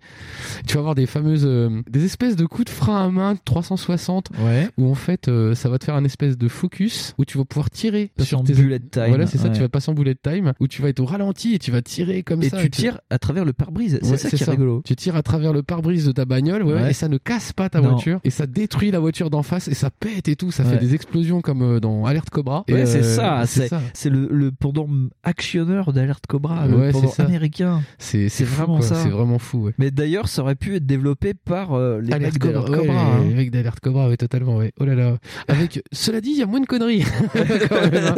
Tu vas avoir des fameuses, euh, des espèces de coups de frein à main 360 Ouais. où fait, euh, ça va te faire un espèce de focus où tu vas pouvoir tirer Sur tes bullet time. Voilà, c'est ça. Ouais. Tu vas passer en bullet time où tu vas être au ralenti et tu vas tirer comme Et ça. tu tires à travers le pare-brise. C'est Ouais, ça qui est rigolo. Tu tires à travers le pare-brise de ta bagnole, ouais, Ouais. et ça ne casse pas ta Non. voiture, et ça détruit la voiture d'en face, et ça pète et tout, ça fait des explosions comme euh, dans Alerte Cobra. Ouais, Et, c'est euh, ça. c'est ça. c'est le, le pendant actionneur d'Alerte Cobra, le pendant américain. C'est vraiment ça. C'est vraiment fou. Mais d'ailleurs, ça aurait pu être développé par euh, les Alerte mecs d'Alerte Cobra, hein. les mecs d'Alerte Cobra, ouais, totalement, ouais. Oh là là. Avec, cela dit, il y a moins de conneries. Hein.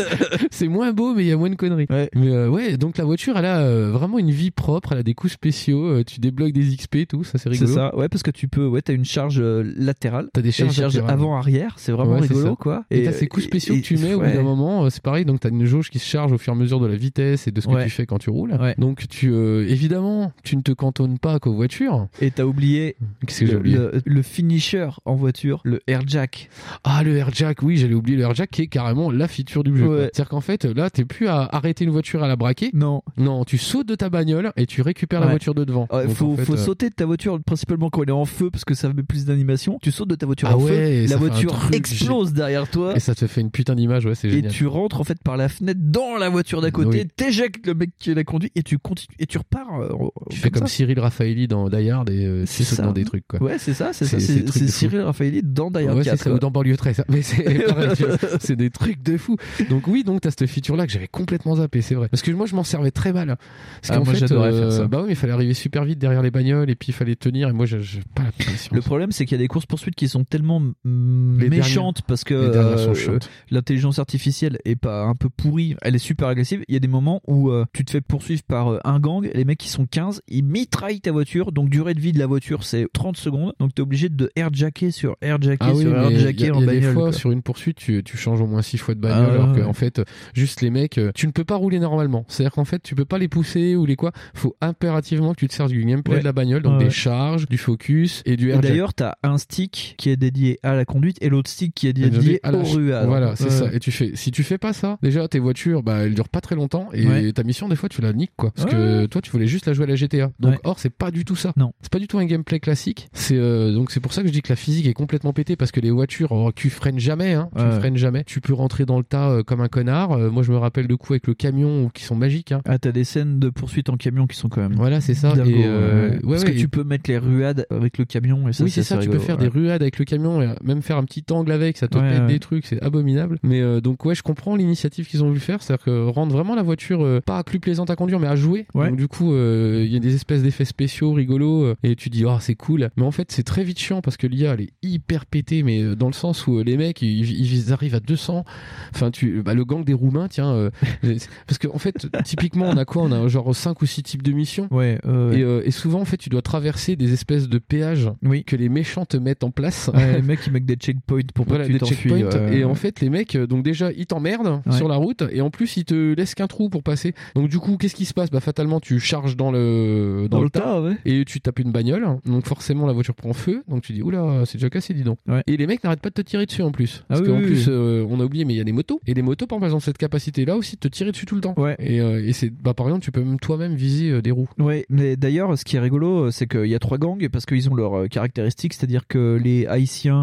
c'est moins beau, mais il y a moins de conneries. Ouais. Mais euh, ouais, donc la voiture, elle a euh, vraiment une vie propre, elle a des coups spéciaux, euh, tu débloques des XP, tout, ça c'est C'est rigolo. ça, ouais, parce que tu peux, ouais, t'as une charge latérale. T'as des et charges avant-arrière, c'est vraiment Ouais, c'est rigolo, quoi. Et, t'as ces coups et- spéciaux et- que tu mets au bout d'un moment, c'est pareil, donc t'as une jauge qui se charge au fur et à mesure de la vitesse et de ce que tu fais quand tu roules. Ouais. Donc tu, évidemment, tu ne te cantonnes pas qu'aux voitures. Et t'as oublié, que le, oublié le- le finisher en voiture, le airjack. Ah, le airjack, oui, j'allais oublier le airjack qui est carrément la feature du jeu. Ouais. C'est-à-dire qu'en fait, là, t'es plus à arrêter une voiture à la braquer. Non. Non, tu sautes de ta bagnole et tu récupères la voiture de devant. Ouais, Donc, faut en fait, faut euh, sauter de ta voiture, principalement quand elle est en feu, parce que ça met plus d'animation. Tu sautes de ta voiture Ah en ouais, et feu, la fait voiture truc explose derrière toi. Et ça te fait une putain d'image, ouais, c'est Et génial. tu rentres en fait par la fenêtre dans la voiture d'à côté, Oui. t'éjectes le mec qui l'a conduit et tu continues et tu repars. euh, Tu fais comme ça. Cyril Raffaelli dans Die Hard et euh, tu sautes dans des trucs, quoi. Ouais, c'est ça, c'est ça. C'est-. Cyril Raffaelli dans Die Hard Ouais, c'est 4. ça. Où quoi. dans banlieue 13. Mais c'est des trucs de fou. Donc oui, donc t'as cette feature là que j'avais complètement zappé, c'est vrai. Parce que moi je m'en servais très mal. Parce Ah, moi, j'adorais faire ça. bah oui, mais il fallait arriver super vite derrière les bagnoles et puis il fallait tenir et moi j'ai pas la patience. Le problème, c'est qu'il y a des courses poursuites qui sont tellement Les méchantes parce que euh, l'intelligence artificielle est pas un peu pourrie, elle est super agressive. Il y a des moments où euh, tu te fais poursuivre par euh, un gang, les mecs qui sont 15, ils mitraillent ta voiture, donc durée de vie de la voiture c'est 30 secondes, donc t'es obligé de airjacker sur airjacker Ah oui, sur a, airjacker il y a en des bagnole. fois quoi. sur une poursuite tu, tu changes au moins six fois de bagnole Ah, alors ouais. qu'en fait juste les mecs euh, tu ne peux pas rouler normalement c'est à dire qu'en fait tu peux pas les pousser ou les quoi faut impérativement que tu te sers du gameplay Ouais. de la bagnole donc Ouais, des ouais. charges du focus et du Et d'ailleurs, t'as un stick qui est dédié à la conduite et l'autre stick qui est dédié à la ruades. Voilà, c'est Ouais. ça. Et tu fais, si tu fais pas ça, déjà tes voitures, bah elles durent pas très longtemps et Ouais. ta mission des fois tu la niques quoi. Parce Ouais. que toi tu voulais juste la jouer à la GTA. Donc Ouais. or c'est pas du tout ça. Non. C'est pas du tout un gameplay classique. C'est euh, donc c'est pour ça que je dis que la physique est complètement pétée parce que les voitures, oh, tu freines jamais, hein. Tu freines jamais. Tu peux rentrer dans le tas euh, comme un connard. Euh, moi je me rappelle de coups avec le camion qui sont magiques. Hein. Ah, t'as des scènes de poursuite en camion qui sont quand même. Voilà, c'est ça. Et, euh, ouais. Parce ouais, que et- tu peux mettre les ruades avec le camion et ça oui, c'est ça, tu peux faire des ruades avec le camion et même faire un petit angle avec, ça te Ouais, pète des trucs, c'est abominable. Mais donc ouais, je comprends l'initiative qu'ils ont voulu faire, c'est-à-dire que rendre vraiment la voiture pas plus plaisante à conduire mais à jouer. Donc du coup, il y a des espèces d'effets spéciaux rigolos et tu dis oh, c'est cool. Mais en fait, c'est très vite chiant parce que l'IA elle est hyper pétée mais dans le sens où euh, les mecs ils, ils arrivent à 200. Enfin tu bah, le gang des roumains, tiens euh, parce que en fait, typiquement on a quoi? On a genre 5 ou 6 types de missions. Ouais, euh. Et, euh, et souvent en fait, tu dois traverser des espèces de péages Oui. que les méchants te mettent en place. Ouais, les mecs ils mettent des checkpoints pour pas Voilà, que tu t'enfuis. Et en fait, les mecs, donc déjà, ils t'emmerdent Ouais. sur la route et en plus, ils te laissent qu'un trou pour passer. Donc du coup, qu'est-ce qui se passe? Bah fatalement, tu charges dans le Dans le tas, et tu tapes une bagnole. Donc forcément, la voiture prend feu. Donc tu dis oula, c'est déjà cassé, dis donc. Et les mecs n'arrêtent pas de te tirer dessus en plus. Parce Ah qu'en oui, plus, oui. euh, on a oublié, mais il y a des motos. Et les motos, par exemple, cette capacité-là aussi de te tirer dessus tout le temps. Ouais. Et, euh, et c'est, bah par exemple, tu peux même toi-même viser euh, des roues. Ouais, mais d'ailleurs, ce qui est rigolo, c'est qu'il y a trois gangs parce qu'ils ont leurs caractéristiques, c'est-à-dire que les Haïtiens,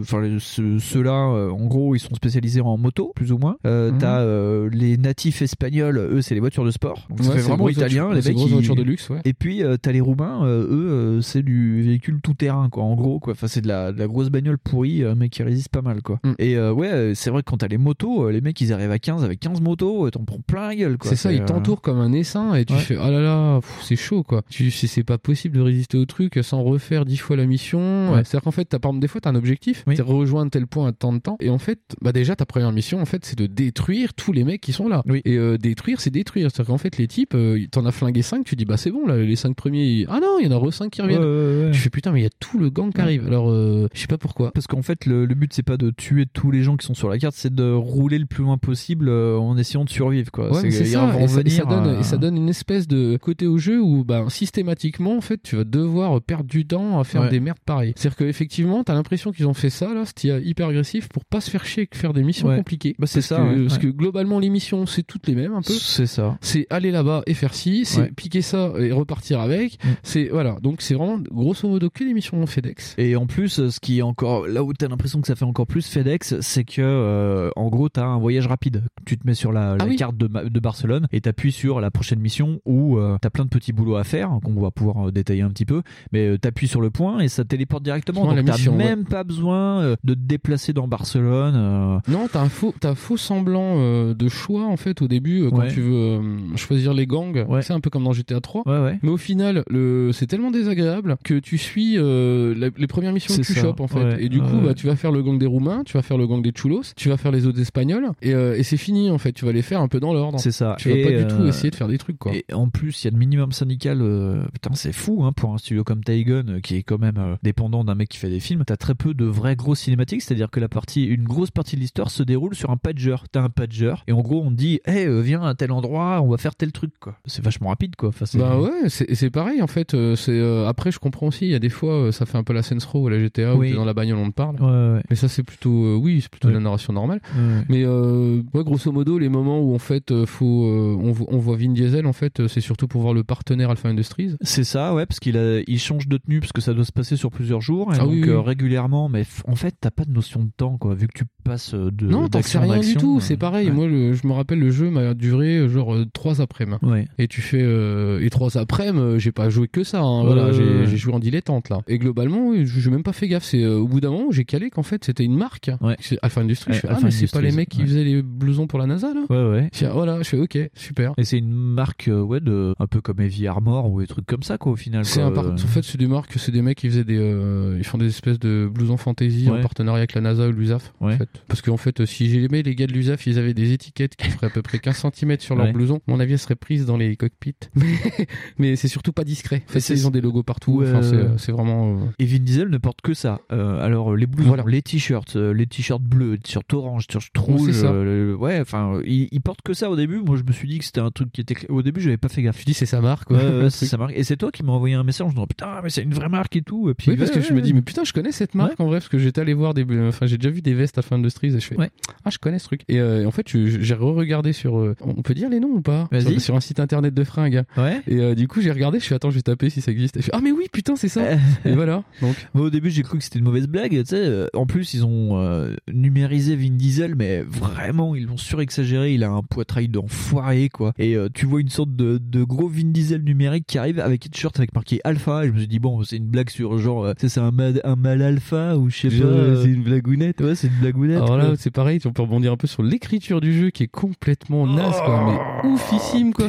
enfin ceux- ceux-là, euh, en gros, ils sont spécialisés en moto, plus ou moins. Mhm. T'as les natifs espagnols, eux, c'est les voitures de sport. Donc Ouais, c'est vraiment italien, les mecs. voitures de luxe, ouais. Et puis t'as les Roumains, eux, c'est du véhicule tout terrain, quoi. En gros, quoi. Enfin, c'est de la, de la grosse bagnole pourrie, euh, mais qui résiste pas mal, quoi. Mm. Et euh, ouais, euh, c'est vrai que quand t'as les motos, les mecs, ils arrivent à 15 avec 15 motos, t'en prends plein la gueule, quoi. C'est ça, ils t'entourent comme un essaim et tu Ouais. fais oh là là, c'est chaud quoi. Tu sais, c'est pas possible de résister au truc sans refaire dix fois la mission. Ouais. C'est-à-dire qu'en fait, t'as, par exemple, des fois, t'as un objectif, Oui. c'est rejoindre tel point à tant de temps. Et en fait, bah déjà, ta première mission, en fait, c'est de détruire tous les mecs qui sont là. Oui. Et euh, détruire, c'est détruire. C'est-à-dire qu'en fait, les types, euh, t'en as flingué 5, tu dis bah c'est bon, là, les 5 premiers, ils- ah non, il y en a re 5 qui reviennent. ouais, fais putain, mais il y a tout le gang qui arrive. Alors, euh, je sais pas pourquoi. Parce qu'en fait, le, le but, c'est pas de tuer tous les gens qui sont sur la carte, c'est de rouler le plus loin possible euh, en essayant de survivre, quoi. Ouais, c'est ça. vont Et ça, et ça venir, donne, euh, et ça donne une espèce de côté au jeu où bah, systématiquement en fait tu vas devoir perdre du temps à faire Ouais. des merdes pareilles. C'est-à-dire qu'effectivement t'as l'impression qu'ils ont fait ça là, c'était hyper agressif pour pas se faire chier que faire des missions Ouais. compliquées. Bah, c'est ça, que-. Parce que globalement les missions c'est toutes les mêmes un peu. C'est ça. C'est aller là-bas et faire ci, c'est piquer ça et repartir avec. Mm. C'est voilà donc c'est vraiment grosso modo que les missions FedEx. Et en plus, ce qui est encore là où t'as l'impression que ça fait encore plus FedEx, c'est que euh, en gros t'as un voyage rapide. Tu te mets sur la, la Ah oui. carte de, Barcelone et t'appuies sur la prochaine mission où euh, t'as plein de petits boulots à faire qu'on va pouvoir euh, détailler un petit peu. Mais euh, t'appuies sur le point et ça te téléporte directement. Donc t'as même pas besoin euh, de te déplacer dans Barcelone. Non, t'as un faux, t'as un faux semblant de choix en fait au début quand Ouais. tu veux choisir les gangs. Ouais. C'est un peu comme dans GTA 3. Ouais, ouais. Mais au final, le, c'est tellement désagréable que tu suis euh, la- les premières missions que tu ça, chopes en fait. ouais, et du coup, bah, tu vas faire le gang des Roumains, tu vas faire le gang des Chulos, tu vas faire les autres Espagnols, et, euh, et c'est fini en fait. Tu vas les faire un peu dans l'ordre. C'est ça. Tu vas Et, pas du tout euh, essayer de faire des trucs quoi. Et en plus, il y a le minimum syndical. euh, putain, c'est fou hein, pour un studio comme Taigun euh, qui est quand même euh, dépendant d'un mec qui fait des films. T'as très peu de vraies grosses cinématiques, c'est-à-dire que la partie, une grosse partie de l'histoire se déroule sur un pager. T'as un pager et en gros on te dit, hey, euh, viens à tel endroit, on va faire tel truc quoi. C'est vachement rapide quoi. Enfin, Bah ouais, c'est c'est pareil en fait. euh, C'est euh, après je comprends aussi. Il y a des fois euh, ça fait un peu la Saints Row ou la GTA où Oui. t'es dans la bagnole on te parle. Ouais, ouais. Mais ça c'est plutôt euh, oui c'est plutôt Ouais. la narration normale. Ouais. Mais euh, ouais, grosso modo les moments où en fait euh, faut euh, on, vo- on voit Vin Diesel en fait c'est surtout pour voir le partenaire Alpha Industries. C'est ça, ouais, parce qu'il a, il change de tenue parce que ça doit se passer sur plusieurs jours et Ah donc oui, oui. euh, régulièrement. Mais en fait, t'as pas de notion de temps quoi, vu que tu passes de non t'en sais rien du tout. euh, C'est pareil. ouais. Moi le- je me rappelle le jeu m'a duré genre trois après-midi. Ouais. Et tu fais euh, et trois après-midi j'ai pas joué que ça. hein, voilà Ouais, j'ai joué en dilettante là. Et globalement oui, j'ai même pas fait gaffe. C'est euh, au bout bout d'un moment, j'ai calé qu'en fait, c'était une marque. C'est Alpha Industries. je Ouais, fais, ah, Alpha mais c'est pas les mecs qui ouais. faisaient les blousons pour la NASA, là Ouais, ouais. Je fais, voilà, je fais, ok, super. Et c'est une marque, euh, ouais, de, un peu comme Heavy Armor ou des trucs comme ça, quoi, au final. C'est un par- En fait, c'est des marques, c'est des mecs qui faisaient des, euh, ils font des espèces de blousons fantasy en Ouais. partenariat avec la NASA ou l'USAF. En Ouais. fait. Parce qu'en fait, euh, si j'aimais les gars de l'USAF, ils avaient des étiquettes qui feraient à peu près 15 cm sur leur Ouais. blouson. Mon avis, elles seraient prises dans les cockpits. Mais, c'est surtout pas discret. En fait, ils ont des logos partout. Ouais. Enfin, c'est- vraiment. euh, Et Vin Diesel ne porte que ça. Euh, alors les blousons, les t-shirts, euh, les t-shirts bleus, les t-shirts orange, t-shirts rouges. euh, ouais, enfin, il, il porte que ça au début. Moi, je me suis dit que c'était un truc qui était. Au début, j'avais pas fait gaffe. Je dis c'est sa marque. Ouais, quoi. ouais, c'est sa marque. Et c'est toi qui m'as envoyé un message en disant putain, mais c'est une vraie marque et tout. Et puis, oui, parce que je me dis, mais putain, je connais cette marque en vrai, parce que j'étais allé voir des. Enfin, j'ai déjà vu des vestes Alpha Industries et je fais. Ah, je connais ce truc. Et euh, en fait, j'ai re-regardé sur. euh, on peut dire les noms ou pas? Vas-y. sur, sur un site internet de fringues. Ouais. Et euh, du coup, j'ai regardé, je suis attends, je vais taper si ça existe. Et je fais, ah, mais oui, putain, c'est ça. et voilà. Donc. Moi, au début, j'ai cru que c'était une mauvaise blague. Tu sais, euh, en plus, ils ont euh, numérisé Vin Diesel, mais vraiment, ils l'ont surexagéré. Il a un poitrail d'enfoiré, quoi. Et euh, tu vois une sorte de, de gros Vin Diesel numérique qui arrive avec un t-shirt avec marqué Alpha. Et je me suis dit, bon, c'est une blague sur genre, c'est un, mal- un mal alpha ou je sais pas. C'est une blagounette. Ouais, c'est une blagounette. Alors là, c'est pareil, on peut rebondir un peu sur l'écriture du jeu qui est complètement naze, quoi, mais oufissime, quoi.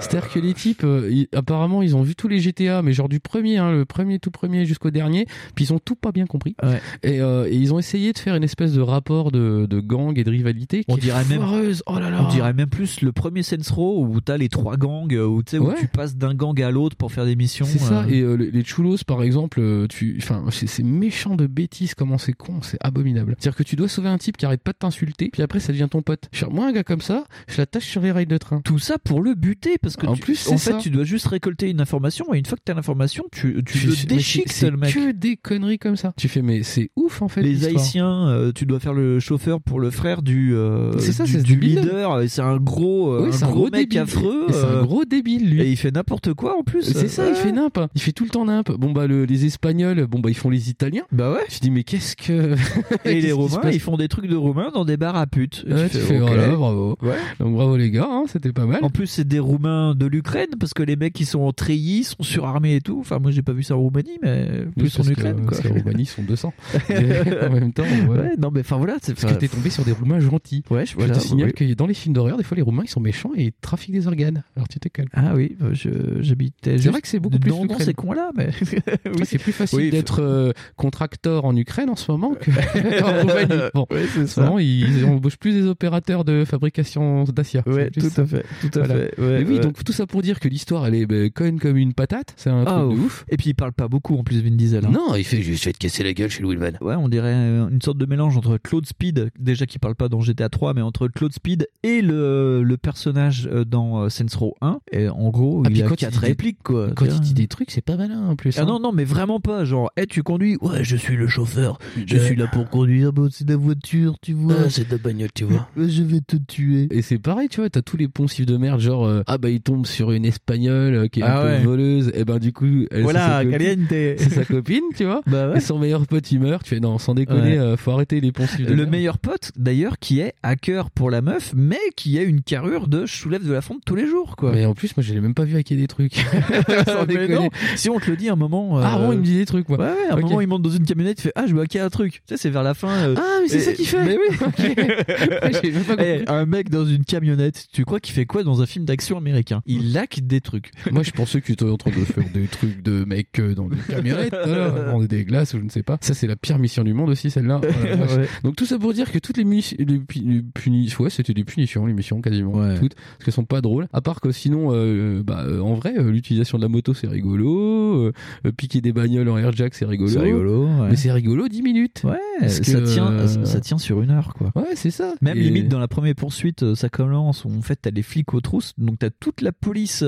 C'est-à-dire que les types, euh, ils- apparemment, ils ont vu tous les GTA, mais genre du premier, hein, le premier, tout premier jusqu'au dernier, puis ils ont tout pas bien compris. Et, euh, et ils ont essayé de faire une espèce de rapport de, de gang et de rivalité qui On est dirait même. Oh là là. on dirait même plus le premier Saints Row où t'as les trois gangs, où, tu où tu passes d'un gang à l'autre pour faire des missions. C'est ça, euh. et euh, les, les chulos par exemple, tu, c'est méchant de bêtises, comment c'est con, c'est abominable. C'est-à-dire que tu dois sauver un type qui arrête pas de t'insulter, puis après ça devient ton pote. Moi, un gars comme ça, je l'attache sur les rails de train. Tout ça pour le buter, parce que En tu- plus, en fait, ça. tu dois juste récolter une information, et une fois que t'as l'information, tu, tu Je- le déchiques, le mec. que des conneries comme ça. Tu fais, mais c'est ouf en fait. Les. Haïtiens, euh, tu dois faire le chauffeur pour le frère du, euh, C'est ça, du, du leader. C'est un gros, euh, Oui, un gros, gros mec débile. affreux. C'est un euh, gros débile lui. Et il fait n'importe quoi en plus. C'est ça, il fait nimp. Il fait tout le temps nimp. Bon bah le- les Espagnols, bon bah ils font les Italiens. Bah ouais. Je dis mais qu'est-ce que Et les Romains, ils font des trucs de Roumains dans des bars à putes. Ouais, tu fais, ok. voilà, bravo. Ouais. Donc bravo les gars, hein, c'était pas mal. En plus, c'est des Roumains de l'Ukraine parce que les mecs qui sont en treillis sont surarmés et tout. Enfin, moi, j'ai pas vu ça en Roumanie, mais plus en Ukraine. parce que Roumanie sont 200. Et en même temps, voilà. Ouais, non, mais enfin voilà. c'est- Parce que t'es tombé sur des Roumains gentils. Ouais, je, te signale oui. que dans les films d'horreur, des fois les Roumains ils sont méchants et ils trafiquent des organes. Alors tu te calmes. Ah oui, je- j'habitais. C'est vrai que c'est beaucoup plus dans, dans l'Ukraine. ces coins-là, mais Ouais, c'est plus facile Oui, d'être euh, contracteur en Ukraine en ce moment qu'en Roumanie. Bon, Ouais, c'est ça. moment, ils, embauchent plus des opérateurs de fabrication d'Acia. Ouais, tout ça. à fait, tout à Voilà. fait. Ouais, Mais oui, ouais. donc tout ça pour dire que l'histoire elle est ben, conne comme une patate. C'est un Ah, truc de ouf. Et puis il parle pas beaucoup en plus, Vin Diesel. hein. Non, il fait juste je vais te casser la gueule chez Louis Van. Ouais, on dirait euh, une sorte de mélange entre Claude Speed, déjà qui parle pas dans GTA 3, mais entre Claude Speed et le, le personnage euh, dans euh, Saints Row 1. Et en gros, Ah, il puis a quand il quatre répliques, quoi. Quand il dit des trucs, c'est pas malin en plus. Ah hein. non, non, mais vraiment pas. Genre, hey, tu conduis Ouais, je suis le chauffeur. Je suis là pour conduire. Bon, c'est la voiture, tu vois. Ah, c'est de la bagnole, tu vois. Je vais te tuer. Et c'est pareil, tu vois, t'as tous les poncifs de merde, genre euh, ah bah il tombe sur une espagnole euh, qui est Ah un ouais. peu voleuse, et ben du coup elle Voilà, c'est sa copine. caliente. c'est sa copine, tu vois. Bah ouais. Et son meilleur pote il meurt, tu fais non sans déconner, Ouais. euh, faut arrêter les poncifs de Le merde. meilleur pote, d'ailleurs, qui est hacker pour la meuf, mais qui a une carrure de je soulève de la fonte tous les jours, quoi. Mais en plus moi je l'ai même pas vu hacker des trucs. sans déconner. non, si on te le dit à un moment. Ah euh, bon il me dit des trucs moi. Ouais, ouais, à un Ok. moment il monte dans une camionnette, il fait Ah, je veux hacker un truc. Tu sais, c'est vers la fin. euh, Ah mais c'est et- ça qu'il fait. Mais oui. Pas. Eh, un mec dans une camionnette, tu crois qu'il fait quoi dans un film d'action américain? Il hack des trucs. Moi, je pensais que tu étais en train de faire des trucs de euh, dans des camionnettes, vendre des glaces ou je ne sais pas. Ça, c'est la pire mission du monde aussi, celle-là. Ouais. Donc, tout ça pour dire que toutes les, les, les punitions, ouais, c'était des punitions, les missions quasiment Ouais. toutes, parce qu'elles sont pas drôles. À part que sinon, euh, bah, euh, en vrai, euh, l'utilisation de la moto, c'est rigolo. piquer des bagnoles en airjack, c'est rigolo. C'est rigolo. Mais c'est rigolo 10 minutes. Ouais, ça, que, tient, ça tient sur une heure, quoi. Ouais, c'est ça. Même Et- limite dans la première poursuite, ça commence où en fait t'as les flics aux trousses, donc t'as toute la police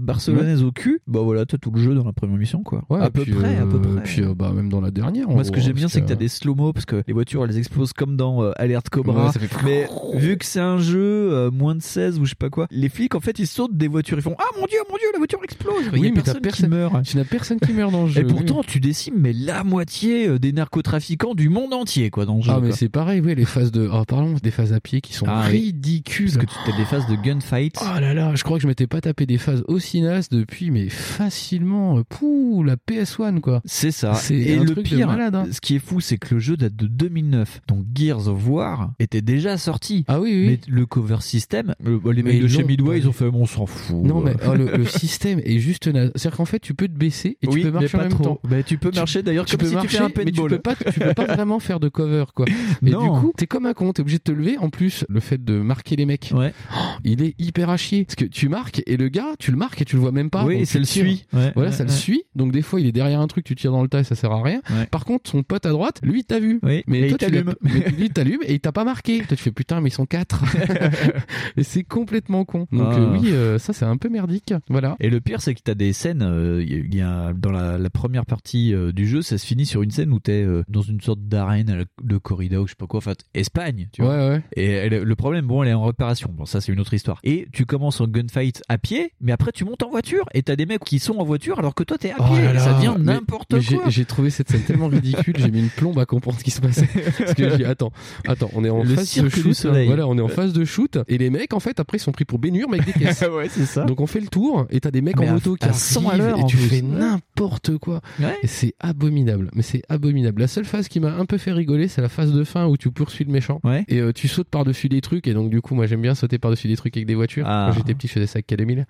barcelonaise au cul. Bah voilà, t'as tout le jeu dans la première mission, quoi. Ouais, à peu puis, près, à peu près. Puis, bah, même dans la dernière. en Moi, ce que j'aime bien, c'est que t'as des slow-mo parce que les voitures elles explosent comme dans euh, Alerte Cobra. Ouais, ça fait- Mais vu que c'est un jeu euh, moins de 16 ou je sais pas quoi, les flics en fait ils sautent des voitures, ils font Ah mon dieu, mon dieu, la voiture explose. Oui, mais t'as personne qui personne, meurt. tu n'as personne qui meurt dans le jeu. Et oui. pourtant, tu décimes mais la moitié euh, des narcotrafiquants du monde entier, quoi, dans le jeu. Ah mais c'est pareil, oui, les phases de. Oh, parlons des phases à pied qui sont Ah ridicules. Parce que tu as des phases de gunfight. Oh là là, je crois que je m'étais pas tapé des phases aussi nasses depuis, mais facilement, pouh, la PS1 quoi. C'est ça. C'est Et le pire, malade. hein. Ce qui est fou, c'est que le jeu date de 2009. Donc Gears of War était déjà sorti. Ah oui, oui. Mais le cover system, le- les Mais mecs de chez Midway, ils ont fait, bon, on s'en fout. Non, mais Euh, oh, le, le système est juste naze. C'est-à-dire qu'en fait, tu peux te baisser et Oui, tu peux mais marcher en pas même trop. temps. Bah, tu peux marcher d'ailleurs tu comme peux si tu marcher, fais un mais tu paintball. peux pas, tu peux pas vraiment faire de cover, quoi. Et Non. du coup, t'es comme un con, t'es obligé de te lever. En plus, le fait de marquer les mecs, Ouais. oh, il est hyper à chier. Parce que tu marques et le gars, tu le marques et tu le vois même pas. Oui, tu le suit. Ouais, voilà, ouais, ça le suit. Donc des fois, il est derrière un truc, tu tires dans le tas et ça sert à rien. Ouais. Par contre, son pote à droite, lui, il t'a vu. Oui, mais toi, il t'allume. lui, t'allume et il t'a pas marqué. Toi, tu fais putain, mais ils sont quatre. et c'est complètement con. Donc Ah. euh, oui, euh, ça c'est un peu merdique. Voilà. Et le pire, c'est que t'as des scènes. euh, y a dans la, la première partie euh, du jeu, ça se finit sur une scène où t'es dans une sorte d'arène de corrida ou je sais pas quoi. Enfin, Espagne, tu vois. Ouais, ouais. Et elle- le problème, bon, elle est en réparation. Bon, ça, c'est une autre histoire. Et tu commences en gunfight à pied, mais après, tu montes en voiture et t'as des mecs qui sont en voiture alors que toi, t'es à Oh pied. là ça devient n'importe quoi. J'ai trouvé cette scène tellement ridicule, j'ai mis une plombe à comprendre ce qui se passait. Parce que j'ai dit, attends, attends, on est en Le phase de shoot. hein. Voilà, on est en phase de shoot. Et les mecs, en fait, après, ils sont pris pour bénure, mais avec des caisses. ouais, c'est ça. Donc on fait le tour et t'as des mecs Mais en à- moto qui à 100 à l'heure, et tu fais n'importe quoi. Ouais. Et c'est abominable. Mais c'est abominable. La seule phase qui m'a un peu fait rigoler, c'est la phase de fin où tu poursuis le méchant. Ouais. Et euh, tu sautes par-dessus des trucs. Et donc du coup, moi j'aime bien sauter par-dessus des trucs avec des voitures. Ah. Quand j'étais petit, je faisais ça avec K2000. Ouais.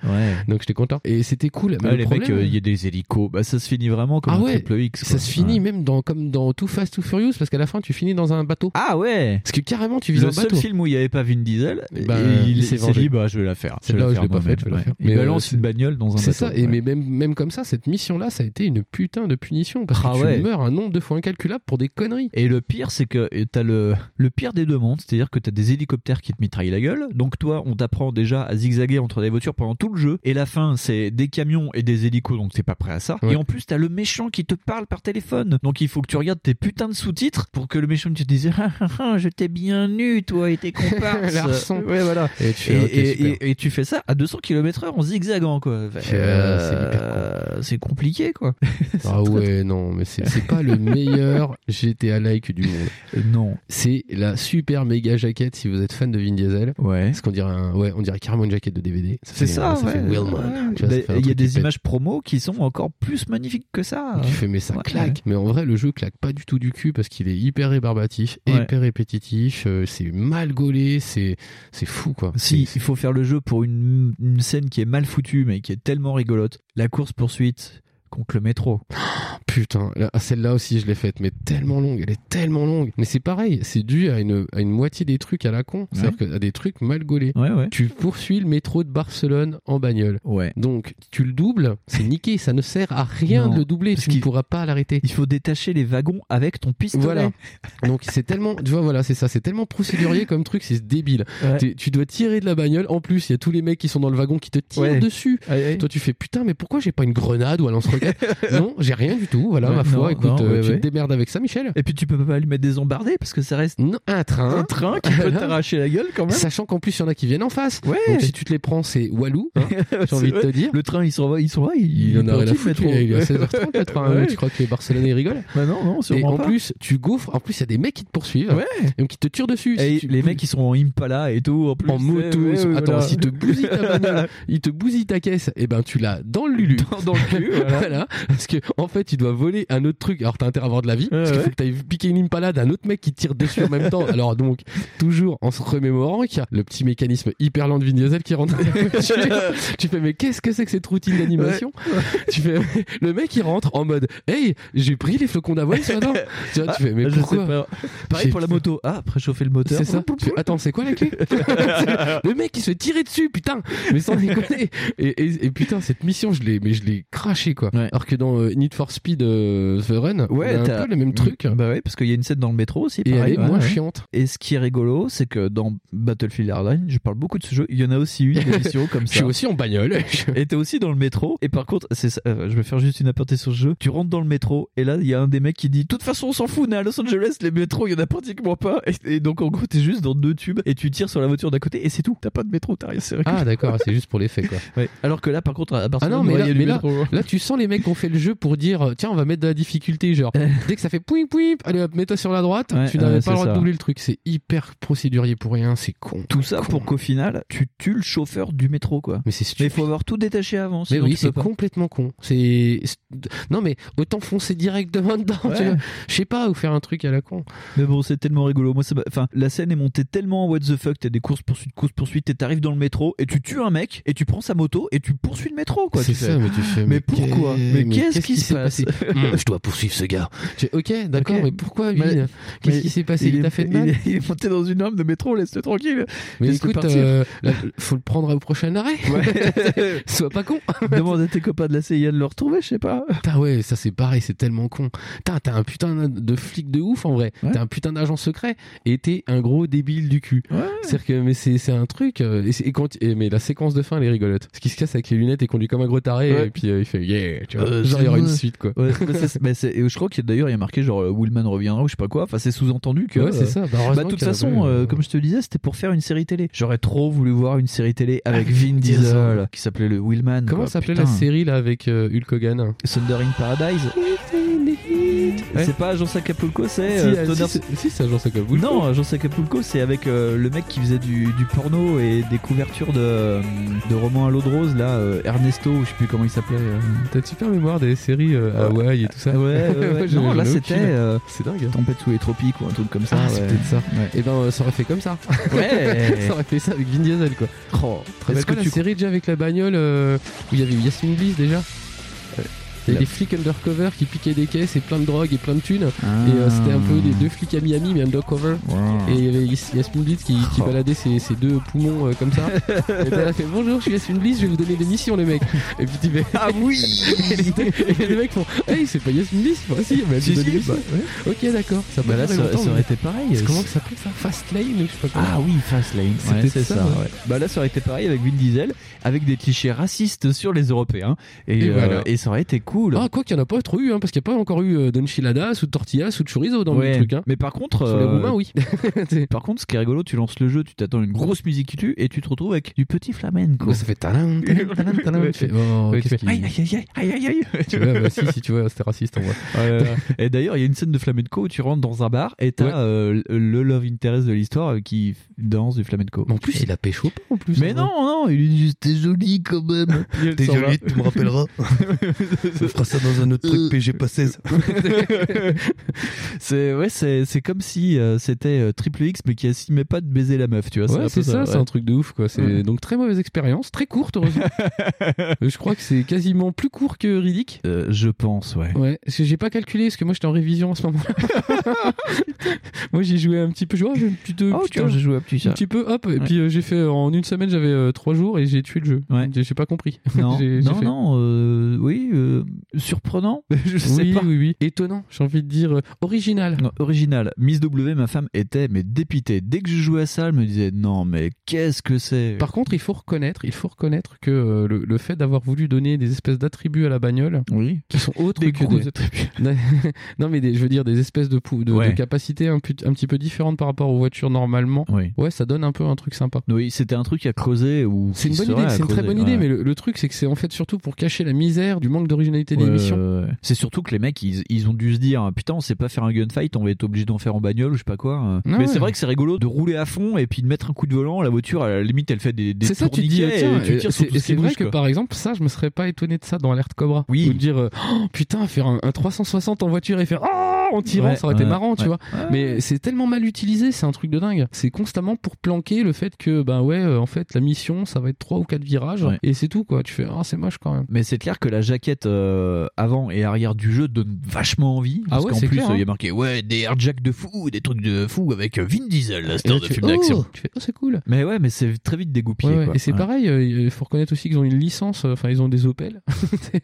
Donc j'étais content. Et c'était cool. Mais Ouais, le les problème, mecs, euh, il y a des hélicos. Bah, ça se finit vraiment comme Ah un ouais, triple X. ça se finit Ouais. même dans, comme dans Too Fast, Too Furious, parce qu'à la fin, tu finis dans un bateau. Ah ouais Parce que carrément, tu vises Le un seul bateau. film où il n'y avait pas Vin Diesel, Bah, et il il s'est dit bah je vais la faire. C'est là où je l'ai pas fait, je vais la faire. Mais, balance euh, c'est- une bagnole dans un bateau. C'est ça, et mais même, même comme ça, cette mission-là, ça a été une putain de punition. Parce Ah que ouais. tu meurs un nombre de fois incalculable pour des conneries. Et le pire, c'est que t'as le, le pire des deux mondes, c'est-à-dire que t'as des hélicoptères qui te mitraillent la gueule. Donc toi, on t'apprend déjà à zigzaguer entre des voitures pendant tout le jeu. Et la fin, c'est des camions et des hélicos, donc t'es pas prêt à ça. Ouais. Et en plus, t'as le méchant qui te parle par téléphone. Donc il faut que tu regardes tes putains de sous-titres pour que le méchant te dise ah, ah, ah, je t'ai bien nu, toi et tes comparses. Larçon. ouais, voilà. Et tu Et, fais, ok, et- super. et- et tu fais ça à 200 km heure en zigzagant, quoi. C'est, euh, c'est Euh, compliqué, quoi. Ah ouais, non, mais c'est c'est pas le meilleur GTA like du monde. Non. C'est la super méga jaquette si vous êtes fan de Vin Diesel. Ouais. Parce qu'on dirait un, ouais, on dirait carrément une jaquette de DVD. C'est ça, ça ouais. Il y a des images promo qui sont encore plus magnifiques que ça. Tu fais mais ça Ouais. claque. Mais en vrai le jeu claque pas du tout du cul parce qu'il est hyper rébarbatif, Ouais. hyper répétitif, euh, c'est mal gaulé, c'est fou quoi. Si, il faut faire le jeu pour une, une scène qui est mal foutue mais qui est tellement rigolote. La course poursuite contre le métro. Putain, là, celle-là aussi je l'ai faite, mais tellement longue, elle est tellement longue. Mais c'est pareil, c'est dû à une, à une moitié des trucs à la con, c'est-à-dire à des trucs mal gaulés. Ouais, ouais. Tu poursuis le métro de Barcelone en bagnole. Ouais. Donc tu le doubles, c'est niqué, ça ne sert à rien Non, de le doubler, parce tu ne pourras pas l'arrêter. Il faut détacher les wagons avec ton pistolet. Voilà. Donc c'est tellement, tu vois, voilà, c'est ça, c'est tellement procédurier comme truc, c'est débile. Tu dois tirer de la bagnole. En plus, il y a tous les mecs qui sont dans le wagon qui te tirent dessus. Toi, tu fais putain, mais pourquoi j'ai pas une grenade ou un lance-roquette Non, j'ai rien du tout. Voilà, Ouais, ma foi. non, écoute, non, euh, ouais, tu ouais. te démerdes avec ça, Michel. Et puis tu peux pas lui mettre des embardés parce que ça reste Non, un train. un train qui peut t'arracher la gueule quand même. Sachant qu'en plus, il y en a qui viennent en face. Ouais. Donc si tu te les prends, c'est Walou. hein, j'ai envie de te dire. Le train, il s'en va, il s'en va, il, Il en a rien à foutre. Il est à 16h30 le train. Tu crois que les Barcelonais rigolent? Bah non, non, Et en plus, tu gouffres. En plus, il y a des mecs qui te poursuivent. Ouais. Et qui te tirent dessus. Si les mecs, ils sont en Impala et tout. En, plus, en moto. Attends, s'ils te bousillent ta bagnole, ils te bousillent ta caisse, et ben tu l'as dans le lulu. Dans- dans le cul, voilà. Parce que en fait, tu dois voler un autre truc. Alors t'as intérêt à avoir de la vie. parce qu'il faut que t'ailles piquer une impala d'un autre mec qui tire dessus en même temps. Alors donc, toujours en se remémorant qu'il y a le petit mécanisme hyper lent de Vin Diesel qui rentre tu fais mais qu'est-ce que c'est que cette routine d'animation Tu fais le mec il rentre en mode hey j'ai pris les flocons d'avoine ce matin. Tu vois, tu fais mais Ah, pourquoi. Pareil pour la moto. Ah, préchauffer le moteur. c'est ça. Tu fais, attends, c'est quoi la clé Le mec il se fait tirer dessus, putain. Mais sans déconner. Et, et, et putain, cette mission, je l'ai, mais je l'ai craché quoi. Ouais. Alors que dans euh, Need for Speed euh, The Run, Ouais, on a un t'as- peu le même truc. Bah ouais, parce qu'il y a une scène dans le métro aussi. Et elle est ouais, moins ouais. chiante. Et ce qui est rigolo, c'est que dans Battlefield Hardline, je parle beaucoup de ce jeu. Il y en a aussi une édition comme Je ça. suis aussi en bagnole. Et t'es aussi dans le métro. Et par contre, c'est euh, je vais faire juste une aparté sur ce jeu. Tu rentres dans le métro et là, il y a un des mecs qui dit, de toute façon, on s'en fout. On est à Los Angeles, les métros, il y en a pratiquement pas. Et, et donc, en gros, t'es juste dans deux tubes et tu tires sur la voiture d'à côté et c'est tout. T'as pas de métro, t'as rien. Ah d'accord, c'est juste pour l'effet quoi. Alors que là, par contre, à Ah Barcelone, non, mais là, il y a là, métro. là, tu sens les mecs ont fait le jeu pour dire tiens, on va mettre de la difficulté, genre dès que ça fait pouing pouing, allez hop, mets-toi sur la droite, Ouais, tu n'avais pas le droit de doubler le truc. C'est hyper procédurier pour rien, c'est con. Tout ça pour qu'au final, tu tues le chauffeur du métro, quoi. Mais c'est Mais il faut avoir tout détaché avant. Mais oui, c'est complètement con. C'est non mais autant foncer directement dedans. tu Ouais. vois. Je sais pas ou faire un truc à la con. Mais bon, c'est tellement rigolo. Moi, ça enfin, la scène est montée tellement en what the fuck. T'as des courses poursuites, courses poursuites, et t'arrives dans le métro et tu tues un mec et tu prends sa moto et tu poursuis le métro, quoi. C'est fais, ça, mais tu fais. Mais pourquoi Mais qu'est-ce qui se s'est passé Hum, Je dois poursuivre ce gars. Ok, d'accord, mais pourquoi Qu'est-ce qui s'est passé Il, t'a fait de mal il est, il est monté dans une arme de métro, laisse-le tranquille. Mais écoute, euh, là, faut le prendre au prochain arrêt. Ouais. Sois pas con. Demande à tes copains de la CIA de le retrouver, je sais pas. Putain, ouais, ça c'est pareil, c'est tellement con. T'as un putain de flic de ouf en vrai. T'as un putain d'agent secret et t'es un gros débile du cul. C'est-à-dire que, mais c'est c'est un truc. euh, et, c'est- et quand, et- mais la séquence de fin, elle est rigolote. Parce qu'il se casse avec les lunettes et conduit comme un gros taré Ouais. et puis euh, il fait yeah, tu vois. Euh, genre il y aura une suite quoi. Ouais, mais c'est- mais c'est- et je crois qu'il y a d'ailleurs il y a marqué genre euh, Willman reviendra ou je sais pas quoi. Enfin c'est sous-entendu que. Ouais, c'est ça. Bah, heureusement de toute façon, euh, euh. comme je te le disais, c'était pour faire une série télé. J'aurais trop voulu voir une série télé avec Vin Diesel qui s'appelait le Willman. Comment s'appelait la série là avec euh, Hulk Hogan Thunder in Paradise. C'est pas Agence Acapulco, c'est Si, euh, euh, si, c'est- si, c'est Agence Acapulco. Non, Agence Acapulco, c'est avec euh, le mec qui faisait du, du porno et des couvertures de, de romans à l'eau de rose, là, euh, Ernesto, ou je sais plus comment il s'appelait. euh. T'as une super mémoire des séries euh, Hawaï et tout ça. Ouais, non, là ai c'était euh, C'est dingue. Tempête sous les tropiques ou un truc comme ça. Ah, c'est ouais. peut-être ça. Et ben, euh, ça aurait fait comme ça. Ouais. ça aurait fait ça avec Vin Diesel, quoi. Oh, Est-ce est-ce que la tu- série déjà avec la bagnole euh, où il y avait Yasmine Bliss déjà? Il y des flics undercover qui piquaient des caisses et plein de drogue et plein de thunes. Ah. Et euh, c'était un peu des deux flics à Miami, mais undercover. Wow. Et il y avait Yas- Yasmine Bliss qui, qui Oh. baladait ses, ses deux poumons euh, comme ça. et elle a fait Bonjour, je suis Yasmine Bliss, je vais vous donner des missions, les mecs. Et puis tu fais Ah oui Et les mecs font Hey, c'est pas Yasmine Bliss Bah, si, mais elle Si, si, des missions. bah, Ok, d'accord. Ça Bah là, ça, aurait été pareil. Comment ça s'appelait ça Fast Lane ou je sais pas quoi. Ah oui, Fast Lane. C'était Ouais, ça, ça. ouais. ouais. Bah là, ça aurait été pareil avec Vin Diesel, avec des clichés racistes sur les Européens. Et, Et euh, voilà. et ça aurait été cool. Ah, quoi qu'il n'y en a pas trop eu, hein, parce qu'il n'y a pas encore eu euh, d'enchiladas ou de tortillas ou de chorizo dans Ouais. le truc. Hein. Mais par contre, Sur les euh, Roumains, oui. Par contre, ce qui est rigolo, tu lances le jeu, tu t'attends une grosse musique qui tue et tu te retrouves avec du petit flamenco. Ça fait talent, talent, talent. Ouais. Tu fais, oh, Ouais, tu fais, aïe aïe aïe aïe aïe. Tu vois, bah, si, si, tu vois, c'était raciste en vrai. Et d'ailleurs, il y a une scène de flamenco où tu rentres dans un bar et t'as euh, le love interest de l'histoire euh, qui danse du flamenco. En plus, il a pécho pas en plus. Mais vrai. non, non, il lui dit t'es jolie quand même. T'es jolie, tu me rappelleras. On fera ça dans un autre truc PG pas 16. c'est ouais, c'est c'est comme si euh, c'était euh, Triple X mais qui assumait pas de baiser la meuf, tu vois. Ouais, c'est peu ça, c'est ouais. un truc de ouf quoi. C'est Ouais. donc très mauvaise expérience, très courte heureusement. Euh, je crois que c'est quasiment plus court que Riddick. Euh, je pense, ouais. Ouais, parce que j'ai pas calculé parce que moi j'étais en révision à ce moment-là. moi j'ai joué un petit peu, petit peu, Oh, putain, j'ai joué un petit ça. un petit peu, hop, et Ouais. puis euh, j'ai fait en une semaine j'avais euh, trois jours et j'ai tué le jeu. Ouais. J'ai pas compris. Non, non, fait- non, euh, oui, euh, surprenant, je sais oui, pas. oui, oui. Étonnant, j'ai envie de dire euh, original. Non, original. Miss W, ma femme était mais dépitée. Dès que je jouais à ça, elle me disait non mais qu'est-ce que c'est? Par contre, il faut reconnaître, il faut reconnaître que euh, le, le fait d'avoir voulu donner des espèces d'attributs à la bagnole Oui. qui sont autres Des que des attributs. non mais des- je veux dire des espèces de, de, Ouais. de capacités un, pu- un petit peu différentes par rapport aux voitures normalement. Oui. Ouais, ça donne un peu un truc sympa. Oui, c'était un truc à creuser ou C'est une bonne idée, c'est une très bonne idée, mais le, le truc c'est que c'est en fait surtout pour cacher la misère du manque d'originalité de Ouais, l'émission. ouais, ouais. C'est surtout que les mecs, ils, ils ont dû se dire putain, on sait pas faire un gunfight, on va être obligé d'en faire en bagnole ou je sais pas quoi. Ah mais c'est vrai que c'est rigolo de rouler à fond et puis de mettre un coup de volant. La voiture, à la limite, elle fait des, des C'est ça, tu dis, tiens, et tu euh, tires sur c'est tout ce c'est qui vrai bouge, que quoi. par exemple, ça, je me serais pas étonné de ça dans Alerte Cobra. Oui. Ou de dire, euh, Oh, putain, faire un, un 360 en voiture et faire oh, en tirant, Ouais, ça aurait été marrant, tu vois. Mais c'est tellement mal utilisé, c'est un truc de dingue. C'est constamment pour planquer le fait que, bah ouais, euh, en fait, la mission, ça va être trois ou quatre virages Ouais. et c'est tout, quoi. Tu fais, ah, c'est moche quand même. Mais c'est clair que la jaquette euh, avant et arrière du jeu donne vachement envie. Parce Ah ouais, qu'en c'est plus, clair, il hein. y a marqué ouais, des airjacks de fou, des trucs de fou avec Vin Diesel, la star là, de film fais, d'action. oh, tu fais, oh, c'est cool. Mais ouais, mais c'est très vite dégoupillé. Ouais, ouais. quoi. Et c'est pareil, euh, il faut reconnaître aussi qu'ils ont une licence, euh, enfin, ils ont des Opel.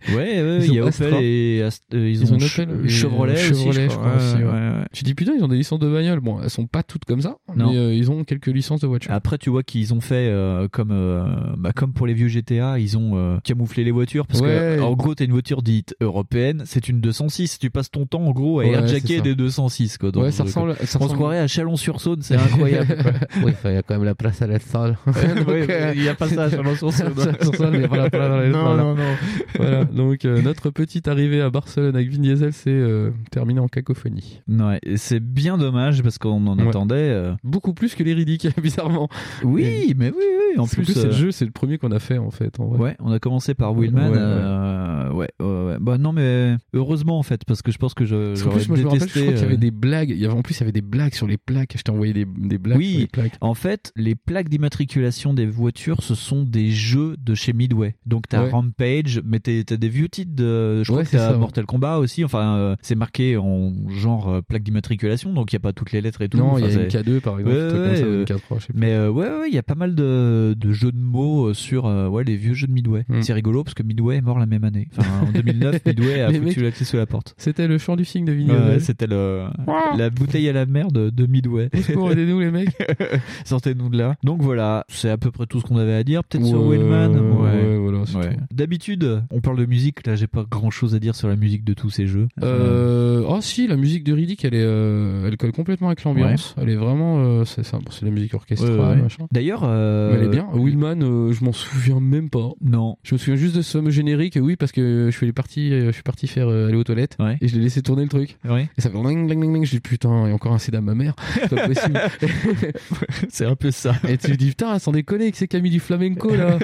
Ouais, ouais, Ils il y a ont Opel et euh, ils, Ils ont, ont Ch- Opel et Chevrolet, aussi, Chevrolet, je crois. Crois ouais, aussi. ouais. ouais, ouais. Tu dis putain, ils ont des licences de bagnole. Bon, elles sont pas toutes comme ça, Non. mais euh, ils ont quelques licences de voitures. Après, tu vois qu'ils ont fait euh, comme euh, bah, comme pour les vieux GTA, ils ont euh, camouflé les voitures parce Ouais. que en gros, t'as une voiture dite européenne, c'est une 206. Tu passes ton temps en gros à Ouais, airjacker des 206 quoi. dans Ouais, ça ressemble- quoi. ça On se croirait à Chalon-sur-Saône, c'est incroyable. oui, il y a quand même la place à la salle. Ouais, ouais, il y a pas ça à Chalon-sur-Saône. Il y a pas la place à la Non, salle. non, non. Voilà, donc euh, notre petite arrivée à Barcelone avec Vin Diesel, c'est euh, terminé en cacophonie. Ouais, et c'est bien dommage parce qu'on en Ouais. attendait. euh, Beaucoup plus que les ridiques, bizarrement. Oui, mais oui, oui. En plus, c'est euh, le jeu, c'est le premier qu'on a fait en fait. En vrai. Ouais, on a commencé par. Ouais, ouais. euh, ouais, ouais, ouais. Bah non, mais heureusement en fait, parce que je pense que je, j'aurais plus, moi je me rappelle, je détesté. crois qu'il y avait euh, des blagues. Il y avait, en plus, il y avait des blagues sur les plaques. Je t'ai envoyé des, des blagues sur les Oui, plaques. en fait, les plaques d'immatriculation des voitures, ce sont des jeux de chez Midway. Donc t'as Ouais. Rampage, mais t'as des vieux titres de. Je crois Ouais, que c'est t'as ça. Mortal Kombat aussi. Enfin, euh, c'est marqué en genre euh, plaque d'immatriculation, donc il y a pas toutes les lettres et tout. Non, Enfin, il y a une K2 par exemple, Ouais, comme ouais, ça, euh, une K3, je sais plus. Mais euh, ouais, ouais, il y a pas mal de, de jeux de mots euh, sur euh, ouais, les vieux jeux de Midway. Mm. C'est rigolo parce que Midway est mort la même année. Enfin, en 2009, Midway a foutu la clé sous la porte. C'était le chant du signe de Ouais, Vigneault. c'était le, la bouteille à la mer de, de Midway. Aidez-nous les mecs. Sortez-nous de là. Donc voilà, c'est à peu près tout ce qu'on avait à dire. Peut-être sur ouais, voilà. D'habitude, on parle de musique. Là, j'ai pas grand chose à dire sur la musique de tous ces jeux. Euh, oh si, la musique de Riddick, elle est, euh, elle colle complètement avec l'ambiance. Elle est vraiment, euh, c'est ça, bon, c'est de la musique orchestrale, Ouais, ouais. machin. D'ailleurs, euh, elle est bien. Willman, euh, je m'en souviens même pas. Non. Je me souviens juste de ce générique, oui, parce que je suis parti, je suis parti faire euh, aller aux toilettes et je l'ai laissé tourner le truc. Ouais. Et ça fait ding ding ding ding. Je dis putain, il y a encore un CD à ma mère. C'est pas possible. c'est un peu ça. Et tu dis putain, sans déconner, que c'est Camille du flamenco là.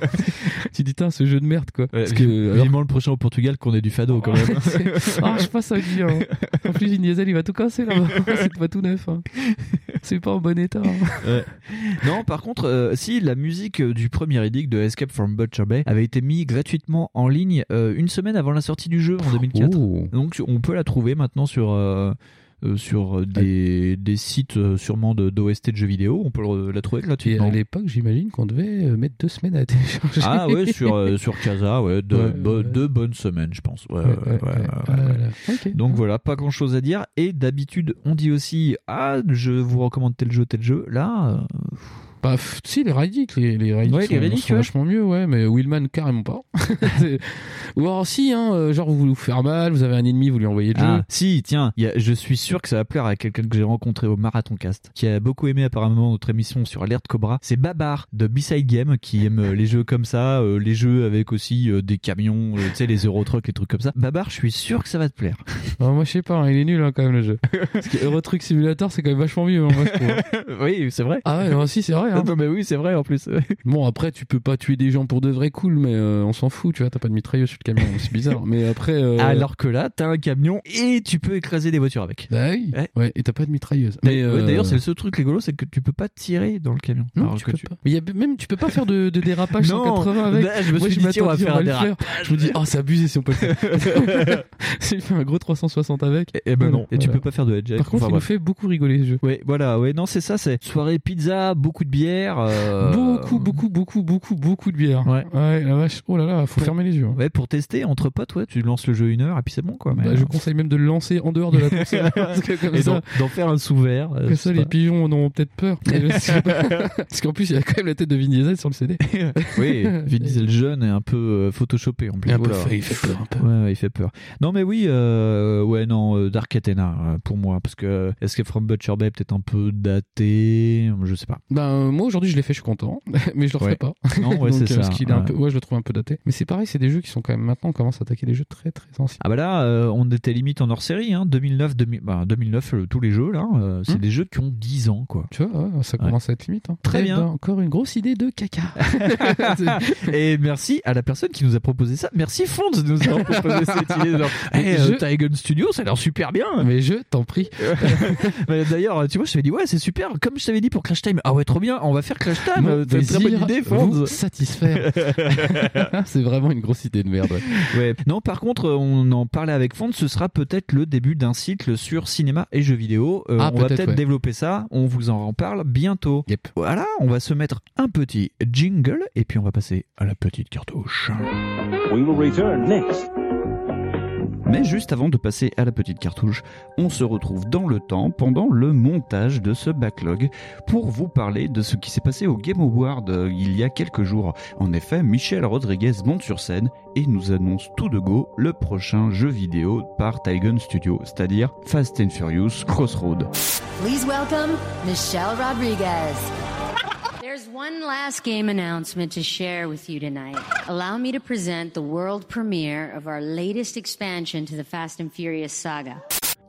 tu dis putain, ce jeu de merde quoi. Ouais, Parce que alors- vivement le prochain au Portugal qu'on ait du fado quand même. ah, je passe à dire. hein. En plus, Vin Diesel, il va tout casser là-bas. c'est pas tout neuf. hein. C'est pas en bon état. hein. Ouais. Non, par contre, euh, si la musique euh, du premier édit de Escape from Butcher Bay avait été mise gratuitement en ligne euh, une semaine avant la sortie du jeu en 2004, Oh. donc on peut la trouver maintenant sur euh, euh, sur des, des sites euh, sûrement de d'OST de jeux vidéo. On peut le- la trouver Et gratuitement. à l'époque, j'imagine qu'on devait euh, mettre deux semaines à télécharger. Ah ouais, sur, euh, sur Casa, ouais, deux, Ouais, bo- ouais. deux bonnes semaines, je pense. Donc voilà, pas grand chose à dire. Et d'habitude, on dit aussi Ah, je vous recommande tel jeu, tel jeu. Là, euh, Bah, si, les Riddick, les, les Riddick Ouais, sont, les Riddick, sont ouais. vachement mieux, ouais, mais Willman, carrément pas. Ou alors, si, hein, euh, genre, vous voulez vous faire mal, vous avez un ennemi, vous lui envoyez le Ah, jeu. si, tiens, il y a- je suis sûr que ça va plaire à quelqu'un que j'ai rencontré au Marathon Cast, qui a beaucoup aimé apparemment notre émission sur Alerte Cobra. C'est Babar de B-Side Game qui aime euh, les jeux comme ça, euh, les jeux avec aussi euh, des camions, euh, tu sais, les Eurotruck, les trucs comme ça. Babar, je suis sûr que ça va te plaire. Ah, moi, je sais pas, hein, il est nul, hein, quand même, le jeu. Parce que Eurotruck Simulator, c'est quand même vachement mieux, hein, moi, je trouve. oui, c'est vrai. Ah ouais, non, si, c'est vrai. Hein. Non, mais oui, c'est vrai en plus. Bon, après, tu peux pas tuer des gens pour de vrai cool, mais euh, on s'en fout, tu vois, t'as pas de mitrailleuse sur le camion, c'est bizarre. Mais après. euh, Alors que là, t'as un camion et tu peux écraser des voitures avec. Bah oui. Ouais. Ouais, et t'as pas de mitrailleuse. Mais, Mais, ouais, euh, D'ailleurs, c'est le seul truc rigolo, c'est que tu peux pas tirer dans le camion. Non, Alors tu que peux pas. Mais y a, même, tu peux pas faire de, de dérapage Non, 180 avec. bah, je me Moi, suis dit, tiens, on va m'attendais, faire un dérapage. Je me dis, ah, c'est abusé si on peut le faire. J'ai fait un gros 360 avec. Eh ben non. Et tu peux pas faire de headjack. Par contre, il nous bref. fait beaucoup rigoler ce jeu. Ouais, voilà, ouais, non, c'est ça, c'est soirée pizza, beaucoup de bière. Euh, Beaucoup, beaucoup, beaucoup, beaucoup, beaucoup de bière. Ouais. la vache. Oh là là, faut fermer les yeux. hein. Ouais, pour tester entre potes, ouais, tu lances le jeu une heure et puis c'est bon, quoi. mais, Bah, euh, je conseille même de le lancer en dehors de la console. parce que comme et ça, d'en- faire un sous-vert. euh, comme ça, les pigeons en auront peut-être peur. Parce qu'en plus, il y a quand même la tête de Vin Diesel sur le CD. oui, Vin Diesel jeune est un peu euh, photoshopé en plus. Et un peu Oula. fait- il fait peur un peu. Ouais, ouais, il fait peur. Non, mais oui, euh, ouais, non, euh, Dark Athena euh, pour moi, parce que Escape from Butcher Bay est peut-être un peu daté, je sais pas. Ben, moi aujourd'hui je l'ai fait, je suis content, mais je le referai Ouais. pas. Non, ouais, c'est euh, ça, Parce qu'il est un peu, ouais, je le trouve un peu daté. Mais c'est pareil, c'est des jeux qui sont quand même maintenant, on commence à attaquer des jeux très très anciens. Ah bah là, euh, on était limite en hors série, hein, 2009, 2000, bah, 2009, euh, tous les jeux là, euh, c'est Hmm. des jeux qui ont 10 ans quoi. Tu vois, ouais, ça commence à être limite. hein. Très Eh bien. ben, encore une grosse idée de caca. Et merci à la personne qui nous a proposé ça. Merci Fonds de nous avoir proposé cette idée. Genre, hey, Je- Tygon Studio, ça a l'air super bien. Mais je t'en prie. D'ailleurs, tu vois, je t'avais dit, ouais, c'est super. Comme je t'avais dit pour Clash Time, ah ouais, trop bien, on va faire Clash Time. Mon C'est une très bonne idée, vous Fonds. satisfaire. c'est vraiment une grosse idée de merde. ouais. Ouais. Non, par contre, on en parlait avec Fonds, ce sera peut-être le début d'un cycle sur cinéma et jeux vidéo. Euh, Ah, on va peut-être, ouais. développer ça. On vous en reparle bientôt. Voilà, on va se mettre un petit jingle et puis on va passer à la petite cartouche. We will return next. Mais juste avant de passer à la petite cartouche, on se retrouve dans le temps pendant le montage de ce backlog pour vous parler de ce qui s'est passé au Game Award euh, il y a quelques jours. En effet, Michel Rodriguez monte sur scène et nous annonce tout de go le prochain jeu vidéo par Tygon Studio, c'est-à-dire Fast and Furious Crossroad. Please welcome Michelle Rodriguez. There's one last game announcement to share with you tonight. Allow me to present the world premiere of our latest expansion to the Fast and Furious saga.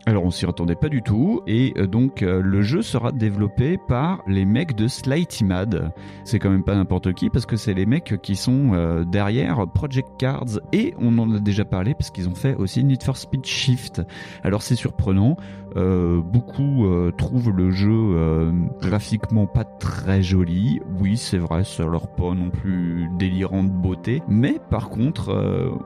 Alors on s'y attendait pas du tout et euh, donc euh, le jeu sera développé par les mecs de Slighty Mad. C'est quand même pas n'importe qui parce que c'est les mecs qui sont euh, derrière Project Cards et on en a déjà parlé parce qu'ils ont fait aussi Need for Speed Shift. Alors c'est surprenant, euh, beaucoup euh, trouvent le jeu euh, graphiquement pas très joli. Oui, c'est vrai, ça leur pas non plus délirant de beauté, mais par contre,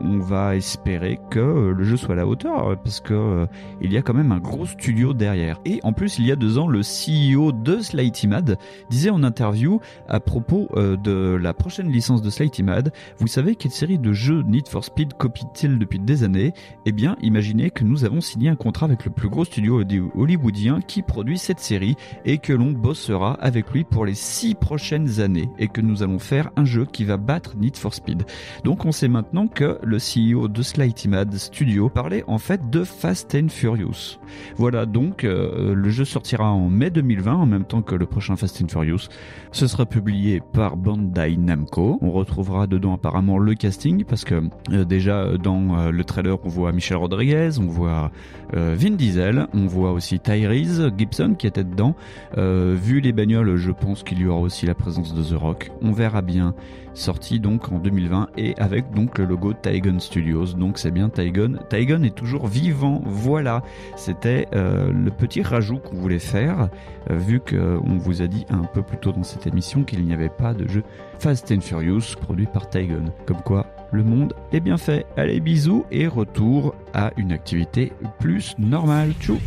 on va espérer que le jeu soit à la hauteur parce que il y a quand même un gros studio derrière. Et en plus, il y a deux ans, le CEO de Slighty Mad disait en interview à propos de la prochaine licence de Slighty Mad, vous savez quelle série de jeux Need for Speed copie-t-il depuis des années? Eh bien, imaginez que nous avons signé un contrat avec le plus gros studio holly- hollywoodien qui produit cette série et que l'on bossera avec lui pour les six prochaines années et que nous allons faire un jeu qui va battre Need for Speed. Donc on sait maintenant que le CEO de Slighty Mad Studio parlait en fait de Fast and Furious. Voilà donc euh, le jeu sortira en mai 2020 en même temps que le prochain Fast and Furious. Ce sera publié par Bandai Namco. On retrouvera dedans apparemment le casting parce que euh, déjà euh, dans le trailer on voit Michel Rodriguez, on voit Vin Diesel, on voit aussi Tyrese Gibson qui était dedans. Euh, vu les bagnoles, je pense qu'il y aura aussi la présence de The Rock. On verra bien. Sorti donc en 2020 et avec donc le logo Tygon Studios. Donc c'est bien Tygon. Tygon est toujours vivant. Voilà. C'était euh, le petit rajout qu'on voulait faire euh, vu qu'on vous a dit un peu plus tôt dans cette émission qu'il n'y avait pas de jeu Fast and Furious produit par Tygon. Comme quoi le monde est bien fait. Allez bisous et retour à une activité plus normale. Tchou.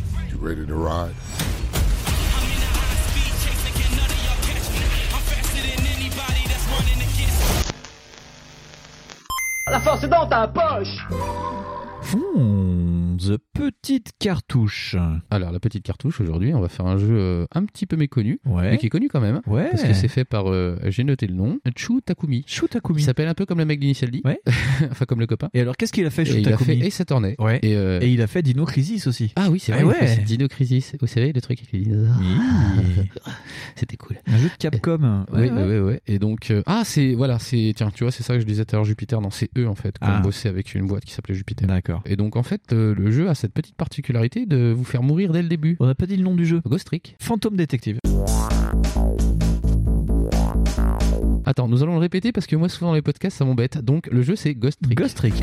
La force est dans ta poche Hmm, The Petite Cartouche. Alors, la petite cartouche, aujourd'hui, on va faire un jeu euh, un petit peu méconnu, Ouais. mais qui est connu quand même. Ouais. Parce que c'est fait par, euh, j'ai noté le nom, Chu Takumi. Chu Takumi. Qui s'appelle un peu comme le mec d'Initial D. Ouais. enfin, comme le copain. Et alors qu'est-ce qu'il a fait Et Shu il a Takumi fait Ace Attorney. Ouais. Et, euh, Et il a fait Dino Crisis aussi. Ah oui, c'est Ah vrai. ouais. c'est Dino Crisis. Vous savez, le truc avec les C'était cool. Un jeu de Capcom. oui, Ouais, oui, oui, ouais. Et donc, euh, ah, c'est, voilà, c'est, tiens, tu vois, c'est ça que je disais tout à l'heure, Jupiter. Non, c'est eux, en fait, qui Ah. ont bossé avec une boîte qui s'appelait Jupiter. D'accord. Et donc, en fait, euh, le jeu a cette petite particularité de vous faire mourir dès le début. On n'a pas dit le nom du jeu. Ghost Trick. Phantom Detective. Attends, nous allons le répéter parce que moi, souvent dans les podcasts, ça m'embête. Donc, le jeu, c'est Ghost Trick. Ghost Trick.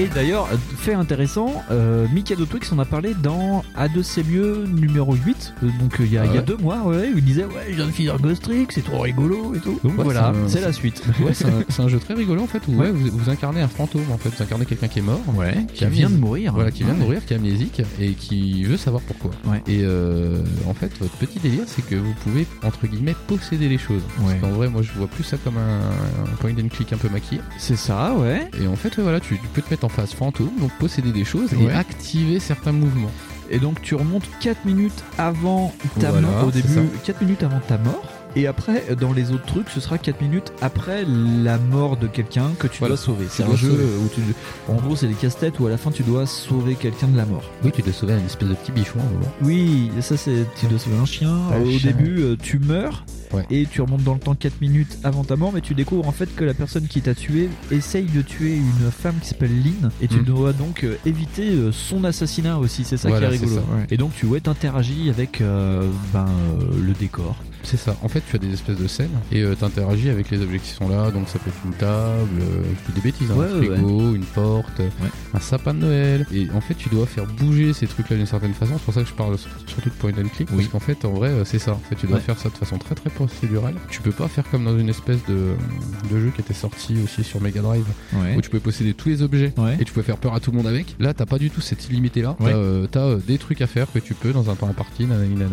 Et d'ailleurs, fait intéressant, euh, Mikado Twix en a parlé dans A2 c'est mieux numéro 8, euh, donc euh, il y, a- Ah il y a ouais. deux mois, ouais, où il disait Ouais, je viens de finir Ghost Trick, c'est trop rigolo et tout. Donc Ouais, voilà, c'est un- la suite. Ouais, c'est un, jeu très rigolo en fait où Ouais. vous, vous incarnez un fantôme en fait, vous incarnez quelqu'un qui est mort, Ouais, qui vient de mourir. voilà, qui vient de mourir, qui est amnésique et qui veut savoir pourquoi. Et euh, en fait, votre petit délire, c'est que vous pouvez entre guillemets posséder les choses. Parce qu'en vrai, moi, je vois plus ça comme un, un point and click un peu maquillé. C'est ça, ouais. Et en fait, voilà, tu, tu peux te mettre en phase fantôme, donc posséder des choses Ouais. et activer certains mouvements. Et donc tu remontes 4 minutes avant ta Voilà, mort, au c'est début, ça. 4 minutes avant ta mort. Et après, dans les autres trucs, ce sera 4 minutes après la mort de quelqu'un que tu Voilà. dois sauver. C'est un jeu sauver. où tu. En gros, c'est des casse-têtes où à la fin tu dois sauver quelqu'un de la mort. Oui, tu dois sauver un espèce de petit bichon. Oui, ça c'est. Tu dois sauver un chien. Au chien. début, euh, tu meurs. Ouais. Et tu remontes dans le temps 4 minutes avant ta mort, mais tu découvres en fait que la personne qui t'a tué essaye de tuer une femme qui s'appelle Lynn, et tu Mm. dois donc euh, éviter euh, son assassinat aussi, c'est ça Voilà, qui est rigolo. ça. Et donc tu ouais, t'interagis avec euh, ben, euh, le décor. C'est ça. En fait, tu as des espèces de scènes et tu interagis avec les objets qui sont là. Donc, ça peut être une table, euh, des bêtises, hein, Ouais, un ouais, frigo, une porte, un sapin de Noël. Et en fait, tu dois faire bouger ces trucs-là d'une certaine façon. C'est pour ça que je parle surtout de point and click. Parce qu'en fait, en vrai, euh, c'est ça. En fait, tu dois faire ça de façon très très procédural. Tu peux pas faire comme dans une espèce de, de jeu qui était sorti aussi sur Mega Drive, Ouais. où tu pouvais posséder tous les objets Ouais. et tu pouvais faire peur à tout le monde avec. Là, t'as pas du tout cette illimité là. Ouais. T'as euh, euh, des trucs à faire que tu peux dans un temps imparti.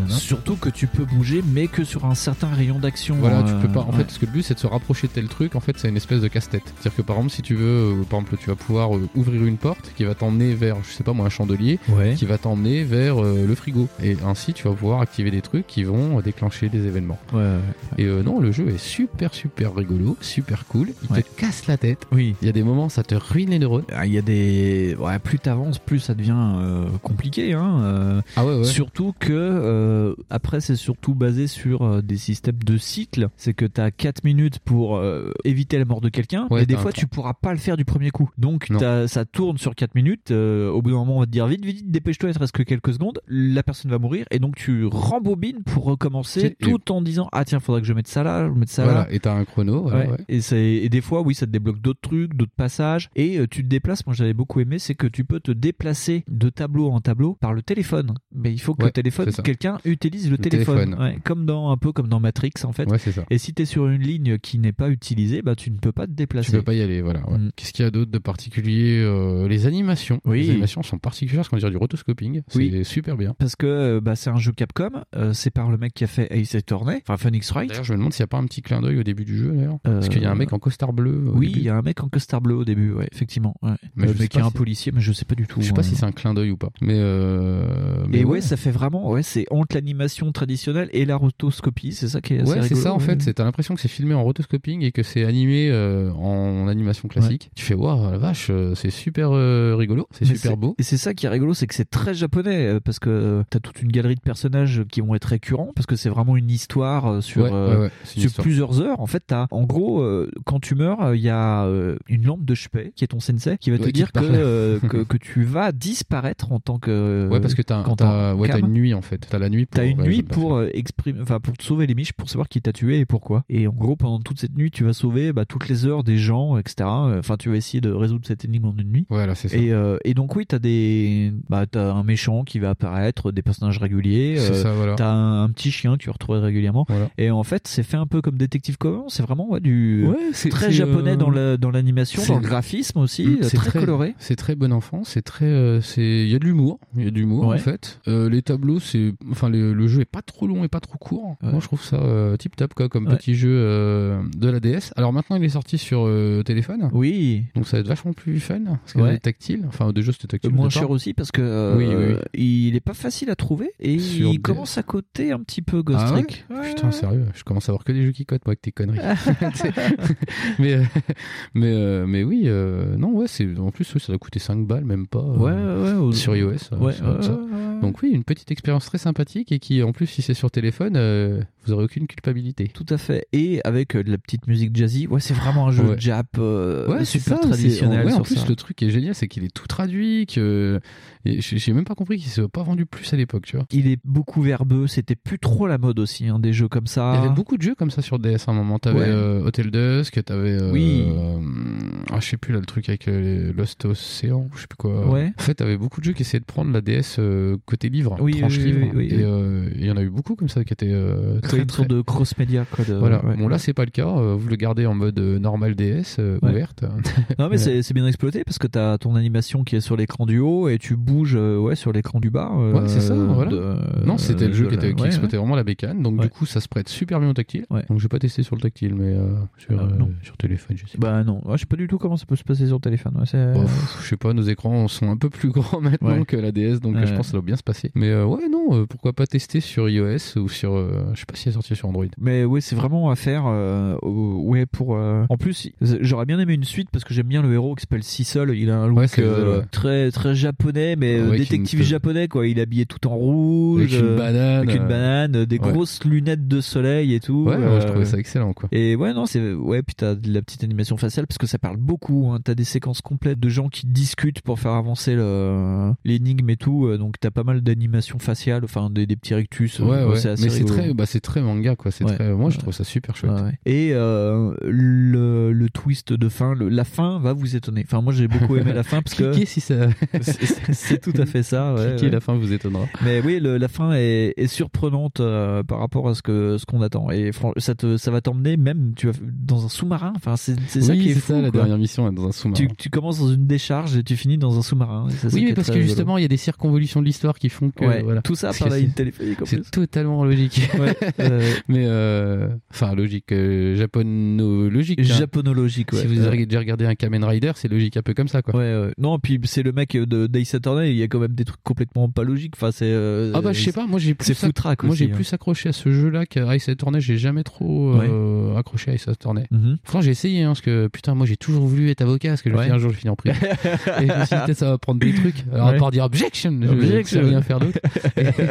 Surtout que tu peux bouger, mais que sur un certain rayon d'action. Voilà, tu euh, peux pas. En fait, parce que le but c'est de se rapprocher de tel truc. En fait, c'est une espèce de casse-tête. C'est-à-dire que par exemple, si tu veux, euh, par exemple, tu vas pouvoir ouvrir une porte qui va t'emmener vers, je sais pas moi, un chandelier, qui va t'emmener vers le frigo. Et ainsi, tu vas pouvoir activer des trucs qui vont déclencher des événements. Ouais. Et euh, non, le jeu est super super rigolo, super cool. Il Ouais. te casse la tête. Oui. Il y a des moments, ça te ruine les neurones. Ah, Il y a des. Ouais, plus t'avances, plus ça devient euh, compliqué. Hein, euh, Ah ouais, ouais. Surtout que, euh, après, c'est surtout basé sur euh, des systèmes de cycle. C'est que t'as 4 minutes pour euh, éviter la mort de quelqu'un, Ouais, et des fois, tu pourras pas le faire du premier coup. Donc, t'as- ça tourne sur 4 minutes. euh, au bout d'un moment, on va te dire vite, vite, vite, dépêche-toi, il te reste que quelques secondes. La personne va mourir, et donc tu rembobines pour recommencer tout en disant Ah, tiens, faudrait que je mette ça là, je mette ça Voilà, là. et t'as un chrono. voilà, Ouais. ouais. Et, c'est- et des fois, oui, ça te débloque d'autres trucs, d'autres passages. Et euh, tu te déplaces. Moi, j'avais beaucoup aimé, c'est que tu peux te déplacer de tableau en tableau par le téléphone. Mais il faut que Ouais, le téléphone, quelqu'un utilise le, Le téléphone. comme dans un peu comme dans Matrix en fait. Ouais, c'est ça. Et si tu es sur une ligne qui n'est pas utilisée, bah tu ne peux pas te déplacer. Tu peux pas y aller, voilà. Mm. Qu'est-ce qu'il y a d'autre de particulier Euh, Les animations. Oui. Les animations sont particulières, qu'on dirait du rotoscoping. C'est Oui. super bien. Parce que euh, bah, c'est un jeu Capcom, euh, c'est par le mec qui a fait Ace Attorney, enfin Phoenix Wright. D'ailleurs, je me demande s'il n'y a pas un petit clin d'œil au début du jeu, d'ailleurs. Parce qu'il y a un mec en costard bleu. Euh, Oui, il y a un mec en costard bleu au début, ouais, effectivement. Ouais. Mais Euh, mais sais qui est un policier, mais je sais pas du tout. Je sais pas hein. si c'est un clin d'œil ou pas. Mais, euh, mais Et ouais, ça fait vraiment, ouais, c'est entre l'animation traditionnelle et la rotoscopie, c'est ça qui est assez Ouais, c'est ça en fait. T'as l'impression que c'est filmé en rotoscoping et que c'est animé euh, en animation classique. Tu fais waouh, la vache, euh, c'est super euh, rigolo, c'est super beau. Et c'est ça qui est rigolo, c'est que c'est très japonais euh, parce que euh, t'as toute une galerie de personnages qui vont être récurrents parce que c'est vraiment une histoire euh, sur Ouais, euh, ouais, sur plusieurs heures. En fait, t'as en gros euh, quand tu meurs, euh, il y a euh, une lampe de Shupei qui est ton sensei qui va te dire que, euh, que que tu vas disparaître en tant que Ouais, parce que t'as t'as- une nuit en fait. T'as la nuit pour. T'as une nuit pour euh, exprimer, enfin pour te sauver les miches, pour savoir qui t'a tué et pourquoi. Et en gros, pendant toute cette nuit, tu vas sauver bah, toutes les heures des gens, etc. Enfin, tu vas essayer de résoudre cette énigme en une nuit. Voilà, c'est ça. Et, euh, et donc oui, t'as des, bah t'as un méchant qui va apparaître, des personnages réguliers. C'est euh, ça, voilà. T'as un, un petit chien que tu retrouves régulièrement. Voilà. Et en fait, c'est fait un peu comme Détective Conan. C'est vraiment ouais, du Ouais, c'est- très japonais euh, dans la dans l'animation, dans le graphisme aussi, Mm, euh, c'est très, coloré. C'est très bon enfant, c'est très, euh, c'est, il y a de l'humour, il y a de l'humour Ouais. en fait. Euh, les tableaux, c'est, enfin le, le jeu est pas trop long et pas trop court. Moi, je trouve ça tip top quoi, comme petit jeu euh, de la DS. Alors maintenant, il est sorti sur euh, téléphone. Oui. Donc ça va être vachement plus fun parce que Ouais. c'est tactile. Enfin, déjà c'était tactile. Euh, moins cher aussi parce que euh, Oui, oui, oui. il est pas facile à trouver et Sur il des- commence à coter un petit peu Ghost Ah Trick. Putain, sérieux, je commence à voir que des jeux qui cotent, moi, avec tes conneries. mais, euh, mais, euh, mais oui, euh, non, ouais, c'est, en plus, ça doit coûter 5 balles, même pas. Ouais, ouais, Sur iOS. euh, Ouais, ça. Donc, oui, une petite expérience très sympathique et qui, en plus, si c'est sur téléphone, vous aurez aucune culpabilité. Tout à fait. Et avec euh, de la petite musique jazzy, ouais, c'est vraiment un jeu Ouais. jap euh, Ouais, super ça, traditionnel. ouais, en sur plus, ça. le truc qui est génial, c'est qu'il est tout traduit, que j'ai même pas compris qu'il s'est pas vendu plus à l'époque, tu vois. Il est beaucoup verbeux, c'était plus trop la mode aussi, hein, des jeux comme ça. Il y avait beaucoup de jeux comme ça sur DS à un moment. T'avais euh, Hotel Dusk, t'avais. euh, Oui. ah, je sais plus là, le truc avec Lost Ocean, je sais plus quoi. Ouais. En fait, t'avais beaucoup de jeux qui essayaient de prendre la DS côté livre, Oui, tranche oui, livre. oui, et il y en a eu beaucoup comme ça qui étaient Très très, une sorte très- de cross-média. quoi, de- Voilà. ouais. Bon, là, c'est pas le cas. euh, Vous le gardez en mode euh, normal DS, euh, Ouais. ouverte. Non mais c'est bien exploité parce que t'as ton animation qui est sur l'écran du haut et tu bouges euh, ouais sur l'écran du bas. euh, Ouais, c'est ça, voilà. de- non, c'était le jeu qui, était, exploitait vraiment la bécane. Donc, du coup, ça se prête super bien au tactile. Donc, j'ai pas testé sur le tactile, mais sur, Ah, sur téléphone, je sais Bah non, je sais pas du tout comment ça peut se passer sur téléphone. pff, je sais pas, nos écrans sont un peu plus grands maintenant que la DS, donc je pense que ça doit bien se passer. Mais ouais, non, pourquoi pas tester sur iOS ou sur. je sais pas si est sortie sur Android. Mais ouais, c'est vraiment à faire. euh, ouais, pour. euh, En plus, j'aurais bien aimé une suite parce que j'aime bien le héros qui s'appelle Cecil. Il a un look Ouais, euh, très très japonais, mais Ouais, détective une- japonais quoi. Il est habillé tout en rouge, Avec une banane, avec une banane, des ouais. grosses lunettes de soleil et tout. Ouais, je trouvais ça excellent, quoi. Et ouais, non, c'est ouais, puis t'as de la petite animation faciale parce que ça parle beaucoup. Hein. T'as des séquences complètes de gens qui discutent pour faire avancer le- l'énigme et tout. Donc t'as pas mal d'animations faciales, enfin des, des petits rectus. Ouais, ouais. c'est assez Mais c'est très, bah, c'est très manga, quoi. C'est Ouais. très, moi, je trouve ça super chouette. Ouais. Et euh, le, le twist de fin, le- la fin va vous étonner. Enfin, moi j'ai beaucoup aimé la fin parce que si ça. c'est tout à fait ça. ouais, Cliquez, la fin vous étonnera. Mais oui, le- la fin est, est surprenante euh, par rapport à ce que ce qu'on attend. Et ça te ça va t'emmener même tu vas dans un sous-marin. Enfin, c'est c'est ça Oui, qui est c'est fou. ça, la quoi. dernière mission est dans un sous-marin. Tu, tu commences dans une décharge et tu finis dans un sous-marin. Oui, mais est parce que justement, il y a des circonvolutions de l'histoire qui font que Ouais, voilà. tout ça par la téléphonique. C'est totalement logique. Ouais, euh, mais euh, enfin logique, euh, japonologique. hein. Japonologique, ouais. Si vous avez déjà regardé un Kamen Rider, c'est logique un peu comme ça, quoi. Ouais, ouais. Non, puis c'est le mec de Days Attorney, il y a quand même des trucs complètement pas logiques. Enfin, c'est. euh, Ah bah je sais pas, moi j'ai plus foutraque Moi j'ai hein. plus accroché à ce jeu-là qu'à Ice Attorney, j'ai jamais trop euh, accroché à Ice Attorney. Mhm. Franchement, j'ai essayé hein, parce que putain, moi j'ai toujours voulu être avocat parce que je me Ouais. suis dit, un jour je finis en prison. et je me suis dit peut-être ça va prendre des trucs. Alors à Ouais. part dire objection, je Objection. sais rien faire d'autre.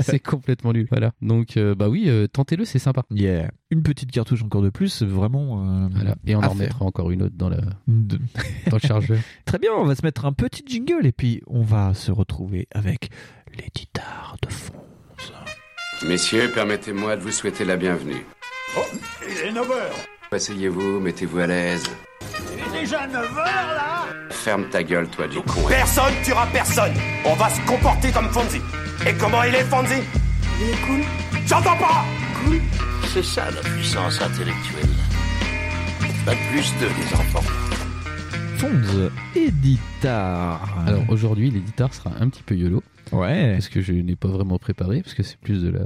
C'est complètement nul. Voilà. Donc bah oui, euh, c'est sympa. Yeah. Une petite cartouche encore de plus, vraiment. euh, Voilà. Et on en remettra encore une autre dans, la... De- dans le chargeur. Très bien, on va se mettre un petit jingle et puis on va se retrouver avec les guitares de fond. Messieurs, permettez-moi de vous souhaiter la bienvenue. Oh, il est 9h Asseyez-vous, mettez-vous à l'aise. Il est déjà 9h là Ferme ta gueule, toi, du con. Personne tuera personne On va se comporter comme Fonzie Et comment il est, Fonzie? Il est cool J'entends pas C'est ça la puissance intellectuelle. Pas plus de les enfants. Fonds Editar. Alors aujourd'hui, l'éditeur sera un petit peu yolo. Ouais. Parce que je n'ai pas vraiment préparé, parce que c'est plus de la,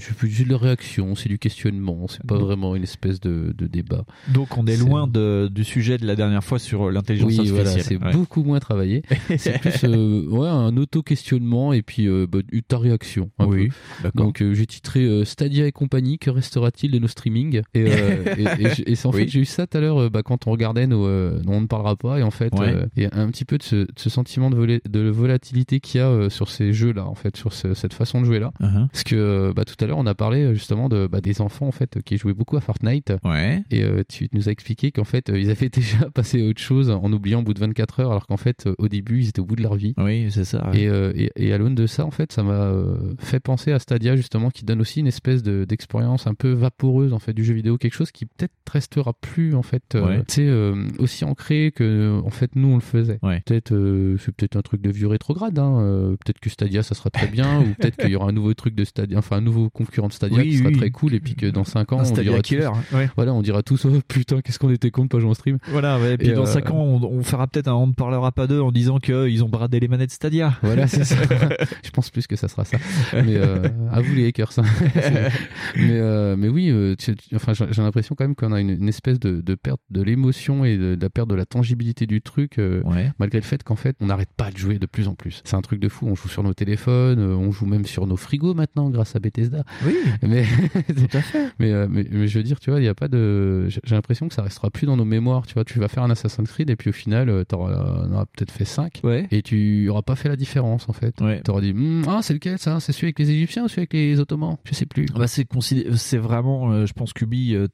c'est plus de la réaction, c'est du questionnement, c'est pas vraiment une espèce de, de débat. Donc on est, loin de, du sujet de la dernière fois sur l'intelligence Oui, artificielle. voilà, c'est Ouais. beaucoup moins travaillé. c'est plus euh, ouais, un auto-questionnement et puis euh, bah, ta réaction. un Oui, peu. Donc euh, j'ai titré euh, Stadia et compagnie, que restera-t-il de nos streamings? Et, et, en Oui. fait, j'ai eu ça tout à l'heure bah, quand on regardait nos, On ne parlera pas. Et en fait, il y a un petit peu de ce, de ce sentiment de, de volatilité qu'il y a sur ces jeux-là, en fait, sur ce- cette façon de jouer là. Uh-huh. Parce que euh, bah, tout à l'heure, on a parlé euh, justement de, bah, des enfants en fait qui jouaient beaucoup à Fortnite. Ouais. Et euh, tu nous as expliqué qu'en fait, ils avaient déjà passé à autre chose en oubliant au bout de 24 heures, alors qu'en fait, au début, ils étaient au bout de leur vie. Oui, c'est ça. ouais. Et, euh, et, et à l'aune de ça, en fait, ça m'a fait penser à Stadia justement, qui donne aussi une espèce de- d'expérience un peu vaporeuse en fait du jeu vidéo, quelque chose qui peut-être restera plus en fait, Ouais. tu sais, aussi ancré que en fait nous on le faisait. Peut-être c'est peut-être un truc de vieux rétrograde. Hein. peut-être que Stadia ça sera très bien, ou peut-être qu'il y aura un nouveau truc de Stadia, enfin un nouveau concurrent de Stadia Oui, qui sera oui. très cool, et puis que dans 5 ans Un on Stadia dira killer, tous, hein, ouais. voilà, on dira tous oh putain qu'est-ce qu'on était con de pas jouer en stream. Voilà, ouais, et puis dans euh, 5 ans, on, on fera peut-être un On ne parlera pas d'eux en disant qu'ils ont bradé les manettes Stadia. Voilà, c'est ça. je pense plus que ça sera ça. Mais euh, à vous les hackers. hein. Mais, euh, mais oui, euh, tu- enfin, j'ai l'impression quand même qu'on a une, une espèce de, de perte de l'émotion et de, de la perte de la tangibilité du truc, euh, malgré le fait qu'en fait, on n'arrête pas de jouer de plus en plus. C'est un truc de fou. On joue sur nos téléphones, euh, on joue même sur nos frigos maintenant grâce à Bethesda. Oui, mais tout à fait. Mais, euh, mais, mais je veux dire, tu vois, il y a pas de. J'ai l'impression que ça restera plus dans nos mémoires. Tu vois, tu vas faire un Assassin's Creed et puis au final, euh, t'auras auras peut-être fait 5 et tu auras pas fait la différence en fait. Tu auras dit, Hmm, ah, c'est lequel ça? C'est celui avec les Égyptiens ou celui avec les Ottomans? Je sais plus. Bah, c'est vraiment, euh, je pense qu'Ubi euh,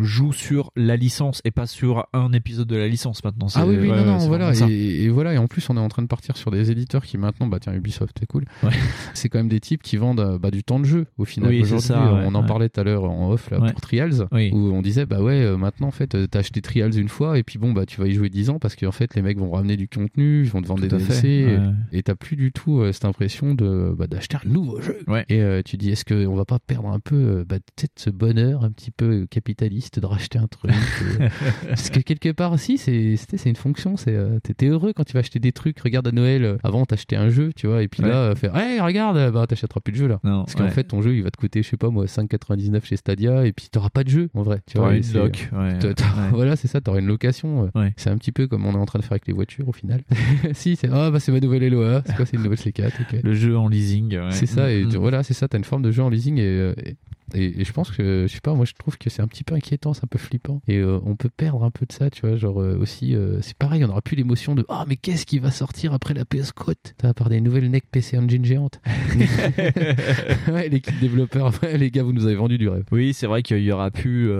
joue sur la licence et pas sur un épisode de la licence maintenant. Ah oui, oui, ouais, non, non, ouais, voilà. Et, et voilà. Et en plus, on est en train de partir sur des éditeurs qui maintenant, bah tiens, Ubisoft, c'est cool. C'est quand même des types qui vendent euh, bah, du temps de jeu au final. Oui, c'est Aujourd'hui, ça, ouais, on en parlait tout à l'heure en off là, pour Trials, où on disait bah ouais, euh, maintenant en fait, euh, t'as acheté Trials une fois et puis bon bah tu vas y jouer 10 ans parce qu'en fait les mecs vont ramener du contenu, ils vont te vendre Tout des DLC et- t'as plus du tout cette impression de bah, d'acheter un nouveau jeu. Et euh, tu dis est-ce qu'on va pas perdre un peu bah, peut-être ce bonheur un petit peu capitaliste de racheter un truc euh, parce que quelque part si c'est c'est une fonction c'est euh, t'étais heureux quand tu vas acheter des trucs. Regarde à Noël avant t'achetais un jeu tu vois et puis Ouais. là euh, faire hey regarde euh, bah t'achèteras plus de jeu là Non, parce qu'en ouais. fait ton jeu il va te coûter je sais pas moi 5,99 chez Stadia et puis t'auras pas de jeu en vrai tu vois, une loc, ouais, voilà c'est ça t'auras une location euh. c'est un petit peu comme on est en train de faire avec les voitures au final si c'est ah bah c'est ma nouvelle LOA c'est quoi c'est une nouvelle C4 ok. Le jeu en leasing. ouais. C'est ça, et Mm, tu- mm. voilà, c'est ça, t'as une forme de jeu en leasing et, et, et- et je pense que, je sais pas, moi je trouve que c'est un petit peu inquiétant, c'est un peu flippant. Et euh, on peut perdre un peu de ça, tu vois, genre euh, aussi, euh, c'est pareil, on n'aura plus l'émotion de Ah, mais qu'est-ce qui va sortir après la PS T'as à part des nouvelles NEC PC Engine géantes. ouais, l'équipe développeur, ouais, les gars, vous nous avez vendu du rêve. Oui, c'est vrai qu'il y aura plus,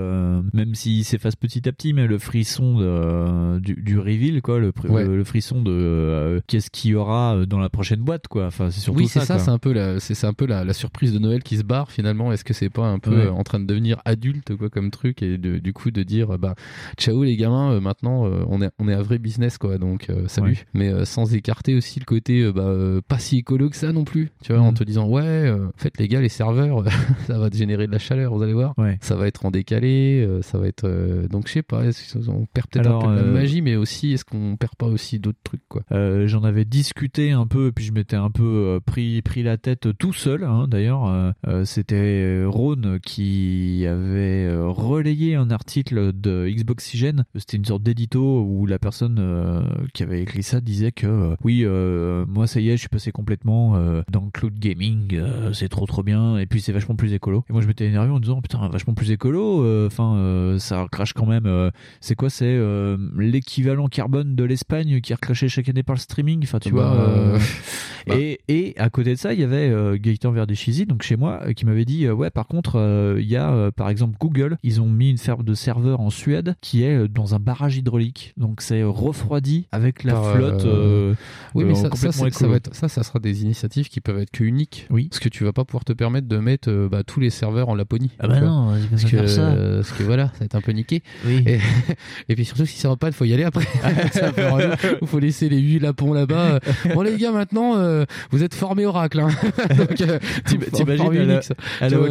même s'il s'efface petit à petit, mais le frisson de, du, du reveal, quoi, le, Ouais. le, frisson de qu'est-ce qu'il y aura dans la prochaine boîte, quoi. Enfin, c'est surtout Oui, c'est ça. ça, quoi. c'est un peu, la, c'est, c'est un peu la, la surprise de Noël qui se barre finalement. Est-ce que c'est pas pas un peu Ouais. euh, en train de devenir adulte quoi comme truc et de- du coup de dire bah ciao les gamins euh, maintenant euh, on est on est un vrai business quoi donc euh, salut Ouais. mais sans écarter aussi le côté bah pas si écolo que ça non plus tu vois en Mhm. te disant ouais en fait les gars les serveurs ça va te générer de la chaleur vous allez voir Ouais. ça va être en décalé ça va être donc je sais pas est-ce qu'on perd peut-être un peu de la magie mais aussi est-ce qu'on perd pas aussi d'autres trucs quoi? J'en avais discuté un peu, puis je m'étais un peu pris pris la tête tout seul. hein, D'ailleurs, c'était euh, Rhône qui avait euh, relayé un article de Xboxygène. C'était une sorte d'édito où la personne euh, qui avait écrit ça disait que euh, oui, euh, moi ça y est, je suis passé complètement euh, dans le cloud gaming. euh, c'est trop trop bien, et puis c'est vachement plus écolo. Et moi je m'étais énervé en disant putain vachement plus écolo. euh, Enfin, euh, ça crache quand même. euh, c'est quoi C'est euh, l'équivalent carbone de l'Espagne qui est recraché chaque année par le streaming. Enfin, tu Bah, vois. euh, bah. Et, et à côté de ça, il y avait euh, Gaëtan Verdeschizy, donc chez moi, euh, qui m'avait dit euh, ouais, par contre, euh, il y a euh, par exemple Google, ils ont mis une ferme de serveurs en Suède qui est euh, dans un barrage hydraulique, donc c'est refroidi avec la Par, flotte. oui, mais ça, ça, ça, écolo. va être- ça, ça sera des initiatives qui peuvent être que uniques. Oui. Parce que tu vas pas pouvoir te permettre de mettre bah, tous les serveurs en Laponie. Ah bah non, parce que, faire ça. parce que voilà, ça va être un peu niqué. Oui. Et, et puis surtout, si ça va pas, il faut y aller après. Il faut laisser les huit lapons là-bas. Bon, les gars, maintenant, vous êtes formés Oracle. Hein. Donc, T'imagines à la, à la vois,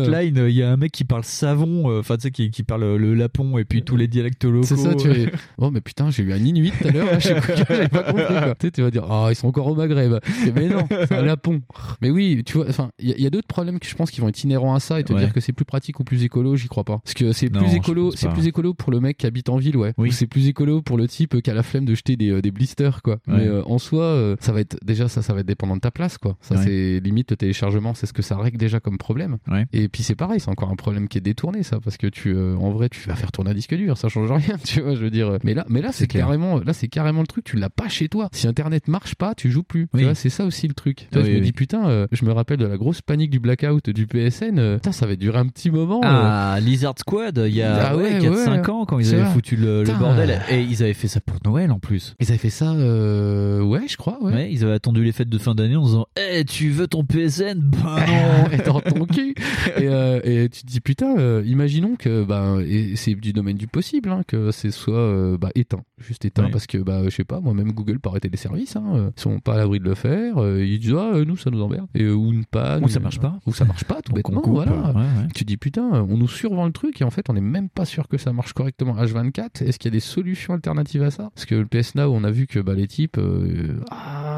il y a un mec qui parle savon, euh, enfin tu sais, qui, qui parle le lapon et puis tous les dialectes locaux. C'est ça, tu es... Oh, mais putain, j'ai eu un Inuit tout à l'heure, j'avais pas compris, quoi. Tu sais, tu vas dire, ah, ils sont encore au Maghreb. Mais non, c'est un lapon. Mais oui, tu vois, enfin, il y, a- il y a d'autres problèmes que je pense qui vont être inhérents à ça et te Ouais. dire que c'est plus pratique ou plus écolo, j'y crois pas. Parce que c'est Non, plus écolo, c'est plus écolo pour le mec qui habite en ville, ouais. Oui. Ou c'est plus écolo pour le type qui a la flemme de jeter des, euh, des blisters, quoi. Ouais. Mais euh, en soi, euh, ça va être, déjà, ça, ça va être dépendant de ta place, quoi. Ça, Ouais. c'est limite le téléchargement, c'est ce que ça règle déjà comme problème. Et puis c'est pareil, c'est encore un problème qui est détourné, ça, parce que tu, euh, en vrai, tu vas faire tourner un disque dur, ça change rien, tu vois, je veux dire. Mais là, mais là, c'est carrément, là, c'est carrément le truc, tu l'as pas chez toi. Si Internet marche pas, tu joues plus. Oui. Tu vois, c'est ça aussi le truc. Tu vois, Oui, je me oui. dis, putain, euh, je me rappelle de la grosse panique du blackout du PSN, euh, putain, ça va durer un petit moment. euh. Ah, Lizard Squad, il y a Ah ouais, 4-5 ouais. ans quand ils avaient vrai. foutu le, bordel. Et ils avaient fait ça pour Noël en plus. Ils avaient fait ça, euh, ouais, je crois, ouais. Ouais, ils avaient attendu les fêtes de fin d'année en disant Eh, tu veux ton PSN Bah non et dans ton cul. Et, euh, et tu te dis putain, euh, imaginons que bah et c'est du domaine du possible hein, que c'est soit euh, bah, éteint, juste éteint Ouais. parce que bah je sais pas, moi-même Google peut arrêter les services, hein, ils sont pas à l'abri de le faire, ils disent ah nous ça nous emmerde et ou une panne, Ou ça marche pas. ou ça marche pas tout bêtement, coupe, voilà. ouais, ouais. Tu dis putain, on nous survend le truc et en fait on n'est même pas sûr que ça marche correctement H24. Est-ce qu'il y a des solutions alternatives à ça? Parce que le PS Now, on a vu que bah, les types, euh,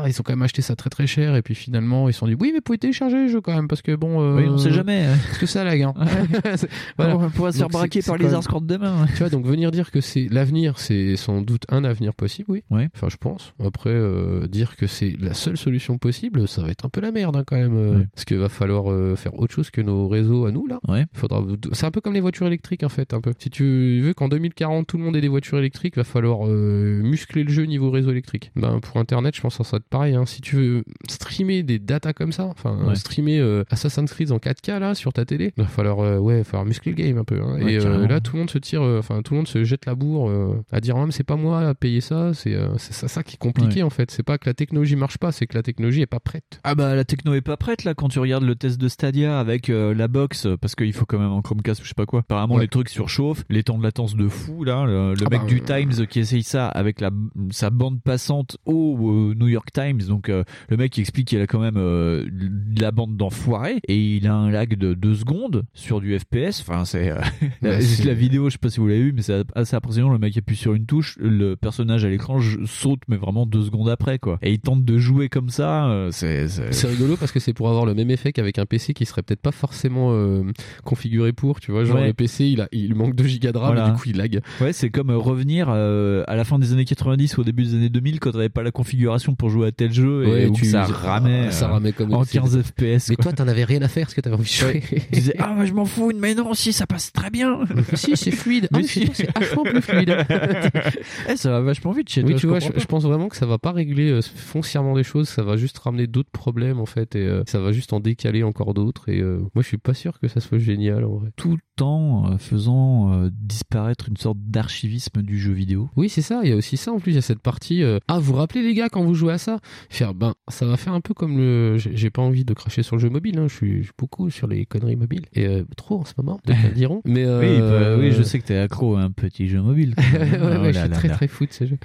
ah, ils ont quand même acheté ça très très cher et puis finalement ils se sont dit oui mais vous pouvez télécharger le jeu quand même parce que bon, euh, Oui, on sait jamais. hein. parce que ça lag. Hein. C'est- On pourrait se faire braquer par les Arscorps demain. Tu vois, donc venir dire que c'est l'avenir, c'est sans doute un avenir possible, oui. Ouais. Enfin, je pense. Après, euh, dire que c'est la seule solution possible, ça va être un peu la merde hein, quand même. euh, Ouais. Parce qu'il va falloir euh, faire autre chose que nos réseaux à nous là. Ouais. Faudra... C'est un peu comme les voitures électriques en fait. Un peu. Si tu veux qu'en 2040 tout le monde ait des voitures électriques, va falloir muscler le jeu niveau réseau électrique. Ben, pour Internet, je pense que ça va être pareil. hein. Si tu veux streamer des datas comme ça, enfin Ouais. streamer euh, Assassin's Creed en 4K là sur ta télé, il va falloir euh, ouais, va falloir muscler le game un peu. hein. Ouais, Et euh, là, tout le monde se tire, euh, enfin tout le monde se jette la bourre euh, à dire ah, mais c'est pas moi à payer ça. C'est euh, ça, ça qui est compliqué Ouais. en fait. C'est pas que la technologie marche pas, c'est que la technologie est pas prête. Ah bah la techno est pas prête là quand tu regardes le test de Stadia avec euh, la box euh, parce qu'il faut quand même un Chromecast ou je sais pas quoi. Apparemment les trucs surchauffent, les temps de latence de fou là, le, le Ah mec bah, du euh, Times qui essaye ça avec la sa bande passante au euh, New York Times donc euh, le mec qui explique qu'il a quand même euh, de la bande d'enfoiré et il a un lag de 2 secondes sur du FPS. Enfin c'est euh, la, Bah, la vidéo, je sais pas si vous l'avez vu mais c'est assez impressionnant. Le mec appuie sur une touche, le personnage à l'écran saute mais vraiment deux secondes après quoi. Et il tente de jouer comme ça, euh, c'est rigolo parce que c'est pour avoir le même effet qu'avec un PC qui serait peut-être pas forcément euh, configuré pour, tu vois, genre Ouais. le PC il, a, il manque 2 gigas de RAM Voilà. et du coup il lag. Ouais, c'est comme euh, revenir euh, à la fin des années 90 ou au début des années 2000 quand t'avais pas la configuration pour jouer à tel jeu et où tu- ça ah, ramait, ça euh, ramait comme en c'est- 15 FPS. Mais quoi. toi t'en avais rien à faire parce que t'avais envie de jouer. tu disais ah moi je m'en fous mais non si ça passe très bien si c'est fluide mais Ah, mais si chez toi, c'est vachement plus fluide eh, ça va vachement vite chez oui toi tu vois je, comprends je pense vraiment que ça va pas régler euh, foncièrement des choses ça va juste ramener d'autres problèmes en fait et euh, ça va juste en décaler encore d'autres et euh, moi je suis pas sûr que ça soit génial en vrai tout en faisant euh, disparaître une sorte d'archivisme du jeu vidéo Oui, c'est ça. Il y a aussi ça en plus. Il y a cette partie. euh, Ah, vous vous rappelez les gars quand vous jouez à ça? Faire ben ça va faire un peu comme le j'ai pas envie de cracher sur le jeu mobile hein. je, suis, beaucoup sur les conneries mobiles et euh, trop en ce moment d'autres le diront mais euh, Oui, bah, oui, je sais que t'es accro à un petit jeu mobile. ouais, ouais, Oh je suis très là. très fou de ces jeux.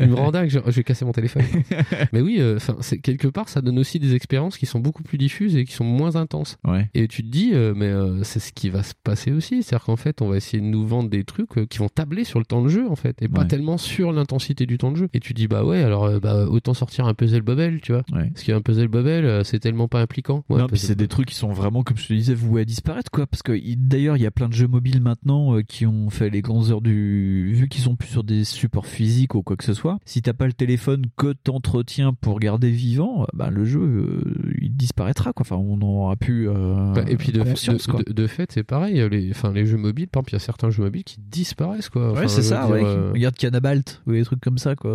Il me rend dingue, je, vais casser mon téléphone. Mais oui, euh, enfin, c'est quelque part, ça donne aussi des expériences qui sont beaucoup plus diffuses et qui sont moins intenses. Ouais. Et tu te dis, mais c'est ce qui va se passer aussi, c'est-à-dire qu'en fait, on va essayer de nous vendre des trucs qui vont tabler sur le temps de jeu en fait, et pas tellement sur l'intensité du temps de jeu. Et tu dis, bah ouais, alors bah, autant sortir un puzzle bubble, tu vois. Ouais. Parce qu'un puzzle bubble, euh, c'est tellement pas impliquant. Ouais, non, puis c'est des trucs qui sont vraiment, comme je te disais, voués à disparaître, quoi. Parce que il- d'ailleurs, il y a plein de jeux mobiles maintenant euh, qui ont fait les grandes heures du. Vu qu'ils sont plus sur des supports physiques ou quoi que ce soit, si t'as pas le téléphone que t'entretiens pour garder vivant, euh, bah, le jeu, euh, il disparaîtra, quoi. Enfin, on aura plus. euh, Bah, et puis de, conscience, de, quoi. de- de fait, c'est pareil. Les, enfin, les jeux mobiles, par exemple, il y a certains jeux mobiles qui disparaissent, quoi. Enfin, ouais, c'est ça, dire, ouais. euh, Regarde Cannabalt ou des trucs comme ça, quoi.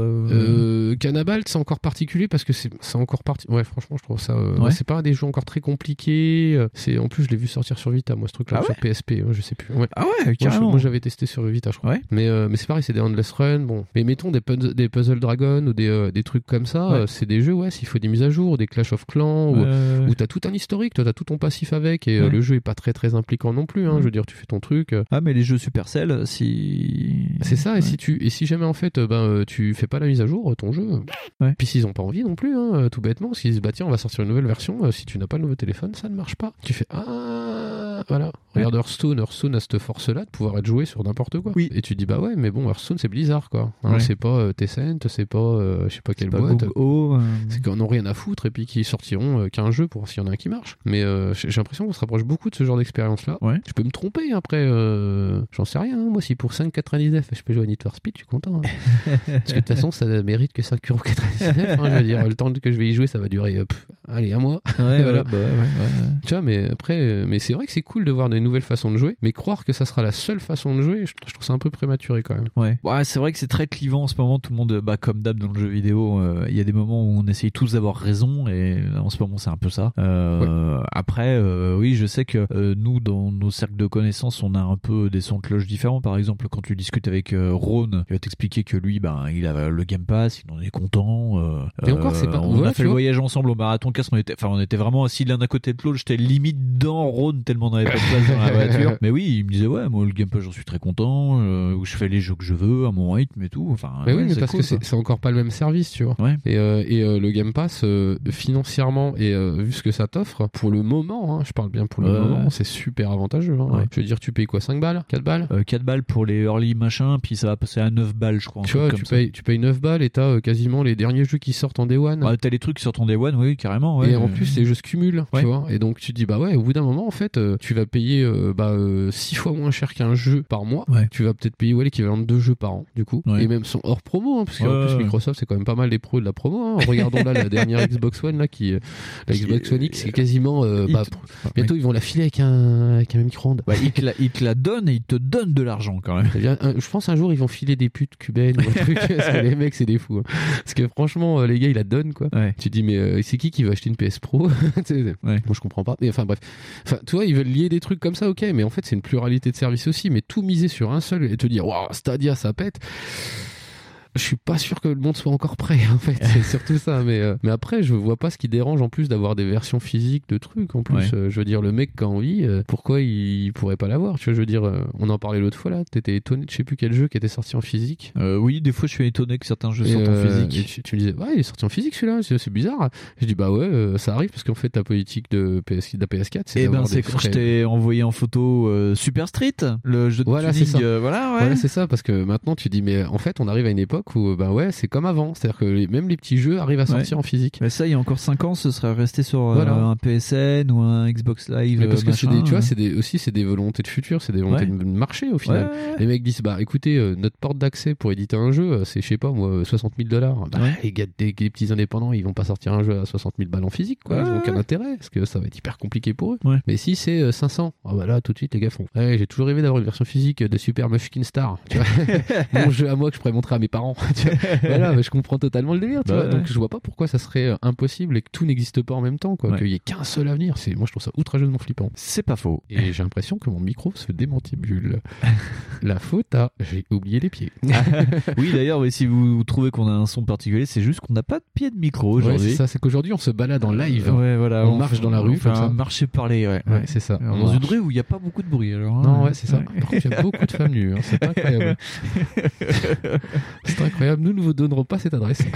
Cannabalt, c'est encore particulier parce que c'est encore parti. Ouais, franchement, je trouve ça. euh, Ouais. C'est pas des jeux encore très compliqués. euh, C'est en plus, je l'ai vu sortir sur Vita, moi, ce truc-là, Ah sur PSP. je sais plus. Ouais. Ah ouais, carrément. Moi, j'avais testé sur Vita, je crois. Mais euh, mais c'est pareil, c'est des endless run. Bon, mais mettons des, puz- des puzzle dragon ou des euh, des trucs comme ça. C'est des jeux, ouais. S'il faut des mises à jour, des Clash of Clans, ou- où t'as tout un historique, toi, t'as tout ton passif avec, et le jeu est pas très très impliquant non plus. Hein, Je veux dire, tu fais ton truc. Ah, mais les jeux Supercell, si. c'est ça, et si tu et si jamais en fait ben tu fais pas la mise à jour, ton jeu, puis s'ils ont pas envie non plus, hein, euh, tout bêtement, s'ils se disent bah tiens on va sortir une nouvelle version, euh, si tu n'as pas le nouveau téléphone, ça ne marche pas. Tu fais ah voilà, regarde Hearthstone, Hearthstone a cette force là de pouvoir être joué sur n'importe quoi. Et tu te dis bah ouais mais bon Hearthstone c'est Blizzard quoi, Hein, Ouais. c'est pas euh, Tencent, c'est pas euh, je sais pas quelle pas boîte. Euh. C'est qu'en ont rien à foutre et puis qu'ils sortiront qu'un jeu pour s'il y en a un qui marche. Mais j'ai l'impression qu'on se rapproche beaucoup de ce genre d'expérience là. Je peux me tromper après, j'en sais rien. hein. Moi si pour 5,99 je peux jouer à Need for Speed, je suis content. Parce que de toute façon ça mérite que 5,99€. Je veux dire, le temps que je vais y jouer ça va durer, euh, pff, allez un mois. Ouais, voilà, bah ouais, ouais, ouais. Tu vois, mais après, euh, mais c'est vrai que c'est cool de voir des nouvelles façons de jouer, mais croire que ça sera la seule façon de jouer, je, je trouve ça un peu prématuré quand même. Ouais. Ouais, c'est vrai que c'est très clivant en ce moment. Tout le monde, bah, comme d'hab dans le jeu vidéo, euh, il y a des moments où on essaye tous d'avoir raison et en ce moment c'est un peu ça. Euh, Après, euh, oui, je sais que euh, nous, dans nos cercles de connaissances, on a un peu des sons de cloche différents. Par exemple, quand tu discutes avec euh, Ron, il va t'expliquer que lui, ben, il a le Game Pass, il en est content. euh, Et encore, c'est pas- On voilà, a fait le vois. voyage ensemble au marathon casque. On était, enfin, on était vraiment assis l'un à côté de l'autre. J'étais limite dans Ron tellement on n'avait pas de place dans la voiture. Mais oui, il me disait ouais, moi le Game Pass, j'en suis très content. euh, où je fais les jeux que je veux à mon rythme et tout. Enfin, Mais ouais, oui, mais parce cool, que c'est encore pas le même service, tu vois. Et, euh, et euh, le Game Pass, euh, financièrement et euh, vu ce que ça t'offre, pour le moment, hein, je parle bien pour le Ouais, moment, ouais. c'est super avantageux. hein. Ouais. Je veux dire, tu payes quoi 5 balles 4 balles Euh, 4 balles pour les early machin, puis ça va passer à 9 balles, je crois. Tu vois, tu payes, tu payes 9 balles et t'as euh, quasiment les derniers jeux qui sortent en Day One. Ouais, t'as les trucs sur ton Day One, oui, carrément. Ouais. et en plus, les jeux se cumulent, Ouais. tu vois. Et donc, tu te dis, bah ouais, au bout d'un moment, en fait, euh, tu vas payer euh, bah, 6 fois moins cher qu'un jeu par mois. Tu vas peut-être payer ouais, l'équivalent de deux jeux par an, du coup. Et même son hors promo, hein, parce qu'en plus. Microsoft, c'est quand même pas mal des pros de la promo. hein. Regardons là la dernière Xbox One, là, qui, euh, la Xbox One X, qui est quasiment. euh, bah, bientôt, ils vont la filer avec un, avec un micro-ondes. Bah, il, te la, il te la donne et il te donne de l'argent quand même. Bien, un- je pense un jour ils vont filer des putes cubaines ou un truc, parce que les mecs c'est des fous. hein. Parce que franchement euh, les gars ils la donnent quoi. Tu te dis mais euh, c'est qui qui va acheter une PS Pro? Moi je comprends pas. Mais enfin bref. Enfin tu vois ils veulent lier des trucs comme ça ok mais en fait c'est une pluralité de services aussi mais tout miser sur un seul et te dire waouh Stadia ça pète. Je suis pas sûr que le monde soit encore prêt en fait, c'est surtout ça. Mais, euh, mais après, je vois pas ce qui dérange en plus d'avoir des versions physiques de trucs. En plus, Ouais. Euh, je veux dire, le mec qui a envie, euh, pourquoi il pourrait pas l'avoir Tu vois, je veux dire, euh, on en parlait l'autre fois là. T'étais étonné de je sais plus quel jeu qui était sorti en physique. Oui, des fois je suis étonné que certains jeux Et, sortent en physique. tu, tu me disais, ouais, il est sorti en physique celui-là, c'est bizarre. Je dis, bah ouais, ça arrive parce qu'en fait, ta politique de, PS, de la PS4, c'est Et ben d'avoir c'est quand je t'ai envoyé en photo Super Street, le jeu de Voilà, c'est ça. voilà, ouais. Voilà, c'est ça, parce que maintenant tu dis, mais en fait, on arrive à une époque où, bah ouais, c'est comme avant. C'est-à-dire que les- même les petits jeux arrivent à sortir Ouais. en physique. Mais ça, il y a encore 5 ans, ce serait resté sur euh, un PSN ou un Xbox Live. Mais parce euh, que c'est machin, des, tu vois, euh. c'est des, aussi c'est des volontés de futur, c'est des volontés Ouais. de marché au final. Ouais. Les mecs disent bah écoutez, euh, notre porte d'accès pour éditer un jeu, euh, c'est je sais pas moi 60 000 dollars. Bah, les gars, des, petits indépendants, ils vont pas sortir un jeu à 60 000 balles en physique, quoi. Ils ont aucun intérêt parce que ça va être hyper compliqué pour eux. Mais si c'est euh, 500, ah bah là tout de suite les gars font. J'ai toujours rêvé d'avoir une version physique de Super Mushkin Star. Tu vois, mon jeu à moi que je pourrais montrer à mes parents. Marrant. voilà, mais je comprends totalement le délire. Tu Bah vois. ouais. Donc je vois pas pourquoi ça serait euh, impossible et que tout n'existe pas en même temps, quoi. Ouais. Qu'il y ait qu'un seul avenir. C'est, moi, je trouve ça outrageusement flippant. C'est pas faux. Et j'ai l'impression que mon micro se démantibule. La faute à j'ai oublié les pieds. oui, d'ailleurs, oui, si vous trouvez qu'on a un son particulier, c'est juste qu'on n'a pas de pied de micro Ouais, aujourd'hui. c'est ça, c'est qu'aujourd'hui on se balade en live. Ouais, voilà, on, marche dans la rue comme ça. un marché parler, ouais. Ouais, c'est ça. Alors, dans une rue où il n'y a pas beaucoup de bruit, alors. hein. Non, ouais, c'est ça. Par contre, il y a beaucoup de femmes nues. hein, C'est incroyable. c'est incroyable. Nous ne vous donnerons pas cette adresse.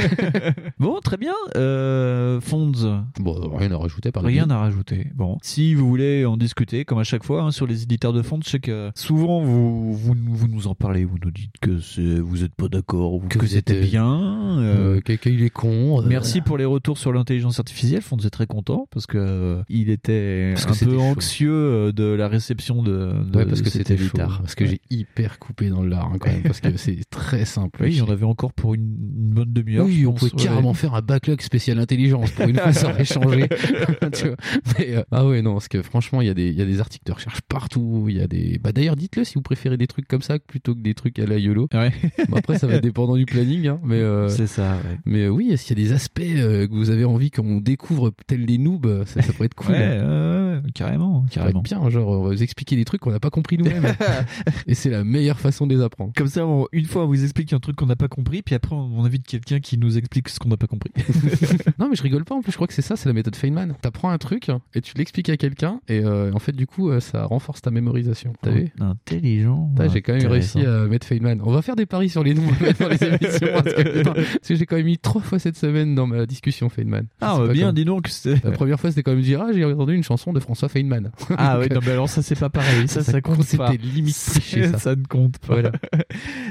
Bon, très bien. Euh, Fonds. Bon, rien à rajouter par Rien à rajouter. Bon, si vous voulez en discuter, comme à chaque fois, hein, sur les éditeurs de fonds, je sais que souvent vous, vous, vous nous en parlez, vous nous dites que vous n'êtes pas d'accord, ou que, vous c'était êtes, bien. euh, Euh, Quelqu'un il est con. euh, Merci pour les retours sur l'intelligence artificielle. Fonds est très content parce que euh, il était Parce que un peu anxieux euh, de la réception de. de Ouais, parce que c'était chaud. éditeur. Parce que j'ai hyper coupé dans le lard hein, quand même. Parce que c'est très simple. Oui, avait encore pour une, une bonne demi-heure. Oui, on pense, pouvait ouais. carrément faire un backlog spécial intelligence. Pour une fois, ça aurait changé. Tu vois. Mais, euh, ah ouais, non, parce que franchement, il y, a des- il y a des articles de recherche partout. Il y a des. Bah, D'ailleurs, dites-le si vous préférez des trucs comme ça plutôt que des trucs à la YOLO. Ouais. Bon, après, ça va être dépendant du planning. Hein, mais euh, C'est ça, ouais. mais euh, oui, s'il y a des aspects euh, que vous avez envie qu'on découvre tels des noobs, ça, ça pourrait être cool. Ouais, hein. euh, carrément, carrément. bien, genre, on va vous expliquer des trucs qu'on n'a pas compris nous-mêmes. Et c'est la meilleure façon de les apprendre. Comme ça, on- une fois, on vous explique un truc qu'on n'a pas compris, puis après, on invite quelqu'un qui nous explique ce qu'on n'a pas compris. non, mais je rigole pas en plus, je crois que c'est ça, c'est la méthode Feynman. T'apprends un truc et tu l'expliques à quelqu'un, et euh, en fait, du coup, euh, ça renforce ta mémorisation. T'as vu Intelligent. J'ai quand même réussi à mettre Feynman. On va faire des paris sur les noms dans les émissions. Parce que, j'ai quand même mis trois fois cette semaine dans ma discussion Feynman. Ah, bah bien, dis donc. La première fois, c'était quand même dire Ah, j'ai entendu une chanson de François Feynman. Ah ouais, non, mais alors ça, c'est pas pareil. Ça, ça, compte pas. C'était limite ça. ça ne compte pas. Voilà.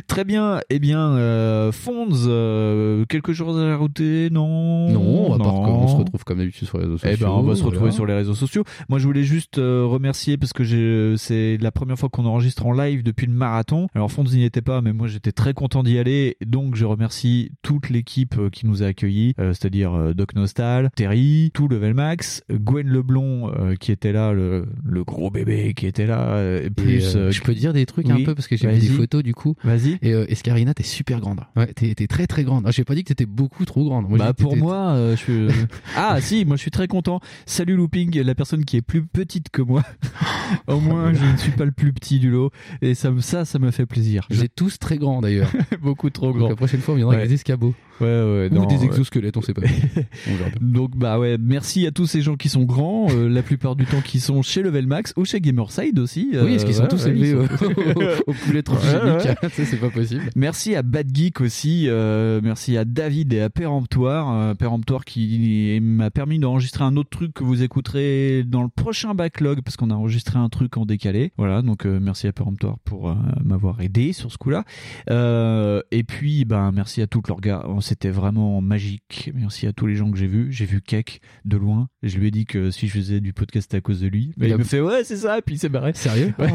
Très bien. Eh bien, euh, Fonds, euh, quelque chose à rajouter? Non. Non, à part Non. qu'on se retrouve comme d'habitude sur les réseaux sociaux. Eh ben, on va se retrouver voilà. sur les réseaux sociaux. Moi, je voulais juste euh, remercier parce que j'ai- c'est la première fois qu'on enregistre en live depuis le marathon. Alors, Fonds n'y était pas, mais moi, j'étais très content d'y aller. Donc, je remercie toute l'équipe euh, qui nous a accueillis, euh, c'est-à-dire euh, Doc Nostal, Terry, tout Level Max, Gwen Leblon euh, qui était là, le, le gros bébé qui était là, euh, plus. Et, euh, euh, je peux dire des trucs oui. un peu parce que j'ai vu des photos du coup. Vas-y. Et euh, Escarina, t'es super grande. Ouais, t'es très très grande. Ah, J'ai pas dit que t'étais beaucoup trop grande. Moi, j'ai bah pour moi, euh, je suis... ah si, moi je suis très content. Salut Looping, la personne qui est plus petite que moi. Au moins, je ne suis pas le plus petit du lot, et ça, ça, ça me fait plaisir. Êtes tous très grands d'ailleurs. Beaucoup trop Donc grands. la prochaine fois, on viendra Ouais. avec des escabeaux. Ouais, ouais, Ou non, des exosquelettes, on sait pas. Donc bah ouais, merci à tous ces gens qui sont grands, euh, la plupart du temps qui sont chez Level Max ou chez Gamerside aussi. Oui, est-ce qu'ils sont ouais, tous élevés au, sont- au- au poulet transgénique. Ça, c'est pas possible. Merci à Bad Geek aussi, euh, merci à David et à Péremptoire, euh, Péremptoire qui m'a permis d'enregistrer un autre truc que vous écouterez dans le prochain backlog parce qu'on a enregistré un truc en décalé. Voilà, donc euh, merci à Péremptoire pour euh, m'avoir aidé sur ce coup-là. Euh, et puis ben merci à toute Oh, c'était vraiment magique. Merci à tous les gens que j'ai vus. J'ai vu Keck de loin. Je lui ai dit que si je faisais du podcast à cause de lui, Il me fait ouais c'est ça, et puis il s'est barré. Sérieux Ouais.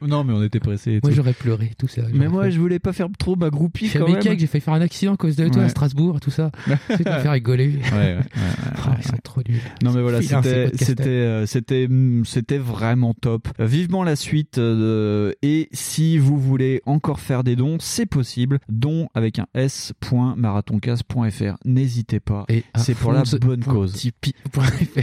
Oh. Non mais on était pressés. Moi, j'aurais pleuré, tout ça. Mais moi, je voulais pas faire trop ma groupie J'ai quand même. failli faire un accident à cause de toi Ouais. à Strasbourg, tout ça. Me faire rigoler. Ouais, Ah, ils sont trop nuls. Non mais voilà, c'était c'était euh, c'était mm, c'était vraiment top. Euh, Vivement la suite euh, et si vous voulez encore faire des dons, c'est possible. Dons avec un s.marathoncast.fr. N'hésitez pas. Et c'est pour la bonne cause.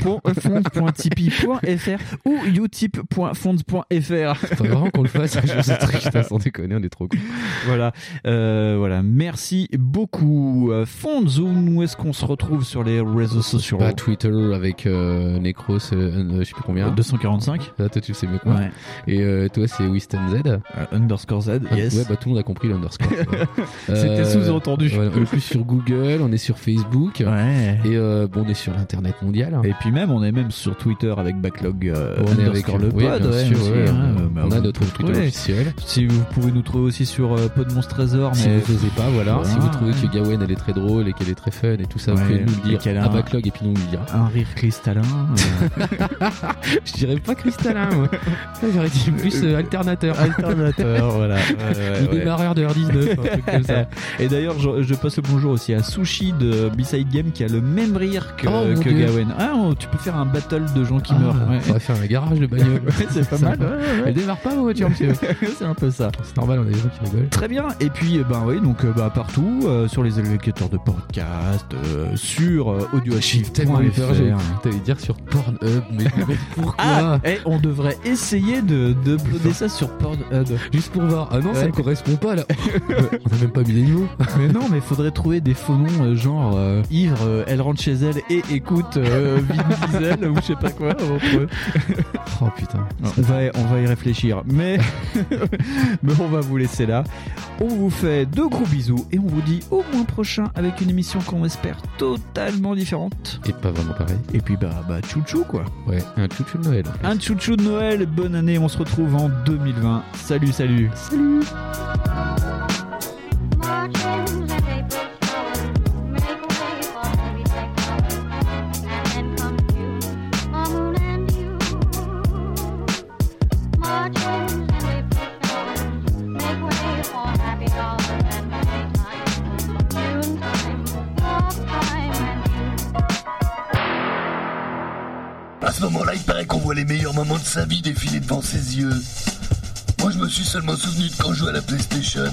fonds.tipeee.fr ou utip.fonds.fr. Faut vraiment qu'on le fasse ce truc, putain, sans déconner, on est trop cool. Voilà, euh, voilà. Merci beaucoup. Euh, Fonds, où est-ce qu'on se retrouve sur les réseaux sociaux? Bah, Twitter avec euh, Necros, euh, euh, je sais plus combien. 245 Là, toi, tu le sais mieux que moi. Ouais. Et toi, c'est Winston Z. Underscore Z, Ah, yes. Ouais, bah tout le monde a compris l'underscore. C'était sous-entendu. plus sur Google, on est sur Facebook. Ouais. Et euh, bon, on est sur l'internet mondial. Et puis même, on est même sur Twitter avec Backlog euh, On est avec le oui, pod. bien ouais, sûr, aussi, ouais, hein, on- bah, on a vous notre pouvez Twitter officiel. Si vous pouvez nous trouver aussi sur euh, Podmonstre Trésor, Si mais vous n'osez pas, voilà. Voilà. Si vous trouvez que Gawain elle est très drôle et qu'elle est très fun et tout ça, vous pouvez nous le dire a à un- backlog et puis nous le dira. un rire cristallin. euh, Je dirais pas cristallin, moi. J'aurais dit plus euh, alternateur. alternateur, voilà. Ouais. démarreur de R19, un truc comme ça. Et d'ailleurs, je, je passe le bonjour aussi à Sushi de B-Side Game qui a le même rire que, Oh, que. Gawen. Ah, tu peux faire un battle de gens qui Ah, meurent. Ouais. On va faire un garage de bagnole. Ouais, c'est pas mal. Ouais. Elle démarre pas, ma voiture, monsieur. c'est un peu ça. C'est normal, on a des gens qui rigolent. Très bien. Et puis, eh ben oui, donc euh, bah, partout, euh, sur les agrégateurs de podcast, euh, sur euh, audioarchive.fr. Tellement j'ai t'allais dire sur Pornhub, mais, pourquoi Ah, eh, on devrait essayer de de ça sur Pornhub. Juste pour voir. Ah non, ça ne correspond pas là. on a même pas mis les niveaux. Mais non, mais faudrait trouver des faux noms euh, genre euh, Ivre, euh, elle rentre chez elle et écoute euh, Vin Diesel ou je sais pas quoi. entre eux. Oh putain. On va, on va y réfléchir, mais, mais on va vous laisser là. On vous fait de gros bisous et on vous dit au mois prochain avec une émission qu'on espère totalement différente. Et pas vraiment pareil. Et puis bah, bah chouchou quoi. Ouais, un chouchou de Noël. en. Un chouchou de Noël, bonne année, on se retrouve en 2020. Salut, salut. Salut. À ce moment-là, il paraît qu'on voit les meilleurs moments de sa vie défiler devant ses yeux. Moi, je me suis seulement souvenu de quand je jouais à la PlayStation.